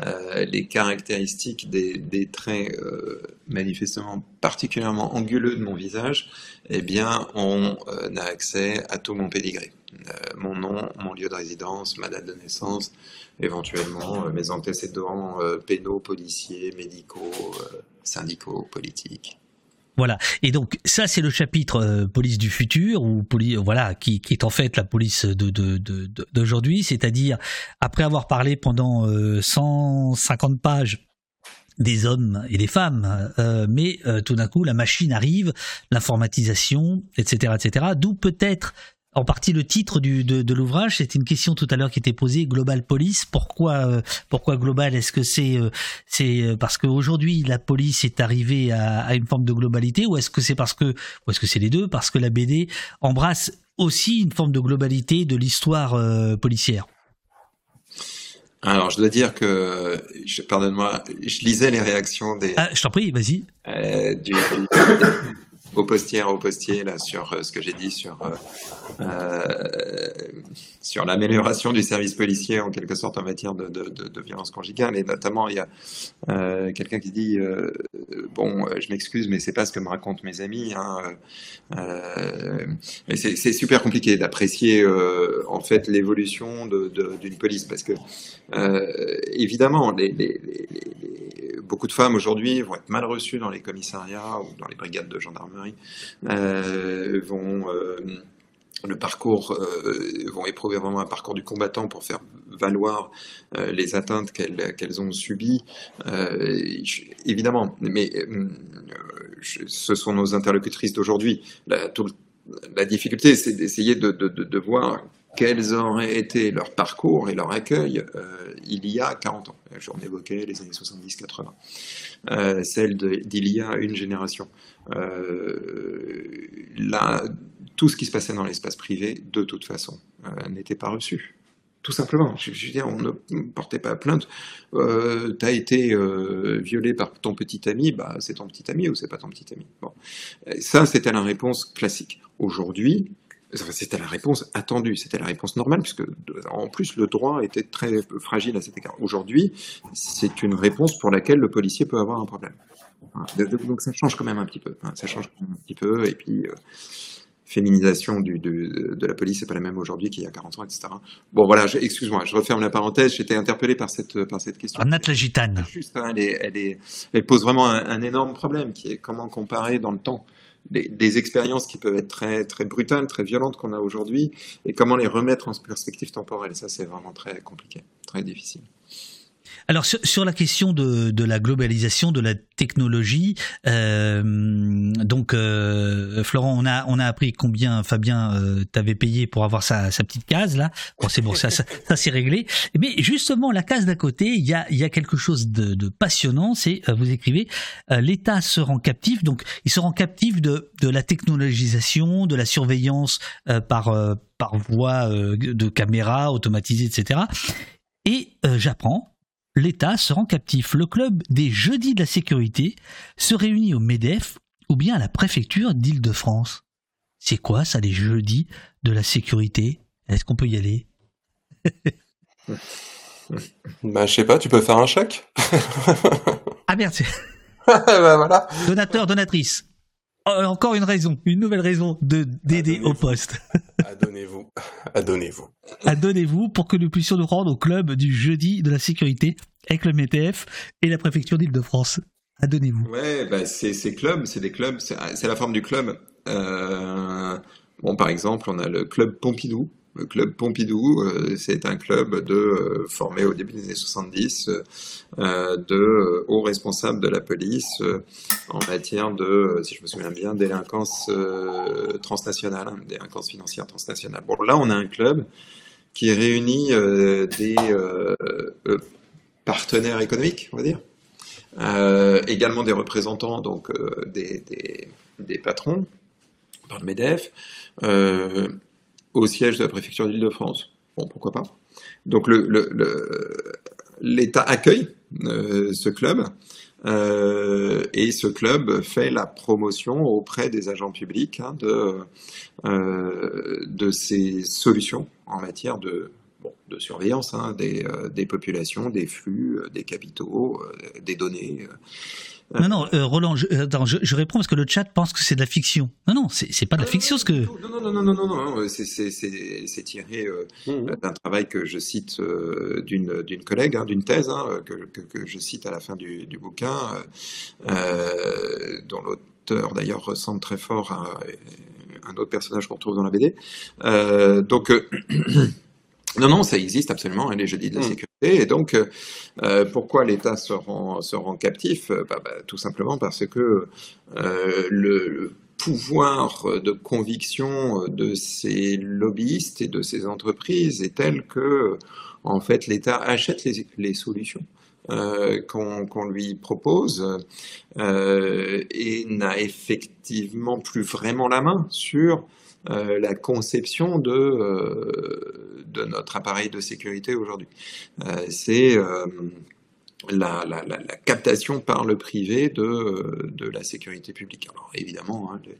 euh, les caractéristiques des, des traits euh, manifestement particulièrement anguleux de mon visage, eh bien, on euh, a accès à tout mon pédigré. Euh, mon nom, mon lieu de résidence, ma date de naissance, éventuellement mes antécédents pénaux, policiers, médicaux, syndicaux, politiques. Voilà. Et donc ça, c'est le chapitre euh, police du futur ou police, voilà, qui, qui, est en fait la police d'aujourd'hui, de, de, c'est-à-dire après avoir parlé pendant euh, 150 pages des hommes et des femmes, euh, mais euh, tout d'un coup la machine arrive, l'informatisation, etc., etc. D'où peut-être en partie le titre du, de, de l'ouvrage. C'était une question tout à l'heure qui était posée. Global Police. Pourquoi, euh, pourquoi global? Est-ce que c'est euh, c'est euh, parce qu'aujourd'hui la police est arrivée à, à, une forme de globalité, ou est-ce que c'est parce que, ou est-ce que c'est les deux? Parce que la BD embrasse aussi une forme de globalité de l'histoire euh, policière. Alors, je dois dire que, pardonne-moi, je lisais les réactions des. Ah, je t'en prie, vas-y. Du, au postier, au postier là sur euh, ce que j'ai dit sur euh, euh, sur l'amélioration du service policier en quelque sorte en matière de, de, violence conjugale. Et notamment il y a quelqu'un qui dit bon je m'excuse mais c'est pas ce que me racontent mes amis hein, c'est super compliqué d'apprécier en fait l'évolution d'une police. Parce que évidemment les, beaucoup de femmes aujourd'hui vont être mal reçues dans les commissariats ou dans les brigades de gendarmerie euh, vont euh, le parcours euh, vont éprouver vraiment un parcours du combattant pour faire valoir les atteintes qu'elles ont subies. Évidemment mais ce sont nos interlocutrices d'aujourd'hui. La, difficulté c'est d'essayer de, de, de, de, voir quels auraient été leur parcours et leur accueil euh, il y a 40 ans. J'en évoquais les années 70-80, euh, celle d'il y a une génération. Euh, là, tout ce qui se passait dans l'espace privé, de toute façon, euh, n'était pas reçu. Tout simplement. Je, veux dire, on ne portait pas plainte. T'as été euh, violé par ton petit ami, bah c'est ton petit ami ou c'est pas ton petit ami. Bon, ça c'était la réponse classique. Aujourd'hui, C'était la réponse attendue, c'était la réponse normale, puisque en plus le droit était très fragile à cet égard. Aujourd'hui, c'est une réponse pour laquelle le policier peut avoir un problème. Donc ça change quand même un petit peu. Ça change un petit peu, et puis euh, féminisation du, de, de, la police, c'est pas la même aujourd'hui qu'il y a 40 ans, etc. Bon voilà, excuse-moi, je referme la parenthèse. J'étais interpellé par cette par cette question. Nat la gitane. Juste, hein, elle, est, elle, est, elle pose vraiment un, un, énorme problème, qui est comment comparer dans le temps des, expériences qui peuvent être très, très brutales, très violentes qu'on a aujourd'hui, et comment les remettre en perspective temporelle. Ça, c'est vraiment très compliqué, très difficile. Alors sur, la question de, la globalisation de la technologie, euh, donc euh, Florent, on a on a appris combien Fabien euh, t'avait payé pour avoir sa, petite case là. Bon c'est bon ça ça, ça c'est réglé. Mais justement la case d'à côté, il y a il y a quelque chose de, passionnant. C'est euh, vous écrivez euh, l'État se rend captif, donc il se rend captif de de la technologisation, de la surveillance par par voie de caméra automatisée, etc. Et j'apprends l'État se rend captif. Le club des Jeudis de la Sécurité se réunit au MEDEF ou bien à la préfecture d'Île-de-France. C'est quoi ça, les Jeudis de la Sécurité? Est-ce qu'on peut y aller? Bah, je sais pas, tu peux faire un chèque? Ah merde bah, voilà. Donateur, donatrice. Oh, encore une raison, une nouvelle raison de d'aider au poste. Adonnez-vous, adonnez-vous. Adonnez-vous pour que nous puissions nous rendre au club du jeudi de la sécurité avec le METF et la préfecture d'Île-de-France. Adonnez-vous. Ouais, bah c'est ces clubs, c'est des clubs, c'est la forme du club. Euh, bon, par exemple, on a le club Pompidou, le club Pompidou, euh, c'est un club de euh, formé au début des années 70 euh, de hauts responsables de la police en matière de, si je me souviens bien, délinquance transnationale, hein, délinquance financière transnationale. Bon, là, on a un club qui réunit des partenaires économiques, on va dire, également des représentants donc des, des, des patrons par le Medef au siège de la préfecture d'Île-de-France. Bon, pourquoi pas. Donc l'État le, le, accueille euh, ce club euh, et ce club fait la promotion auprès des agents publics hein, de, euh, de ces solutions en matière de, de surveillance hein, des, euh, des, populations, des flux, des capitaux, des données. Non, non, euh, Roland, je, attends, je, je, réponds parce que le chat pense que c'est de la fiction. Non, non, c'est pas de la fiction ce que. Non, non, non, non, non, non, non, c'est tiré euh, mmh. d'un travail que je cite euh, d'une d'une collègue, hein, d'une thèse hein, que, que, que, je cite à la fin du, du bouquin, euh, dont l'auteur d'ailleurs ressemble très fort à un autre personnage qu'on retrouve dans la BD. donc Non, non, ça existe absolument, hein, les jeudis de la mmh. sécurité. Et donc, euh, pourquoi l'État se rend, se rend captif? Bah, bah, Tout simplement parce que euh, le, le, pouvoir de conviction de ces lobbyistes et de ces entreprises est tel que, en fait, l'État achète les, les solutions. Euh, qu'on qu lui propose euh, et n'a effectivement plus vraiment la main sur euh, la conception de, euh, de notre appareil de sécurité aujourd'hui. Euh, c'est la, captation par le privé de, la sécurité publique. Alors évidemment, hein, les,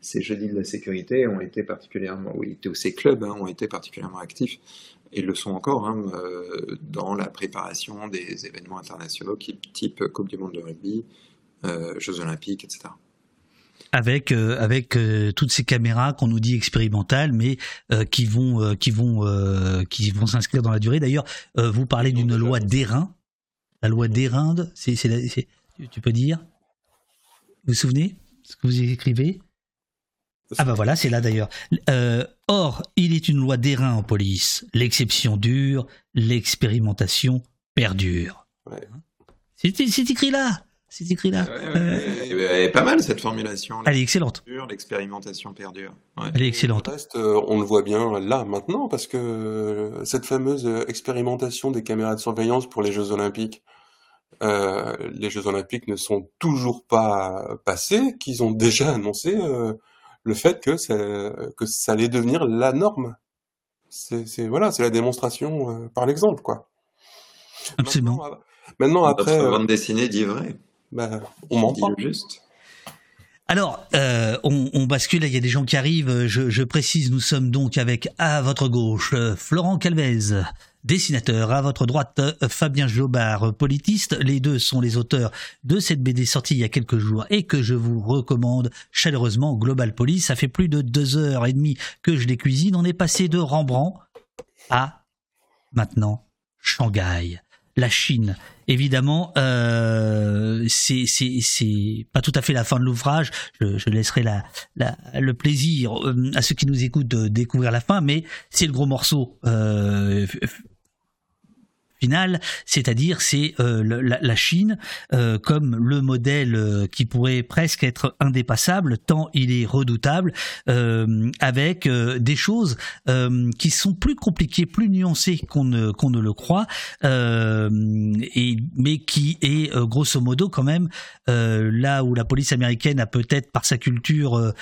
ces jeudis de la sécurité ont été particulièrement, oui, ces clubs hein, ont été particulièrement actifs et le sont encore hein, dans la préparation des événements internationaux type Coupe du Monde de rugby, Jeux Olympiques, etc avec euh, avec euh, toutes ces caméras qu'on nous dit expérimentales, mais euh, qui vont qui vont qui vont s'inscrire dans la durée. D'ailleurs, vous parlez d'une loi d'airain, la loi d'airain, c'est tu peux dire? Vous vous souvenez ce que vous écrivez? Ah bah voilà, c'est là d'ailleurs. or, il est une loi d'airain en police. L'exception dure, l'expérimentation perdure. Ouais. C'est écrit là. C'est écrit là. Ouais, ouais, Elle est pas mal cette formulation. Elle est excellente. L'expérimentation perdure. Elle est excellente. Reste, euh, on le voit bien là maintenant parce que cette fameuse expérimentation des caméras de surveillance pour les Jeux Olympiques, euh, les Jeux Olympiques ne sont toujours pas passés, qu'ils ont déjà annoncé euh, le fait que ça, que ça allait devenir la norme. C'est voilà, c'est la démonstration euh, par l'exemple quoi. Absolument. Maintenant, maintenant après. Notre bande dessinée dit vrai. Bah, on pas. Juste. Alors, euh, on, bascule, il y a des gens qui arrivent. Je, précise, nous sommes donc avec à votre gauche Florent Calvez, dessinateur, à votre droite Fabien Jobard, politiste. Les deux sont les auteurs de cette BD sortie il y a quelques jours et que je vous recommande chaleureusement. Global Police, ça fait plus de deux heures et demie que je les cuisine. On est passé de Rembrandt à maintenant Shanghai la Chine. Évidemment, euh, c'est pas tout à fait la fin de l'ouvrage. Je, laisserai la, le plaisir euh, à ceux qui nous écoutent de découvrir la fin, mais c'est le gros morceau. Euh, final, c'est-à-dire c'est euh, la, Chine euh, comme le modèle euh, qui pourrait presque être indépassable tant il est redoutable, avec des choses qui sont plus compliquées, plus nuancées qu'on ne qu'on ne le croit, et mais qui est grosso modo quand même là où la police américaine a peut-être par sa culture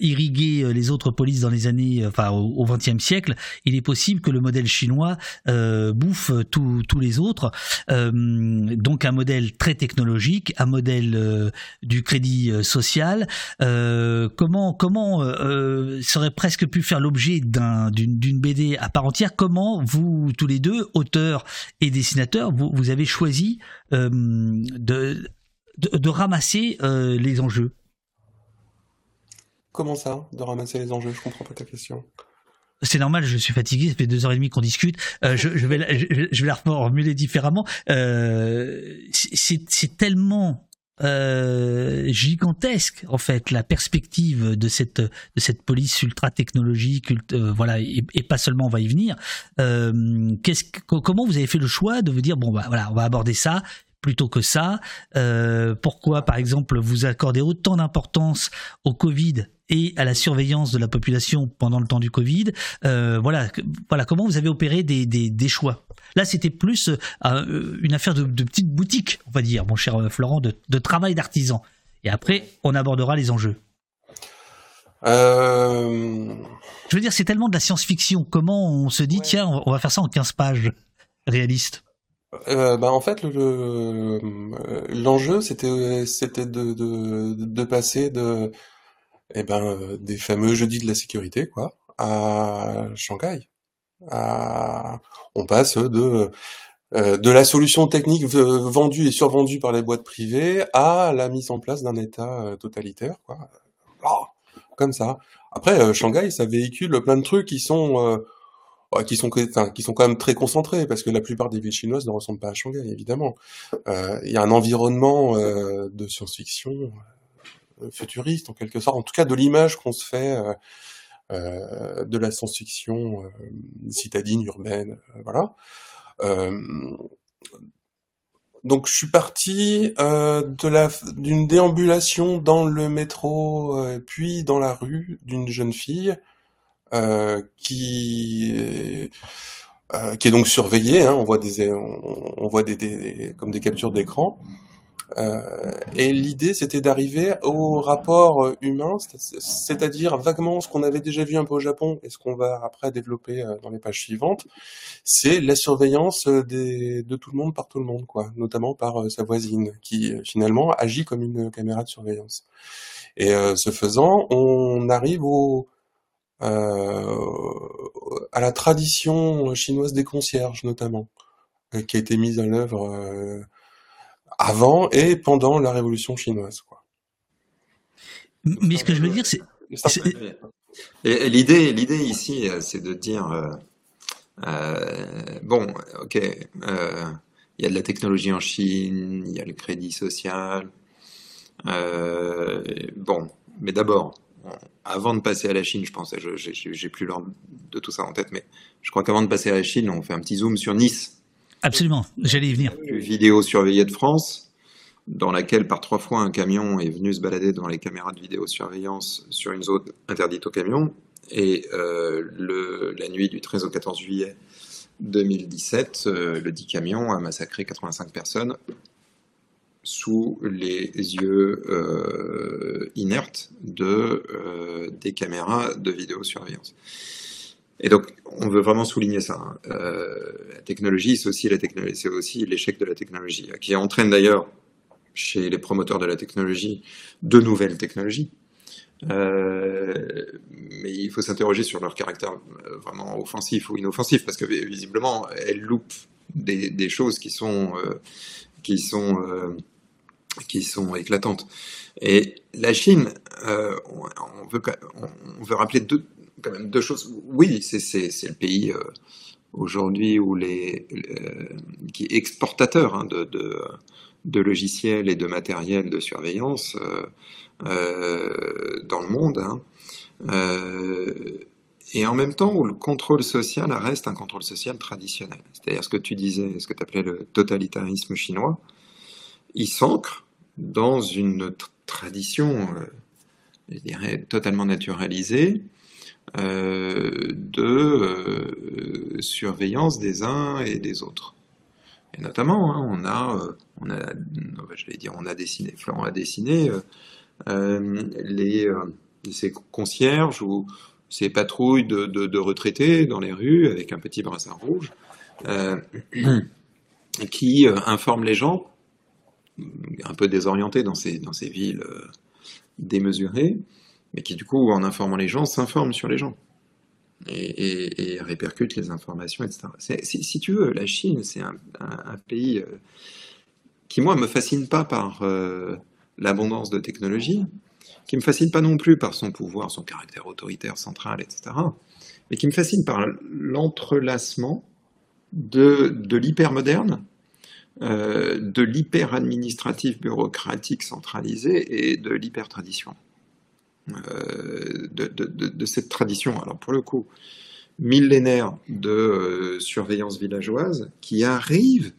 irrigué les autres polices dans les années, enfin au XXe siècle, il est possible que le modèle chinois bouffe tout tous les autres. Euh, donc un modèle très technologique, un modèle euh, du crédit euh, social. comment comment serait presque pu faire l'objet d'une BD à part entière? Comment vous tous les deux, auteurs et dessinateurs, vous, avez choisi de, ramasser les enjeux? Comment ça, de ramasser les enjeux? Je comprends pas ta question c'est normal, je suis fatigué, ça fait deux heures et demie qu'on discute. Euh, je, vais la, je, vais la reformuler différemment. Euh, c'est tellement euh, gigantesque en fait la perspective de cette de cette police ultra technologique, voilà, et, pas seulement on va y venir. Comment vous avez fait le choix de vous dire bon bah voilà, on va aborder ça plutôt que ça Pourquoi, par exemple, vous accordez autant d'importance au Covid et à la surveillance de la population pendant le temps du Covid euh, Voilà, voilà, comment vous avez opéré des, des, choix? Là, c'était plus euh, une affaire de, de, petite boutique, on va dire, mon cher Florent, de, de travail d'artisan. Et après, on abordera les enjeux. Je veux dire, c'est tellement de la science-fiction. Comment on se dit, tiens, on va faire ça en 15 pages réalistes euh, bah en fait le l'enjeu c'était c'était de, de de passer de eh ben des fameux jeudis de la sécurité quoi à Shanghai. On passe de euh, de la solution technique vendue et survendue par les boîtes privées à la mise en place d'un État euh, totalitaire quoi. Ah, comme ça. Après Shanghai ça véhicule plein de trucs qui sont qui sont qui sont quand même très concentrés parce que la plupart des villes chinoises ne ressemblent pas à Shanghai évidemment. Euh, il y a un environnement euh, de science-fiction euh, futuriste en quelque sorte, en tout cas de l'image qu'on se fait de la science-fiction citadine urbaine, voilà. donc je suis parti d'une déambulation dans le métro puis dans la rue d'une jeune fille euh, qui euh, est donc surveillé. Hein, on voit des on, comme des captures d'écran. Euh, et l'idée, c'était d'arriver au rapport humain, c'est-à-dire vaguement ce qu'on avait déjà vu un peu au Japon et ce qu'on va après développer dans les pages suivantes, c'est la surveillance des, de tout le monde par tout le monde, quoi, notamment par sa voisine, qui finalement agit comme une caméra de surveillance. Et ce faisant, on arrive au, euh, à la tradition chinoise des concierges notamment, euh, qui a été mise en œuvre euh, avant et pendant la Révolution chinoise. Quoi. Mais ce que je veux dire, c'est... L'idée, l'idée ici, c'est de dire, bon, ok, il y a de la technologie en Chine, il y a le crédit social, bon, mais d'abord, avant de passer à la Chine, je pense, j'ai plus l'ordre de tout ça en tête, mais je crois qu'avant de passer à la Chine, on fait un petit zoom sur Nice. Absolument, j'allais y venir. Vidéo surveillée de France, dans laquelle par trois fois un camion est venu se balader dans les caméras de vidéosurveillance sur une zone interdite aux camions. Et euh, la nuit du 13 au 14 juillet 2017, euh, le dit camion a massacré 85 personnes sous les yeux euh, inertes de, des caméras de vidéosurveillance. Et donc, on veut vraiment souligner ça. Hein. Euh, la technologie, c'est aussi l'échec de la technologie, qui entraîne d'ailleurs chez les promoteurs de la technologie de nouvelles technologies. Euh, mais il faut s'interroger sur leur caractère euh, vraiment offensif ou inoffensif, parce que visiblement, elles loupent des, choses qui sont, qui sont, qui sont éclatantes. Et la Chine, on, veut, on, veut rappeler deux, quand même deux choses. Oui, c'est le pays aujourd'hui où les, qui est exportateur hein, de, logiciels et de matériel de surveillance euh, dans le monde. Hein. Euh, et en même temps où le contrôle social reste un contrôle social traditionnel. C'est-à-dire ce que tu disais, ce que tu appelais le totalitarisme chinois, il s'ancre dans une tradition, euh, je dirais, totalement naturalisée euh, de euh, surveillance des uns et des autres. Et notamment, hein, on a, on a, je dire, on a dessiné, Florent a dessiné euh, les, euh, ces concierges ou ces patrouilles de, retraités dans les rues avec un petit brassard rouge euh, qui informent les gens, un peu désorientés dans ces, dans ces villes démesurées, mais qui du coup, en informant les gens, s'informent sur les gens. Et, et, répercute les informations, etc. Si, tu veux, la Chine, c'est un, pays qui, moi, me fascine pas par euh, l'abondance de technologie, qui me fascine pas non plus par son pouvoir, son caractère autoritaire central, etc., mais qui me fascine par l'entrelacement de, de l'hypermoderne, euh, de l'hyper-administratif bureaucratique centralisé et de l'hyper-tradition. Euh, de, cette tradition, alors pour le coup, millénaire de euh, surveillance villageoise qui arrive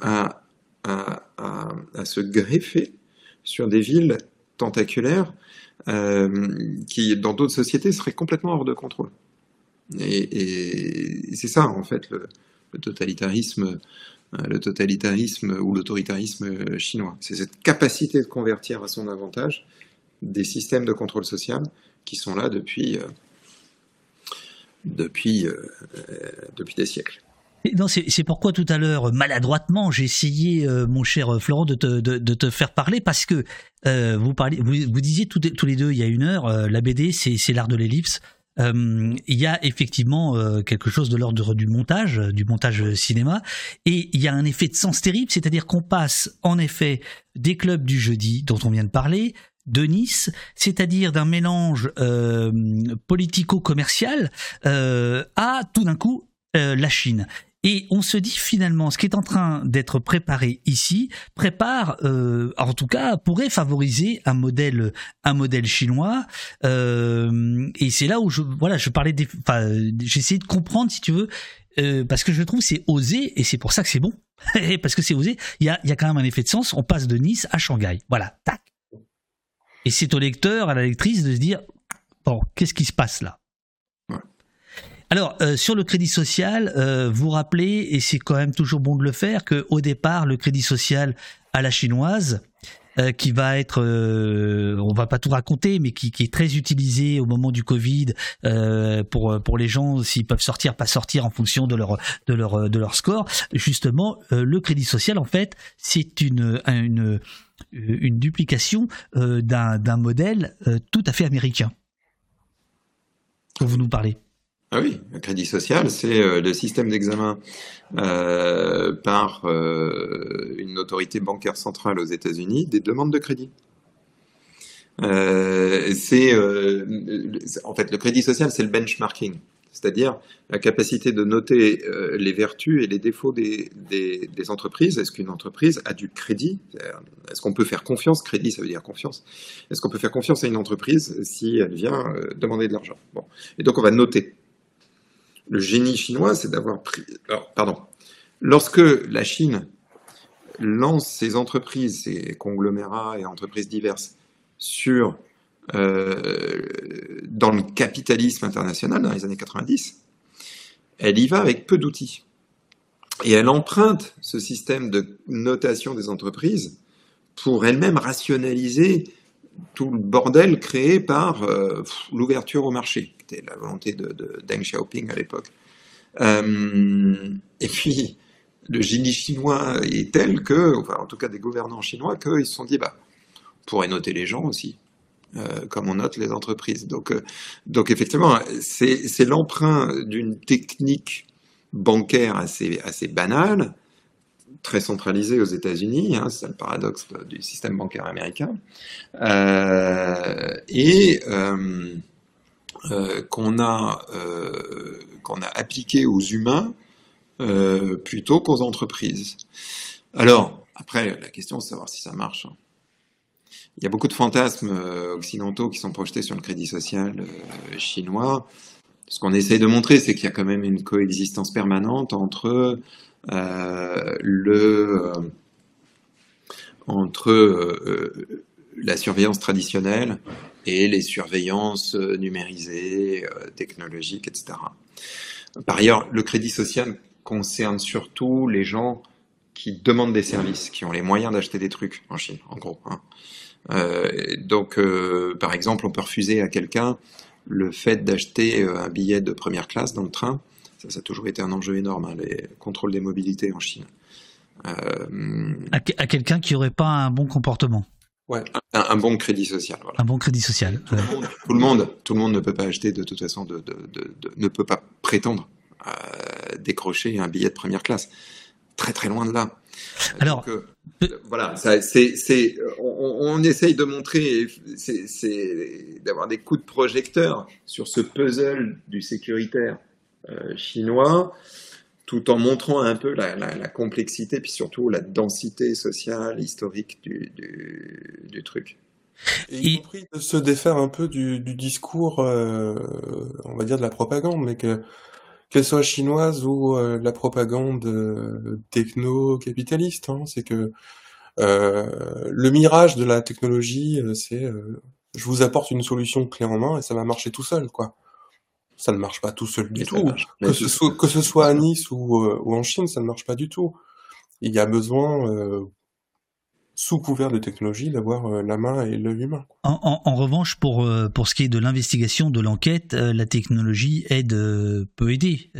à, se greffer sur des villes tentaculaires euh, qui, dans d'autres sociétés, seraient complètement hors de contrôle. Et, c'est ça, en fait, le, totalitarisme, le totalitarisme ou l'autoritarisme chinois. C'est cette capacité de convertir à son avantage des systèmes de contrôle social qui sont là depuis, euh, depuis, euh, depuis des siècles. C'est pourquoi tout à l'heure, maladroitement, j'ai essayé, euh, mon cher Florent, de te, de, te, faire parler parce que euh, vous, parlez, vous, vous disiez tous les deux il y a une heure, euh, la BD, c'est l'art de l'ellipse. Euh, il y a effectivement euh, quelque chose de l'ordre du montage, du montage cinéma, et il y a un effet de sens terrible, c'est-à-dire qu'on passe en effet des clubs du jeudi dont on vient de parler, de Nice, c'est-à-dire d'un mélange euh, politico-commercial à tout d'un coup la Chine. Et on se dit finalement, ce qui est en train d'être préparé ici prépare, euh, en tout cas, pourrait favoriser un modèle, un modèle chinois. Euh, et c'est là où je, voilà, je parlais, des, enfin, j'essaie de comprendre, si tu veux, euh, parce que je trouve c'est osé et c'est pour ça que c'est bon, parce que c'est osé. Il y a, il y a quand même un effet de sens. On passe de Nice à Shanghai, voilà, tac. Et c'est au lecteur, à la lectrice de se dire, bon, qu'est-ce qui se passe là? Alors, euh, sur le crédit social, euh, vous rappelez, et c'est quand même toujours bon de le faire, qu'au départ, le crédit social à la chinoise, euh, qui va être, euh, on va pas tout raconter, mais qui, qui, est très utilisé au moment du Covid euh, pour pour les gens s'ils peuvent sortir, pas sortir en fonction de leur de leur de leur score. Justement, euh, le crédit social, en fait, c'est une une une duplication d'un d'un modèle tout à fait américain. Vous nous parlez. Ah oui, le crédit social, c'est euh, le système d'examen euh, par euh, une autorité bancaire centrale aux États-Unis des demandes de crédit. C'est en fait le crédit social, c'est le benchmarking, c'est-à-dire la capacité de noter les vertus et les défauts des, des, des entreprises. Est-ce qu'une entreprise a du crédit? Est-ce qu'on peut faire confiance? Crédit, ça veut dire confiance. Est-ce qu'on peut faire confiance à une entreprise si elle vient demander de l'argent? Bon, et donc on va noter le génie chinois, c'est d'avoir pris. Alors, pardon. Lorsque la Chine lance ses entreprises, ses conglomérats et entreprises diverses euh, dans le capitalisme international dans les années 90, elle y va avec peu d'outils. Et elle emprunte ce système de notation des entreprises pour elle-même rationaliser tout le bordel créé par euh, l'ouverture au marché, qui était la volonté de, de Deng Xiaoping à l'époque. Euh, et puis, le génie chinois est tel que, enfin, en tout cas des gouvernants chinois, qu'ils se sont dit, bah, on pourrait noter les gens aussi. Euh, comme on note les entreprises. Donc, donc effectivement, c'est l'emprunt d'une technique bancaire assez, assez banale, très centralisée aux États-Unis, hein, c'est le paradoxe du système bancaire américain, euh, et euh, euh, qu'on a, a appliqué aux humains plutôt qu'aux entreprises. Alors, après, la question, c'est de savoir si ça marche. Hein. Il y a beaucoup de fantasmes occidentaux qui sont projetés sur le crédit social chinois. Ce qu'on essaye de montrer, c'est qu'il y a quand même une coexistence permanente entre le entre la surveillance traditionnelle et les surveillances numérisées, technologiques, etc. Par ailleurs, le crédit social concerne surtout les gens qui demandent des services, qui ont les moyens d'acheter des trucs en Chine, en gros. Hein. Euh, donc, euh, par exemple, on peut refuser à quelqu'un le fait d'acheter euh, un billet de première classe dans le train. Ça, ça a toujours été un enjeu énorme, hein, les contrôles des mobilités en Chine. à, quelqu'un qui n'aurait pas un bon comportement. Ouais, un, bon crédit social. Voilà. Un bon crédit social. Tout, le monde, tout, le monde, tout le monde, ne peut pas acheter de toute façon, de, de, de, ne peut pas prétendre à décrocher un billet de première classe. Très très loin de là. Alors, voilà, c'est, on, essaye de montrer, c'est, d'avoir des coups de projecteur sur ce puzzle du sécuritaire euh, chinois, tout en montrant un peu la, complexité, puis surtout la densité sociale, historique du, du, truc. Et y compris de se défaire un peu du, discours, euh, on va dire de la propagande, mais que qu'elle soit chinoise ou euh, la propagande euh, techno-capitaliste. Hein, c'est que euh, le mirage de la technologie, c'est je vous apporte une solution clé en main et ça va marcher tout seul, quoi. Ça ne marche pas tout seul du tout. Que ce, soit, que ce soit à Nice ou, ou en Chine, ça ne marche pas du tout. Il y a besoin sous couvert de technologie, d'avoir euh, la main et l'œil humain. En, revanche, pour, euh, pour ce qui est de l'investigation, de l'enquête, euh, la technologie aide, peut aider.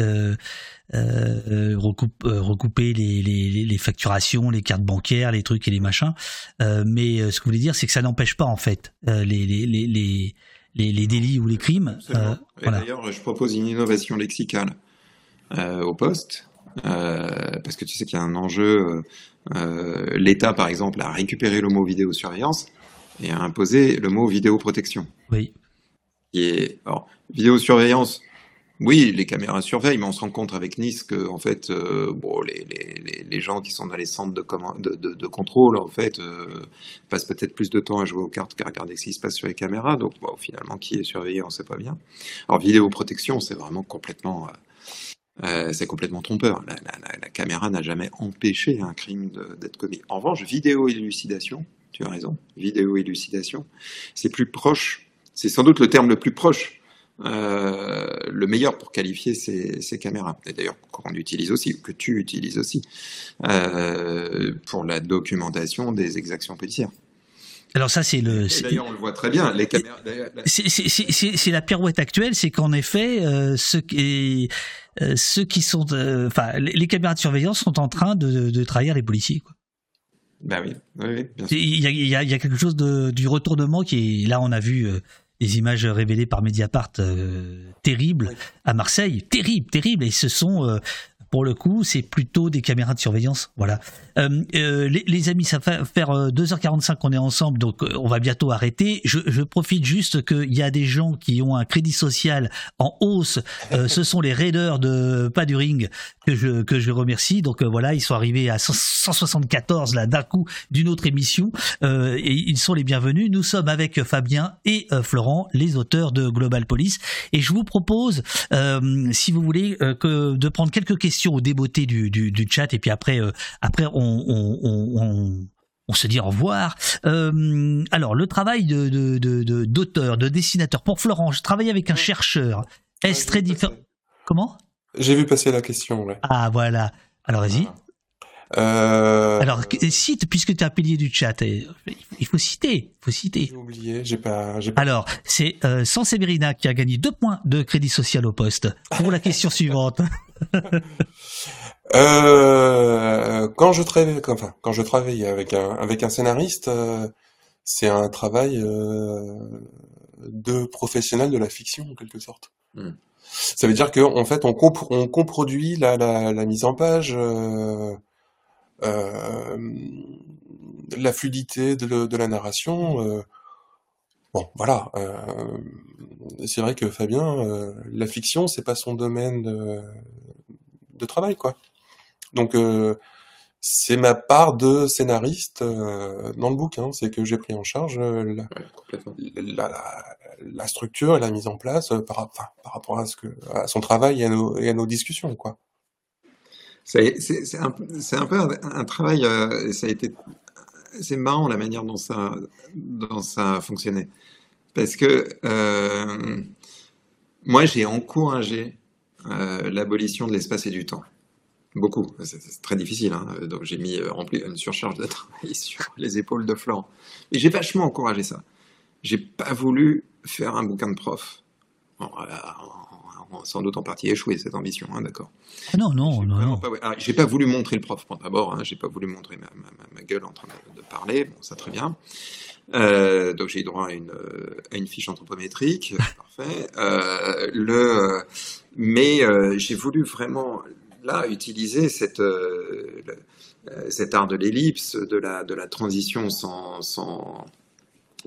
recouper les, les, les, facturations, les cartes bancaires, les trucs et les machins. mais ce que vous voulez dire, c'est que ça n'empêche pas, en fait, les, les, les, les, délits ou les crimes. D'ailleurs, je propose une innovation lexicale au poste. parce que tu sais qu'il y a un enjeu euh, l'État, par exemple, a récupéré le mot vidéosurveillance et a imposé le mot vidéoprotection. Oui. Et, alors, vidéosurveillance, oui, les caméras surveillent, mais on se rend compte avec Nice que, en fait, euh, bon, les, gens qui sont dans les centres de, contrôle, en fait, euh, passent peut-être plus de temps à jouer aux cartes qu'à regarder ce qui se passe sur les caméras. Donc, finalement, qui est surveillé, on ne sait pas bien. Alors, vidéoprotection, c'est vraiment complètement euh, c'est complètement trompeur. La caméra n'a jamais empêché un crime d'être commis. En revanche, vidéo élucidation, tu as raison, vidéo élucidation, c'est plus proche, c'est sans doute le terme le plus proche, euh, le meilleur pour qualifier ces, ces caméras. Et d'ailleurs, qu'on utilise aussi, que tu utilises aussi, euh, pour la documentation des exactions policières. Alors ça, c'est le. D'ailleurs, on le voit très bien. Les caméras. C'est la pirouette actuelle, c'est qu'en effet, euh, ce qui, euh, ceux qui sont, euh, enfin, les, caméras de surveillance sont en train de, de trahir les policiers. Quoi. Ben oui, oui, bien sûr. Il y a, il y a, il y a quelque chose de, du retournement qui est là. On a vu euh, les images révélées par Mediapart euh, terribles à Marseille, terrible, terrible, et ce sont pour le coup, c'est plutôt des caméras de surveillance. Voilà. Euh, euh, les, amis, ça va faire 2h45 euh, qu'on est ensemble, donc on va bientôt arrêter. Je, profite juste qu'il y a des gens qui ont un crédit social en hausse. ce sont les raiders de pas du ring que je que je remercie. Donc voilà, ils sont arrivés à 174 là d'un coup d'une autre émission et ils sont les bienvenus. Nous sommes avec Fabien et Florent, les auteurs de Global Police, et je vous propose, si vous voulez, que de prendre quelques questions au débeauté du, du, chat et puis après, euh, après on, on, se dit au revoir. Euh, alors, le travail de, d'auteur, de, dessinateur. Pour Florent, je travaille avec un chercheur. Est-ce très différent Comment? J'ai vu passer la question, Ah, voilà. Alors, vas-y. Euh, Alors, cite, puisque tu es un pilier du chat, il faut citer, il faut citer. J'ai oublié, j'ai pas, Alors, c'est euh, Sanseverina qui a gagné deux points de crédit social au poste pour la question suivante. Euh, quand je travaille, enfin, quand je travaille avec un avec un scénariste, euh, c'est un travail euh, de professionnel de la fiction en quelque sorte. Hmm. Ça veut dire qu'en en fait, on, comp- on coproduit la, la, la mise en page, euh, euh, la fluidité de, la narration. euh. bon, voilà. euh, c'est vrai que Fabien, euh, la fiction, c'est pas son domaine de, de travail, quoi. Donc, euh, c'est ma part de scénariste euh, dans le bouquin, c'est que j'ai pris en charge euh, la, Ouais, la, la- la structure et la mise en place par, enfin, par rapport à, ce que, à son travail et à nos, et à nos discussions, quoi. C'est un, peu un, un travail, euh, ça a été, c'est marrant la manière dont ça, dont ça a fonctionné. Parce que euh, moi, j'ai encouragé euh, l'abolition de l'espace et du temps. Beaucoup. C'est très difficile. hein. Donc j'ai mis euh, plus une surcharge de travail sur les épaules de Florent. Et j'ai vachement encouragé ça. J'ai pas voulu faire un bouquin de prof. Bon, voilà, sans doute en partie échoué cette ambition, hein, d'accord. Ah non, non, non, non. pas- ah, j'ai pas voulu montrer le prof bon, d'abord, hein, j'ai pas voulu montrer ma, ma- ma- ma gueule en train de, parler, bon ça très bien. Euh, donc j'ai eu droit à une, euh, à une fiche anthropométrique, parfait. Euh, le, euh, mais euh, j'ai voulu vraiment là utiliser cette, euh, euh, cet art de l'ellipse, de la, de la transition sans, sans,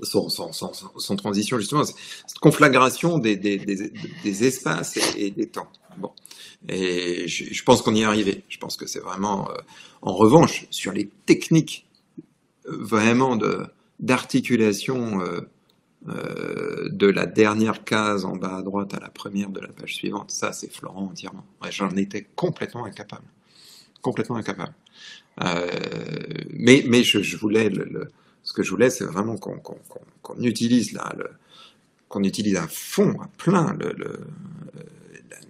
sans, sans, transition, justement, cette conflagration des, des, des, espaces et, des temps. Bon. Et je, pense qu'on y est arrivé. Je pense que c'est vraiment, euh, en revanche, sur les techniques vraiment d'articulation euh, de la dernière case en bas à droite à la première de la page suivante, ça c'est Florent entièrement. J'en étais complètement incapable, complètement incapable. Euh, mais mais je, voulais ce que je voulais, c'est vraiment qu'on utilise là, qu'on utilise à fond, à plein le, le,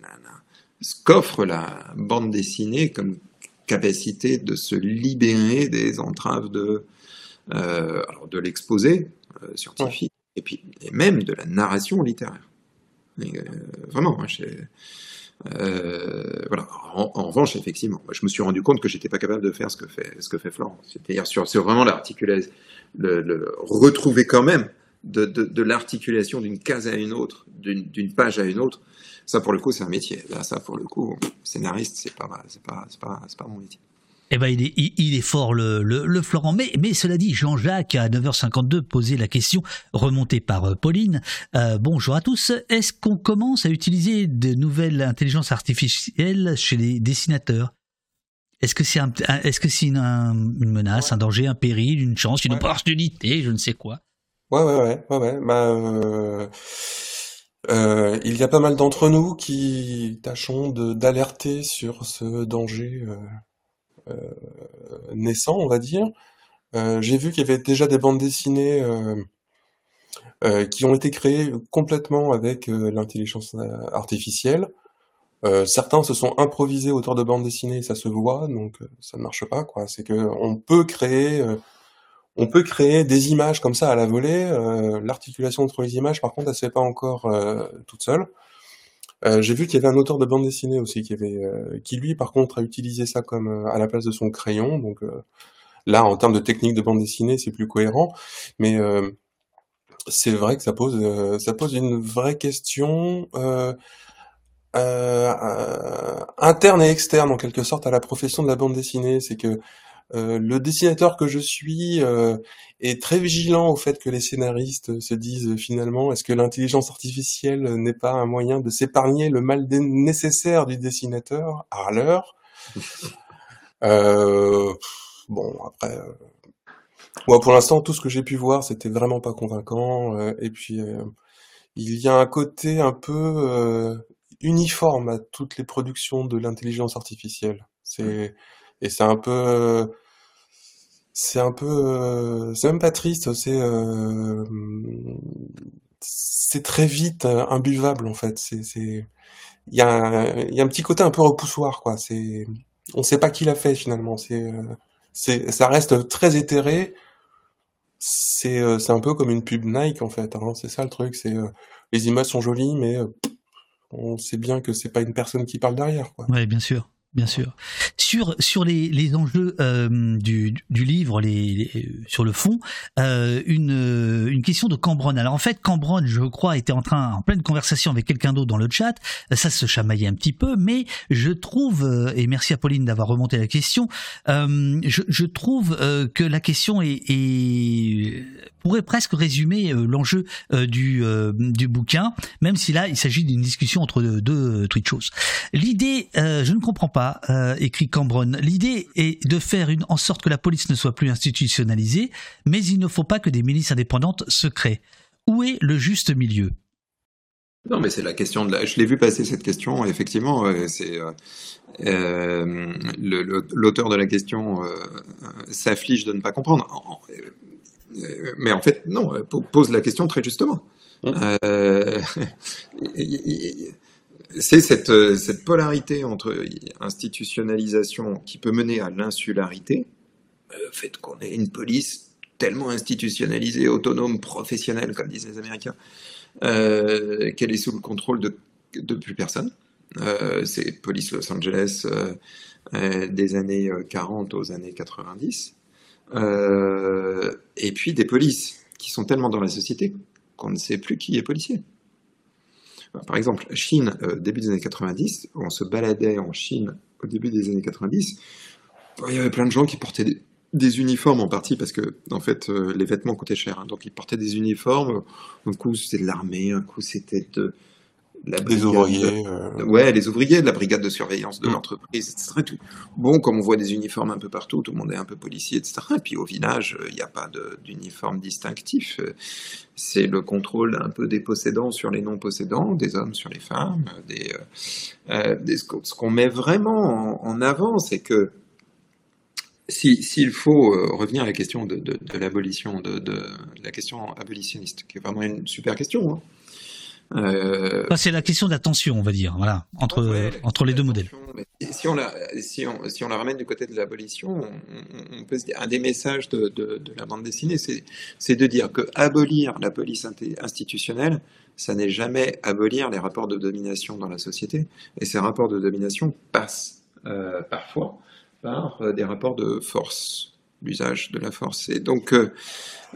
la- ce qu'offre la bande dessinée comme capacité de se libérer des entraves de, euh, l'exposé euh, scientifique et puis et même de la narration littéraire. Euh, vraiment, euh, voilà. En, revanche, effectivement, je me suis rendu compte que j'étais pas capable de faire ce que fait ce que fait Florent. C'est-à-dire sur, vraiment l'articulation, le, retrouver quand même de, l'articulation d'une case à une autre, d'une page à une autre. Ça, pour le coup, c'est un métier. Ça, pour le coup, scénariste, c'est pas, c'est pas, pas, pas mon métier. Eh ben, il est, il, est fort le, le, le Florent. Mais, mais cela dit, Jean-Jacques à 9h52 posait la question remontée par euh, Pauline. Euh, bonjour à tous. Est-ce qu'on commence à utiliser de nouvelles intelligences artificielles chez les dessinateurs? Est-ce que c'est un, est-ce que c'est une, un- une menace, un danger, un péril, une chance, une Ouais. opportunité, je ne sais quoi? Ouais, ouais, ouais, ouais, ouais. Bah, euh, euh, il y a pas mal d'entre nous qui tâchons d'alerter sur ce danger euh, naissant, on va dire. Euh, j'ai vu qu'il y avait déjà des bandes dessinées euh, euh, qui ont été créées complètement avec euh, l'intelligence euh, artificielle. Euh, certains se sont improvisés auteurs de bandes dessinées, ça se voit, donc euh, ça ne marche pas. C'est que on peut créer euh, on peut créer des images comme ça à la volée. euh, L'articulation entre les images, par contre, elle se fait pas encore euh, toute seule. Euh, J'ai vu qu'il y avait un auteur de bande dessinée aussi qui avait, euh, qui lui, par contre, a utilisé ça comme euh, à la place de son crayon. Donc euh, là, en termes de technique de bande dessinée, c'est plus cohérent. Mais euh, c'est vrai que ça pose, ça pose une vraie question. Interne et externe en quelque sorte à la profession de la bande dessinée, c'est que le dessinateur que je suis est très vigilant au fait que les scénaristes se disent finalement est-ce que l'intelligence artificielle n'est pas un moyen de s'épargner le mal nécessaire du dessinateur l'heure? Euh, Bon après, euh, moi pour l'instant tout ce que j'ai pu voir c'était vraiment pas convaincant euh, et puis euh, il y a un côté un peu euh, uniforme à toutes les productions de l'intelligence artificielle. C'est et c'est un peu c'est un peu euh, c'est même pas triste, c'est euh, c'est très vite euh, imbuvable en fait. C'est c'est il y a un, y a un petit côté un peu repoussoir quoi. C'est on sait pas qui l'a fait finalement. C'est euh, c'est ça reste très éthéré. C'est euh, c'est un peu comme une pub Nike en fait. hein. C'est ça le truc. C'est les images sont jolies, mais on sait bien que c'est pas une personne qui parle derrière, quoi. Oui, bien sûr. Bien sûr. Sur sur les, les enjeux euh, du, du livre, les, sur le fond, euh, une une question de Cambronne. Alors en fait, Cambronne, je crois, était en train en pleine conversation avec quelqu'un d'autre dans le chat. Ça se chamaillait un petit peu, mais je trouve euh, et merci à Pauline d'avoir remonté la question. Euh, je, je, trouve euh, que la question est, est pourrait presque résumer euh, l'enjeu euh, du, euh, du bouquin, même si là il s'agit d'une discussion entre deux, Twitchos. L'idée, je ne comprends pas, écrit Cambron, l'idée est de faire une, en sorte que la police ne soit plus institutionnalisée, mais il ne faut pas que des milices indépendantes se créent. Où est le juste milieu? Non, mais c'est la question de la... Je l'ai vu passer cette question, effectivement. c'est l'auteur de la question s'afflige de ne pas comprendre. Euh, mais en fait, non, euh, pose la question très justement. Mmh. Euh, c'est cette, cette, polarité entre institutionnalisation qui peut mener à l'insularité, le fait qu'on ait une police tellement institutionnalisée, autonome, professionnelle, comme disent les Américains, euh, qu'elle est sous le contrôle de, de plus personne. Euh, c'est police Los Angeles des années 40 aux années 90. Euh, et puis des polices qui sont tellement dans la société qu'on ne sait plus qui est policier. Par exemple, Chine, euh, début des années 90, on se baladait en Chine au début des années 90, il y avait plein de gens qui portaient des, uniformes en partie parce que en fait euh, les vêtements coûtaient cher, hein. donc ils portaient des uniformes. Un coup c'était de l'armée, un coup c'était de les ouvriers. Euh... Ouais, les ouvriers de la brigade de surveillance de mm. l'entreprise, etc. Tout. Bon, comme on voit des uniformes un peu partout, tout le monde est un peu policier, etc. Et puis au village, il n'y a pas d'uniforme distinctif. C'est le contrôle un peu des possédants sur les non-possédants, des hommes sur les femmes. Des, euh, des ce qu'on met vraiment en, en avant, c'est que s'il si, faut euh, revenir à la question de, de, de l'abolition, de, de, la question abolitionniste, qui est vraiment une super question, hein, euh... c'est la question de la tension, on va dire, voilà, entre, ouais, entre les deux modèles. Si on, la, si, on, si on la ramène du côté de l'abolition, on, on, peut se dire, un des messages de, de, de la bande dessinée, c'est de dire que abolir la police institutionnelle, ça n'est jamais abolir les rapports de domination dans la société. Et ces rapports de domination passent euh, parfois par euh, des rapports de force l'usage de la force. Et donc, euh,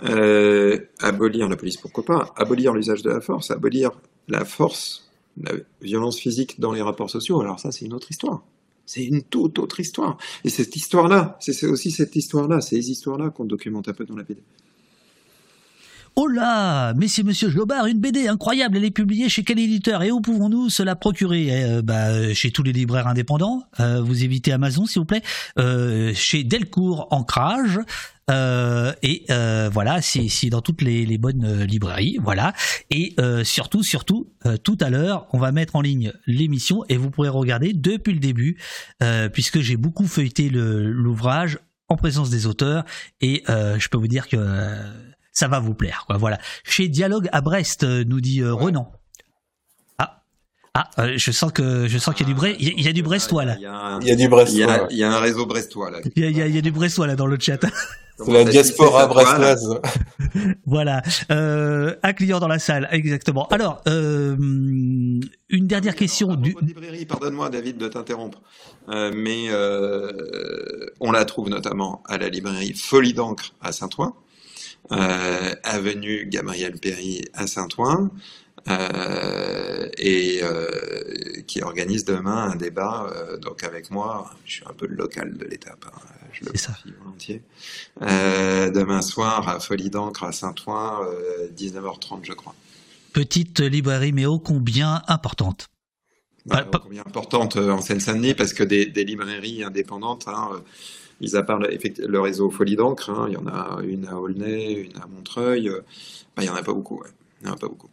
euh, abolir la police, pourquoi pas Abolir l'usage de la force, abolir la force, la violence physique dans les rapports sociaux, alors ça, c'est une autre histoire. C'est une toute autre histoire. Et cette histoire-là, c'est aussi cette histoire-là, ces histoires-là qu'on documente un peu dans la BD. Oh là Mais c'est Monsieur Jobard, une BD incroyable, elle est publiée chez quel éditeur Et où pouvons-nous se la procurer? Eh, bah, Chez tous les libraires indépendants, euh, vous évitez Amazon s'il vous plaît, euh, chez Delcourt Ancrage, euh, et euh, voilà, c'est dans toutes les, les, bonnes euh, librairies, voilà. Et euh, surtout, surtout, euh, tout à l'heure, on va mettre en ligne l'émission et vous pourrez regarder depuis le début, puisque j'ai beaucoup feuilleté l'ouvrage en présence des auteurs et je peux vous dire que ça va vous plaire. Quoi. Voilà. Chez Dialogue à Brest, euh, nous dit euh, Renan. Ah, ah euh, je sens que je sens qu'il y a du Bre il y a, du Brestois là. Il y a, du Brestois. Il y a, un réseau brestois là. Il y a, il y a du Brestois là dans le chat. C'est la diaspora brestoise. voilà. Euh, un client dans la salle, exactement. Alors, euh, une dernière question. du... librairie, pardonne-moi David de t'interrompre, euh, mais on la trouve notamment à la librairie Folie d'encre à Saint-Ouen euh, avenue Gabriel Péry à Saint-Ouen, euh, et euh, qui organise demain un débat euh, donc avec moi. Je suis un peu le local de l'étape, hein, je le confie volontiers. Euh, demain soir à Folie d'encre à Saint-Ouen, 19h30 je crois. Petite librairie mais ô combien importante. Bah, combien importante en Seine-Saint-Denis parce que des, des librairies indépendantes. Hein, Mis à le, réseau Folie d'encre, hein, il y en a une à Aulnay, une à Montreuil, euh, bah, il n'y en a pas beaucoup. Ouais. Il n'y en a pas beaucoup.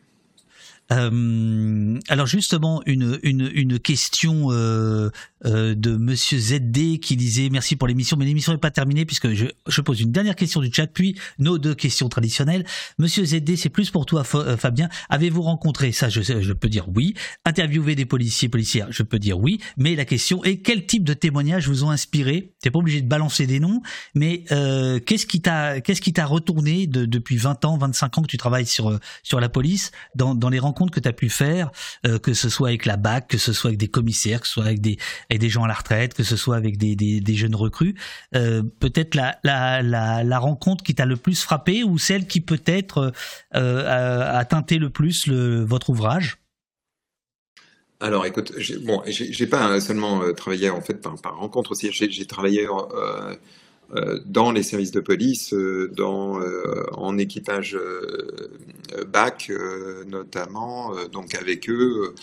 Euh, alors justement une une, question euh, euh, de Monsieur ZD qui disait merci pour l'émission mais l'émission n'est pas terminée puisque je, je pose une dernière question du chat puis nos deux questions traditionnelles. Monsieur ZD c'est plus pour toi Fabien avez-vous rencontré ça je, peux dire oui interviewé des policiers policières je peux dire oui mais la question est quel type de témoignages vous ont inspiré? T'es pas obligé de balancer des noms mais qu'est-ce qui t'a qu'est-ce qui t'a retourné de, depuis 20 ans 25 ans que tu travailles sur sur la police dans dans les rencontres que tu as pu faire, euh, que ce soit avec la BAC, que ce soit avec des commissaires, que ce soit avec des, avec des gens à la retraite, que ce soit avec des, des, jeunes recrues, euh, peut-être la, la, la, rencontre qui t'a le plus frappé ou celle qui peut-être euh, a, teinté le plus le, votre ouvrage? Alors, écoute, bon, j'ai, pas seulement travaillé en fait par, rencontre aussi. J'ai, travaillé dans les services de police, euh, dans, euh, en équipage bac notamment, donc avec eux,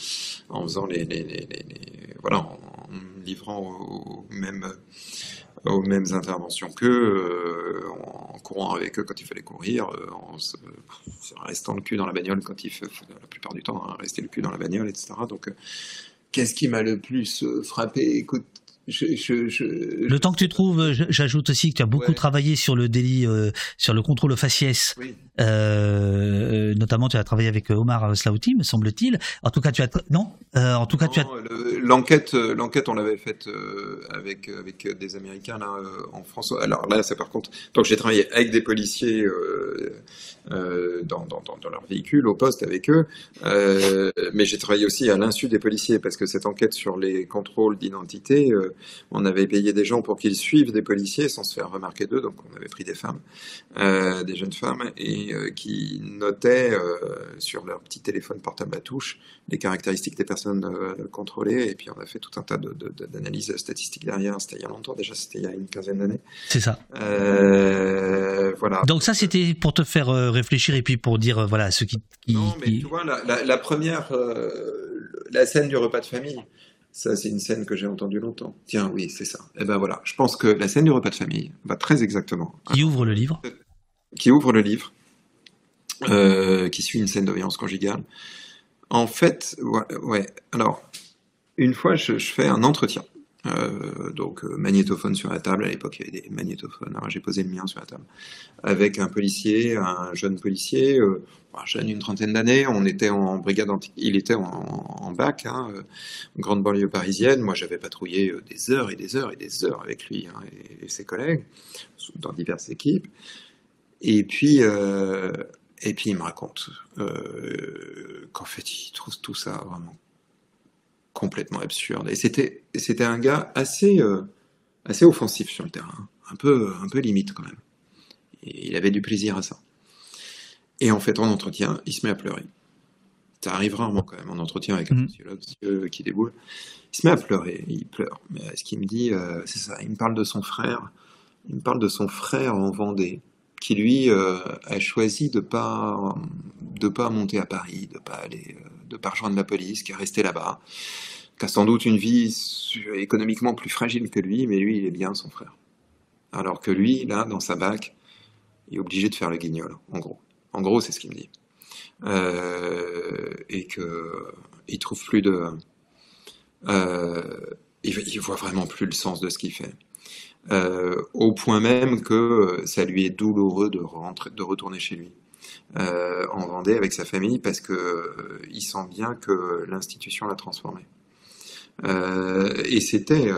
en faisant les, les, les, les voilà, en, livrant aux, mêmes aux mêmes interventions qu'eux, en courant avec eux quand il fallait courir, en restant le cul dans la bagnole quand il fait, la plupart du temps, hein, rester le cul dans la bagnole, etc. Donc, qu'est-ce qui m'a le plus frappé? Écoute, je, je, je, le temps que tu trouves, j'ajoute aussi que tu as beaucoup ouais. travaillé sur le délit, euh, sur le contrôle faciès. Oui. Euh, notamment, tu as travaillé avec Omar Slaouti, me semble-t-il. En tout cas, tu as non? Euh, en tout non, cas, tu as l'enquête. L'enquête, on l'avait faite euh, avec avec des Américains là en France. Alors là, c'est par contre, donc j'ai travaillé avec des policiers dans, dans, dans, leur véhicule au poste avec eux, mais j'ai travaillé aussi à l'insu des policiers parce que cette enquête sur les contrôles d'identité on avait payé des gens pour qu'ils suivent des policiers sans se faire remarquer d'eux, donc on avait pris des femmes, euh, des jeunes femmes, et euh, qui notaient euh, sur leur petit téléphone portable à touche les caractéristiques des personnes contrôlées, et puis on a fait tout un tas d'analyses de, de, statistiques derrière, c'était il y a longtemps, déjà c'était il y a une quinzaine d'années. C'est ça. Voilà. Donc ça c'était pour te faire réfléchir et puis pour dire, voilà, ce qui... qui non, mais qui... tu vois, la, la, la première, la scène du repas de famille, ça, c'est une scène que j'ai entendue longtemps. Tiens, oui, c'est ça. Et eh ben voilà, je pense que la scène du repas de famille va très exactement. Qui ouvre le livre? Qui ouvre le livre, euh, qui suit une scène de violence conjugale. En fait, ouais, ouais. alors, une fois, je, je fais un entretien. Euh, donc euh, magnétophone sur la table, à l'époque il y avait des magnétophones, j'ai posé le mien sur la table, avec un policier, un jeune policier, euh, jeune, une trentaine d'années, on était en brigade, anti il était en, bac, hein, grande banlieue parisienne, moi j'avais patrouillé des heures et des heures et des heures avec lui hein, et, et, ses collègues, dans diverses équipes, et puis, et puis il me raconte qu'en fait il trouve tout ça vraiment complètement absurde. Et c'était, c'était un gars assez, euh, assez offensif sur le terrain, un peu, un peu limite quand même. Et il avait du plaisir à ça. Et en fait, en entretien, il se met à pleurer. Ça arrive rarement quand même en entretien avec un Mhm. sociologue qui déboule. Il se met à pleurer, il pleure. Mais ce qu'il me dit, euh, c'est ça. Il me parle de son frère. Il me parle de son frère en Vendée, qui lui euh, a choisi de pas de pas monter à Paris, de pas aller, de pas rejoindre la police, qui est resté là-bas, qui a sans doute une vie économiquement plus fragile que lui, mais lui il est bien son frère. Alors que lui, là, dans sa bac, il est obligé de faire le guignol, en gros. En gros, c'est ce qu'il me dit. Euh, et que il trouve plus de, euh, il, il voit vraiment plus le sens de ce qu'il fait. Euh, au point même que ça lui est douloureux de, rentrer, de retourner chez lui euh, en Vendée avec sa famille parce que euh, il sent bien que l'institution l'a transformé. Euh, et c'était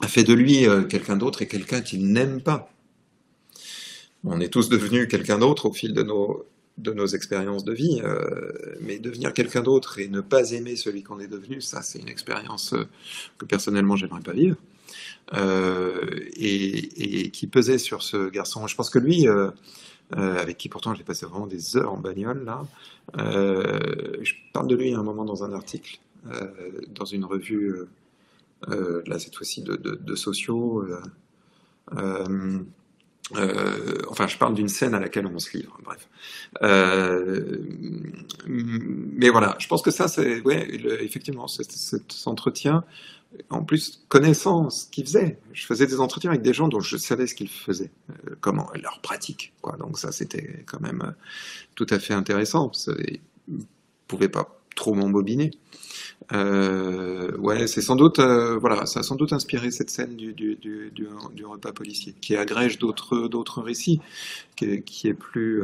a fait de lui quelqu'un d'autre et quelqu'un qu'il n'aime pas. On est tous devenus quelqu'un d'autre au fil de nos de nos expériences de vie, mais devenir quelqu'un d'autre et ne pas aimer celui qu'on est devenu, ça c'est une expérience que personnellement j'aimerais pas vivre. Euh, et, qui pesait sur ce garçon. Je pense que lui, euh, euh, avec qui pourtant j'ai passé vraiment des heures en bagnole là, je parle de lui à un moment dans un article, dans une revue, là cette fois-ci de, sociaux. Euh, enfin, je parle d'une scène à laquelle on se livre. Bref. Euh, mais voilà, je pense que ça, c'est ouais, effectivement cet entretien. En plus, connaissant ce qu'ils faisaient, je faisais des entretiens avec des gens dont je savais ce qu'ils faisaient, euh, comment leur pratique. Quoi. Donc ça, c'était quand même euh, tout à fait intéressant. Ils ne pouvaient pas trop m'embobiner. Euh, ouais, c'est sans doute, voilà, ça a sans doute inspiré cette scène du, repas policier, qui agrège d'autres, récits, qui, est plus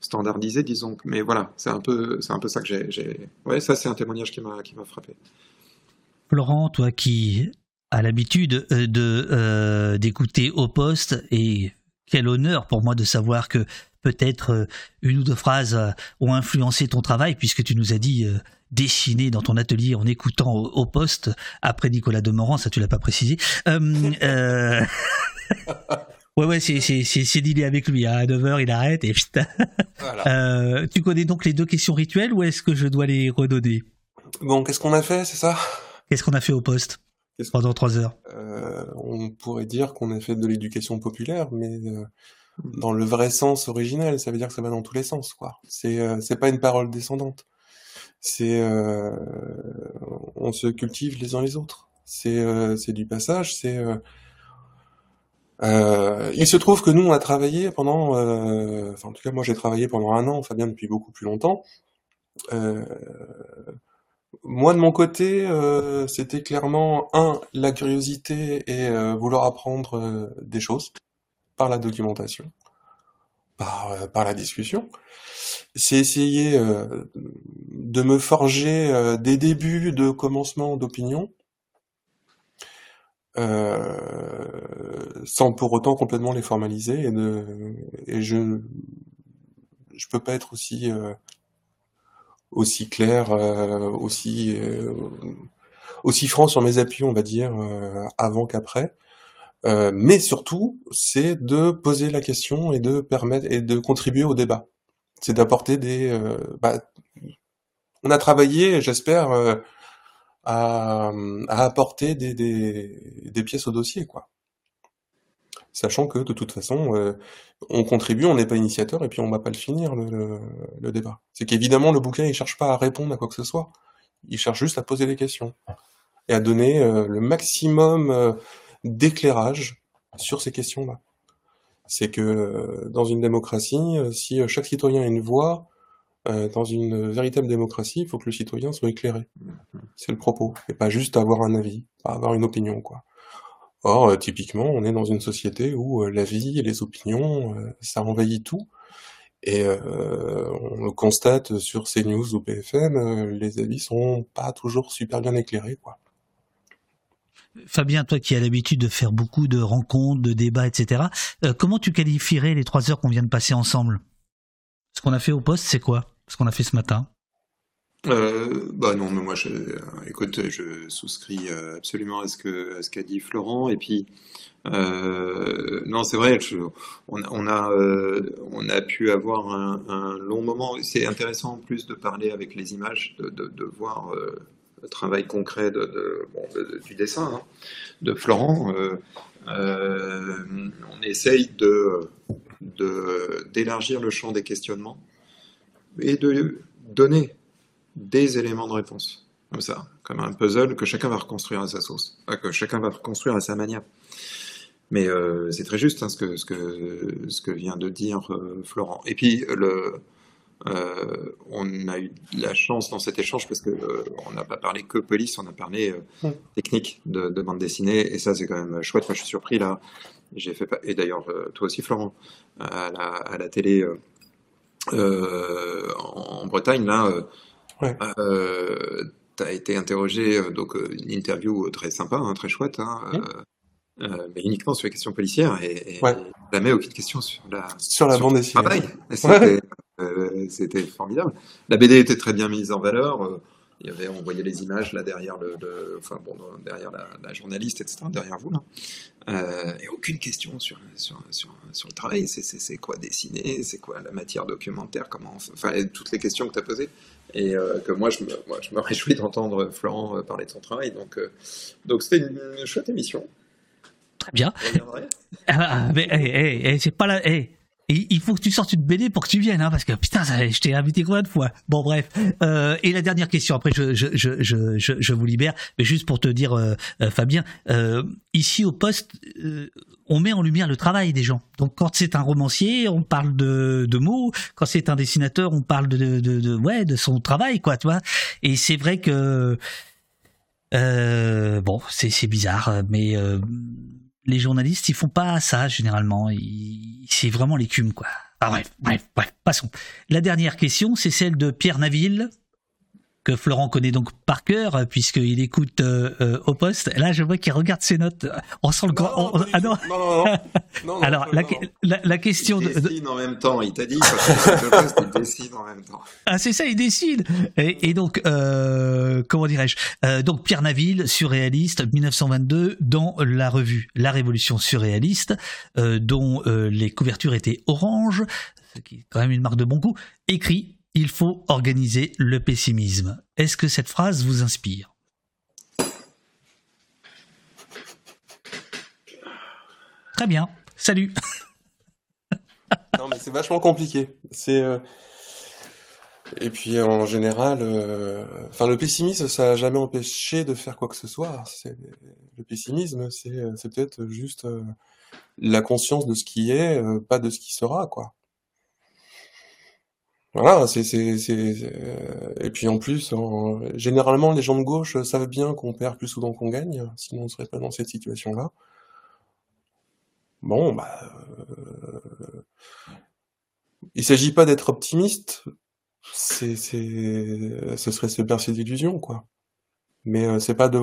standardisé, disons. Mais voilà, c'est un peu, c'est un peu ça que j'ai, ouais, ça c'est un témoignage qui m'a frappé. Florent, toi qui as l'habitude de d'écouter au poste et quel honneur pour moi de savoir que peut-être une ou deux phrases ont influencé ton travail, puisque tu nous as dit dessiner dans ton atelier en écoutant au, poste après Nicolas Demorand, ça tu l'as pas précisé. Euh, ouais ouais c'est dealé avec lui hein. à 9h il arrête et putain. Euh, tu connais donc les deux questions rituelles ou est-ce que je dois les redonner? Bon, qu'est-ce qu'on a fait, c'est ça? Qu'est-ce qu'on a fait au poste pendant trois heures euh, On pourrait dire qu'on a fait de l'éducation populaire, mais dans le vrai sens original, ça veut dire que ça va dans tous les sens, quoi. C'est c'est pas une parole descendante c'est euh, on se cultive les uns les autres. C'est euh, c'est du passage. C'est euh, euh, il se trouve que nous on a travaillé pendant, enfin en tout cas moi j'ai travaillé pendant un an, Fabien depuis beaucoup plus longtemps. Moi de mon côté, c'était clairement un la curiosité et vouloir apprendre des choses par la documentation, par par la discussion. C'est essayer euh, de me forger euh, des débuts de commencement d'opinion, euh, sans pour autant complètement les formaliser et, de, et je je peux pas être aussi aussi clair, aussi aussi franc sur mes appuis, on va dire, avant qu'après. mais surtout, c'est de poser la question et de permettre et de contribuer au débat c'est d'apporter des. Euh, bah, on a travaillé, j'espère, euh, à, à, apporter des, des, des, pièces au dossier, quoi. Sachant que de toute façon, euh, on contribue, on n'est pas initiateur, et puis on va pas le finir le, débat. C'est qu'évidemment le bouquin il cherche pas à répondre à quoi que ce soit, il cherche juste à poser des questions et à donner le maximum d'éclairage sur ces questions-là c'est que euh, dans une démocratie, euh, si euh, chaque citoyen a une voix, dans une véritable démocratie, il faut que le citoyen soit éclairé. C'est le propos, et pas juste avoir un avis, avoir une opinion, quoi. Or, typiquement, on est dans une société où l'avis et les opinions, ça envahit tout. Et on le constate sur CNews ou BFM, les avis sont pas toujours super bien éclairés, quoi. Fabien, toi qui as l'habitude de faire beaucoup de rencontres, de débats, etc., euh, comment tu qualifierais les trois heures qu'on vient de passer ensemble? Ce qu'on a fait au poste, c'est quoi? Ce qu'on a fait ce matin? Euh, bah non, mais moi, je, écoute, je souscris euh, absolument à ce qu'a dit Florent. Et puis, non, c'est vrai, on, a pu avoir un, long moment. C'est intéressant en plus de parler avec les images, de, voir le travail concret du dessin hein, de Florent, euh, euh, on essaye d'élargir le champ des questionnements et de donner des éléments de réponse, comme ça, comme un puzzle que chacun va reconstruire à sa sauce, que chacun va reconstruire à sa manière. Mais euh, c'est très juste hein, ce, que, ce, que, ce que vient de dire Florent. Et puis, le, euh, on a eu la chance dans cet échange parce que euh, on n'a pas parlé que police, on a parlé euh, technique de, bande dessinée et ça c'est quand même chouette. Moi je suis surpris là. J'ai fait et d'ailleurs toi aussi Florent à la, télé en Bretagne là. Ouais. tu as été interrogé, donc une interview très sympa, hein, très chouette, hein, mais uniquement sur les questions policières et, et jamais aucune question sur la, sur la bande dessinée. Travail. Euh, c'était formidable. La BD était très bien mise en valeur. Euh, il y avait, on voyait les images là derrière le, enfin bon, derrière la, journaliste, etc., derrière vous là. Euh, et aucune question sur, sur, sur, le travail. C'est quoi dessiner? C'est quoi la matière documentaire? Comment Enfin, toutes les questions que tu as posées. Et que moi je, me, moi, je me réjouis d'entendre Florent parler de son travail. Donc, donc c'était une, chouette émission. Très bien. Ah, mais hey, c'est pas la il faut que tu sortes une BD pour que tu viennes, hein, parce que putain, je t'ai invité combien de fois? Bon, bref. Euh, et la dernière question, après je, je, je, je, je vous libère, mais juste pour te dire, euh, euh, Fabien, ici au poste, on met en lumière le travail des gens. Donc quand c'est un romancier, on parle de, de mots. Quand c'est un dessinateur, on parle de, de, de, ouais, de son travail, quoi, tu vois. Et c'est vrai que bon, c'est bizarre, mais les journalistes, ils font pas ça généralement. C'est vraiment l'écume, quoi. Ah bref, bref, bref, passons. La dernière question, c'est celle de Pierre Naville. Que Florent connaît donc par cœur, euh, puisqu'il écoute euh, euh, au poste. Là, je vois qu'il regarde ses notes. On sent le grand. Non, on- pas du ah non. non, non, non. Non, non, Alors, non, la, non. la, la question Il de, de- dessine en même temps. Il t'a dit, le poste, il dessine en même temps. Ah, c'est ça, il décide. Et, et donc, euh, comment dirais-je Donc, Pierre Naville, surréaliste, 1922, dans la revue La Révolution surréaliste, dont les couvertures étaient orange, ce qui est quand même une marque de bon goût, écrit Il faut organiser le pessimisme. Est-ce que cette phrase vous inspire? Très bien. Salut. Non, mais c'est vachement compliqué. Euh, et puis en général, euh, enfin le pessimisme, ça n'a jamais empêché de faire quoi que ce soit. Le pessimisme, c'est peut-être juste euh, la conscience de ce qui est, euh, pas de ce qui sera, quoi. Voilà, c'est c'est c'est euh, et puis en plus, en- généralement les gens de gauche savent bien qu'on perd plus souvent qu'on gagne, sinon on serait pas dans cette situation-là. Bon, bah. euh, Il s'agit pas d'être optimiste, c'est, c'est, ce serait se bercer d'illusions, quoi. Mais euh, c'est pas de,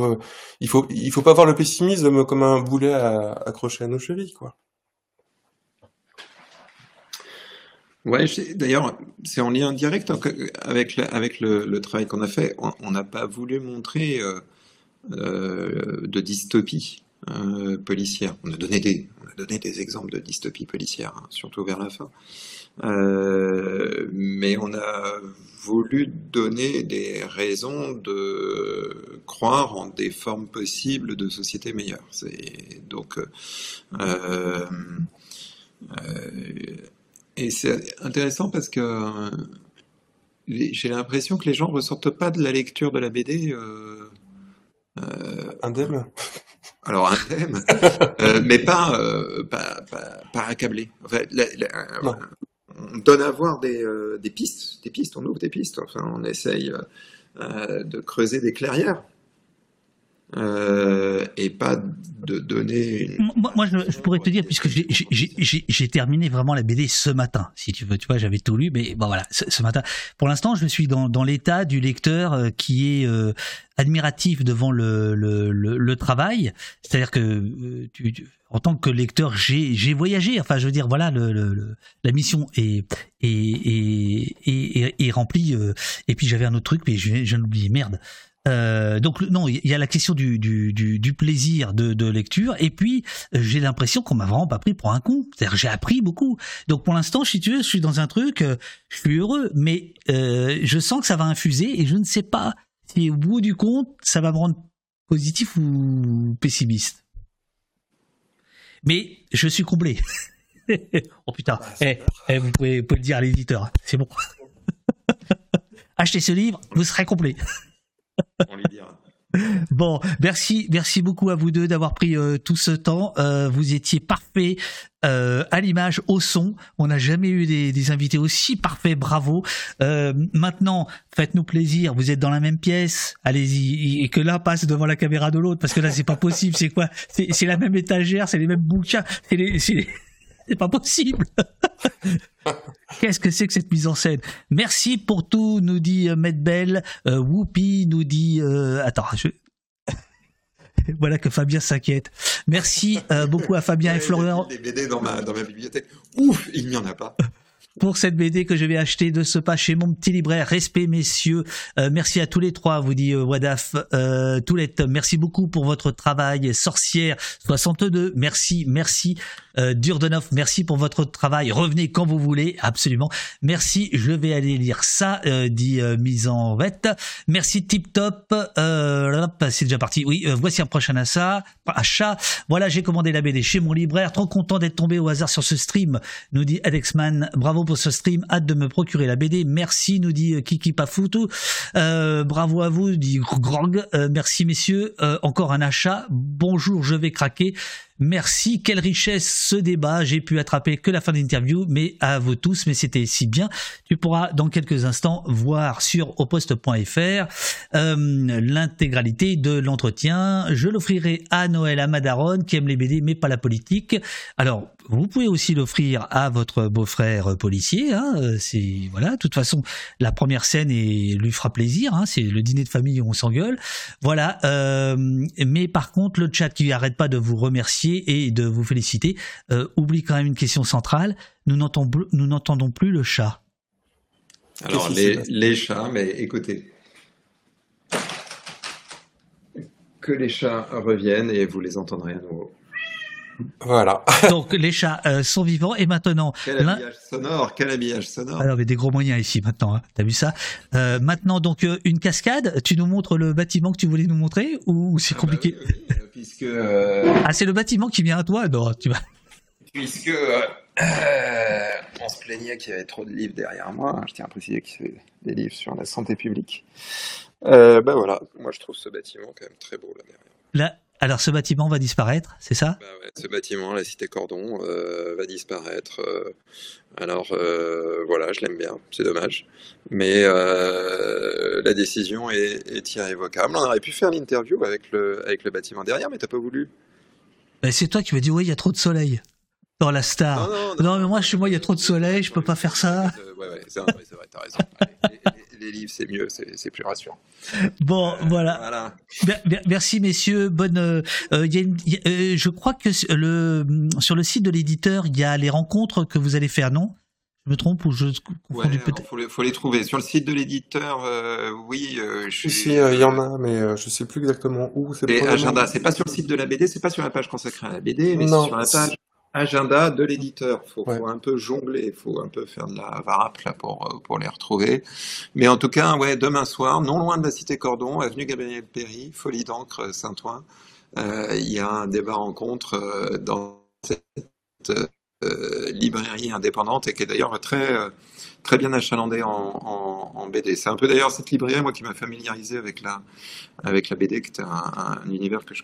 il faut, il faut pas voir le pessimisme comme un boulet à- accroché à nos chevilles, quoi. Ouais, d'ailleurs, c'est en lien direct en- avec, avec le, travail qu'on a fait. On n'a pas voulu montrer euh, euh, de dystopie euh, policière. On a donné des, on a donné des exemples de dystopie policière, hein, surtout vers la fin. Mais on a voulu donner des raisons de croire en des formes possibles de société meilleure. Donc euh, et c'est intéressant parce que euh, j'ai l'impression que les gens ressortent pas de la lecture de la BD. euh, euh, Indemne. alors un thème, euh, mais pas, euh, pas, pas, pas accablé. Enfin, la- la- Non. on donne à voir des, des pistes, des pistes, on ouvre des pistes. Enfin, on essaye de creuser des clairières euh, et pas de donner. Moi, je, pourrais te dire, puisque j'ai- terminé vraiment la BD ce matin, si tu veux, tu vois, j'avais tout lu, mais bon voilà, ce, matin. Pour l'instant, je suis dans, l'état du lecteur euh, qui est euh, admiratif devant le, travail, c'est-à-dire que en tant que lecteur, j'ai voyagé, enfin, je veux dire, voilà, la mission est, remplie, et puis j'avais un autre truc, mais je, je viens de l'oublier, merde. Euh, donc non, il y a la question du, du, du, du plaisir de, de lecture, et puis euh, j'ai l'impression qu'on m'a vraiment pas pris pour un con. C'est-à-dire j'ai appris beaucoup. Donc pour l'instant, si tu veux, je suis dans un truc, euh, je suis heureux, mais euh, je sens que ça va infuser, et je ne sais pas si au bout du compte, ça va me rendre positif ou pessimiste. Mais je suis comblé. oh putain, Eh, eh, vous, pouvez, vous pouvez le dire à l'éditeur, c'est bon. Achetez ce livre, vous serez complet. Bon, merci, merci beaucoup à vous deux d'avoir pris euh, tout ce temps. Euh, vous étiez parfaits euh, à l'image, au son. On n'a jamais eu des, invités aussi parfaits. Bravo. Maintenant, faites-nous plaisir. Vous êtes dans la même pièce. Allez-y et que l'un passe devant la caméra de l'autre parce que là c'est pas possible. C'est quoi? C'est la même étagère, c'est les mêmes bouquins. C'est pas possible. Qu'est-ce que c'est que cette mise en scène? Merci pour tout, nous dit euh, Medbel. Euh, Whoopi nous dit... euh, attends, je... voilà que Fabien s'inquiète. Merci euh, beaucoup à Fabien et Florian BD dans ma, dans ma bibliothèque. Ouf, il n'y en a pas. Pour cette BD que je vais acheter de ce pas chez mon petit libraire. Respect, messieurs. Euh, merci à tous les trois, vous dit euh, Wadaf. Euh, Toulette, merci beaucoup pour votre travail. Sorcière 62, merci, merci. Euh, Durdenov, merci pour votre travail. Revenez quand vous voulez, absolument. Merci, je vais aller lire ça, euh, dit euh, mise en vette. Merci Tip Top. Euh, c'est déjà parti. Oui, voici un prochain achat. achat. Voilà, j'ai commandé la BD chez mon libraire. Trop content d'être tombé au hasard sur ce stream, nous dit Alexman. Bravo pour ce stream. Hâte de me procurer la BD. Merci, nous dit euh, Kiki Pafutu. Euh, bravo à vous, dit Grog. Euh, merci messieurs. Euh, encore un achat. Bonjour, je vais craquer. Merci, quelle richesse ce débat. J'ai pu attraper que la fin de l'interview, mais à vous tous, mais c'était si bien. Tu pourras dans quelques instants voir sur oposte.fr l'intégralité de l'entretien. Je l'offrirai à Noël à Madaron qui aime les BD mais pas la politique. Alors vous pouvez aussi l'offrir à votre beau-frère policier. Hein, c'est voilà. De toute façon, la première scène et lui fera plaisir. Hein, c'est le dîner de famille où on s'engueule. Voilà. mais par contre, le chat qui arrête pas de vous remercier et de vous féliciter oublie quand même une question centrale. Nous n'entendons plus le chat. Alors les, les chats, mais écoutez, que les chats reviennent et vous les entendrez à nouveau. Voilà. Donc les chats euh, sont vivants et maintenant. Quel habillage sonore, quel habillage sonore. Alors, mais des gros moyens ici maintenant. Hein. T'as vu ça? Euh, Maintenant donc euh, une cascade. Tu nous montres le bâtiment que tu voulais nous montrer ou c'est ah bah compliqué? Puisque. Ah c'est le bâtiment qui vient à toi, non tu vas. Puisque on se plaignait qu'il y avait trop de livres derrière moi. Je tiens à préciser que c'est des livres sur la santé publique. Euh, ben voilà, moi je trouve ce bâtiment quand même très beau là derrière. Là, alors ce bâtiment va disparaître, c'est ça? Bah ouais, Ce bâtiment, la cité Cordon, euh, va disparaître. Euh, alors voilà, je l'aime bien, c'est dommage. Mais la décision est, est, irrévocable. On aurait pu faire l'interview avec le, avec le bâtiment derrière, mais t'as pas voulu. Ben, c'est toi qui m'as dit, oui, il y a trop de soleil dans la star. Non, mais moi, chez moi, il y a trop de soleil, je peux pas faire ça. Ouais, ouais, c'est vrai, vrai t'as raison. les, livres, c'est mieux, c'est plus rassurant. Bon, voilà. Merci, messieurs. Bonne. Euh, y a une, euh, je crois que le, sur le site de l'éditeur, il y a les rencontres que vous allez faire, non? Je me trompe ou je ouais, peut-être faut, faut, les trouver sur le site de l'éditeur. Euh, oui, je suis. il y en a, mais je sais plus exactement où. C'est agenda. C'est pas sur le site de la BD, c'est pas sur la page consacrée à la BD, mais sur la page agenda de l'éditeur. Il faut, un peu jongler, il faut un peu faire de la varap là pour, euh, pour les retrouver. Mais en tout cas, ouais, demain soir, non loin de la cité Cordon, avenue Gabriel Péry, Folie d'encre Saint-Ouen, euh, il y a un débat rencontre euh, dans cette librairie indépendante et qui est d'ailleurs très très bien achalandé en, BD. C'est un peu d'ailleurs cette librairie, moi, qui m'a familiarisé avec la, avec la BD, qui était un, univers que je,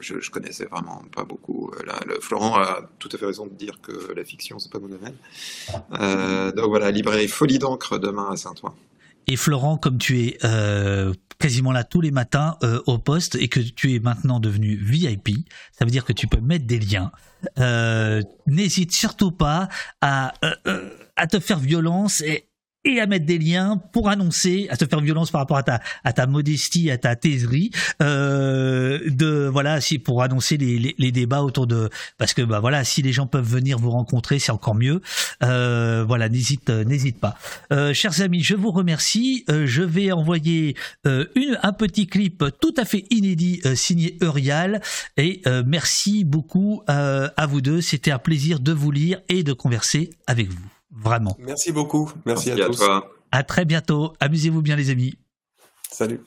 je, connaissais vraiment pas beaucoup. Là, le, Florent a tout à fait raison de dire que la fiction, c'est pas mon domaine. Euh, donc voilà, librairie Folie d'encre demain à Saint-Ouen. Et Florent, comme tu es euh, quasiment là tous les matins euh, au poste et que tu es maintenant devenu VIP, ça veut dire que tu peux mettre des liens. N'hésite surtout pas à à te faire violence et, à mettre des liens pour annoncer, à te faire violence par rapport à ta, à ta modestie, à ta taiserie, euh, de voilà, si pour annoncer les, les, débats autour de, parce que bah voilà, si les gens peuvent venir vous rencontrer, c'est encore mieux. Euh, voilà, n'hésite, n'hésite pas. Euh, chers amis, je vous remercie. Euh, je vais envoyer euh, une, un petit clip tout à fait inédit euh, signé Eurial et merci beaucoup à vous deux. C'était un plaisir de vous lire et de converser avec vous. Vraiment. Merci beaucoup. Merci, à, tous. À très bientôt. Amusez-vous bien les amis. Salut.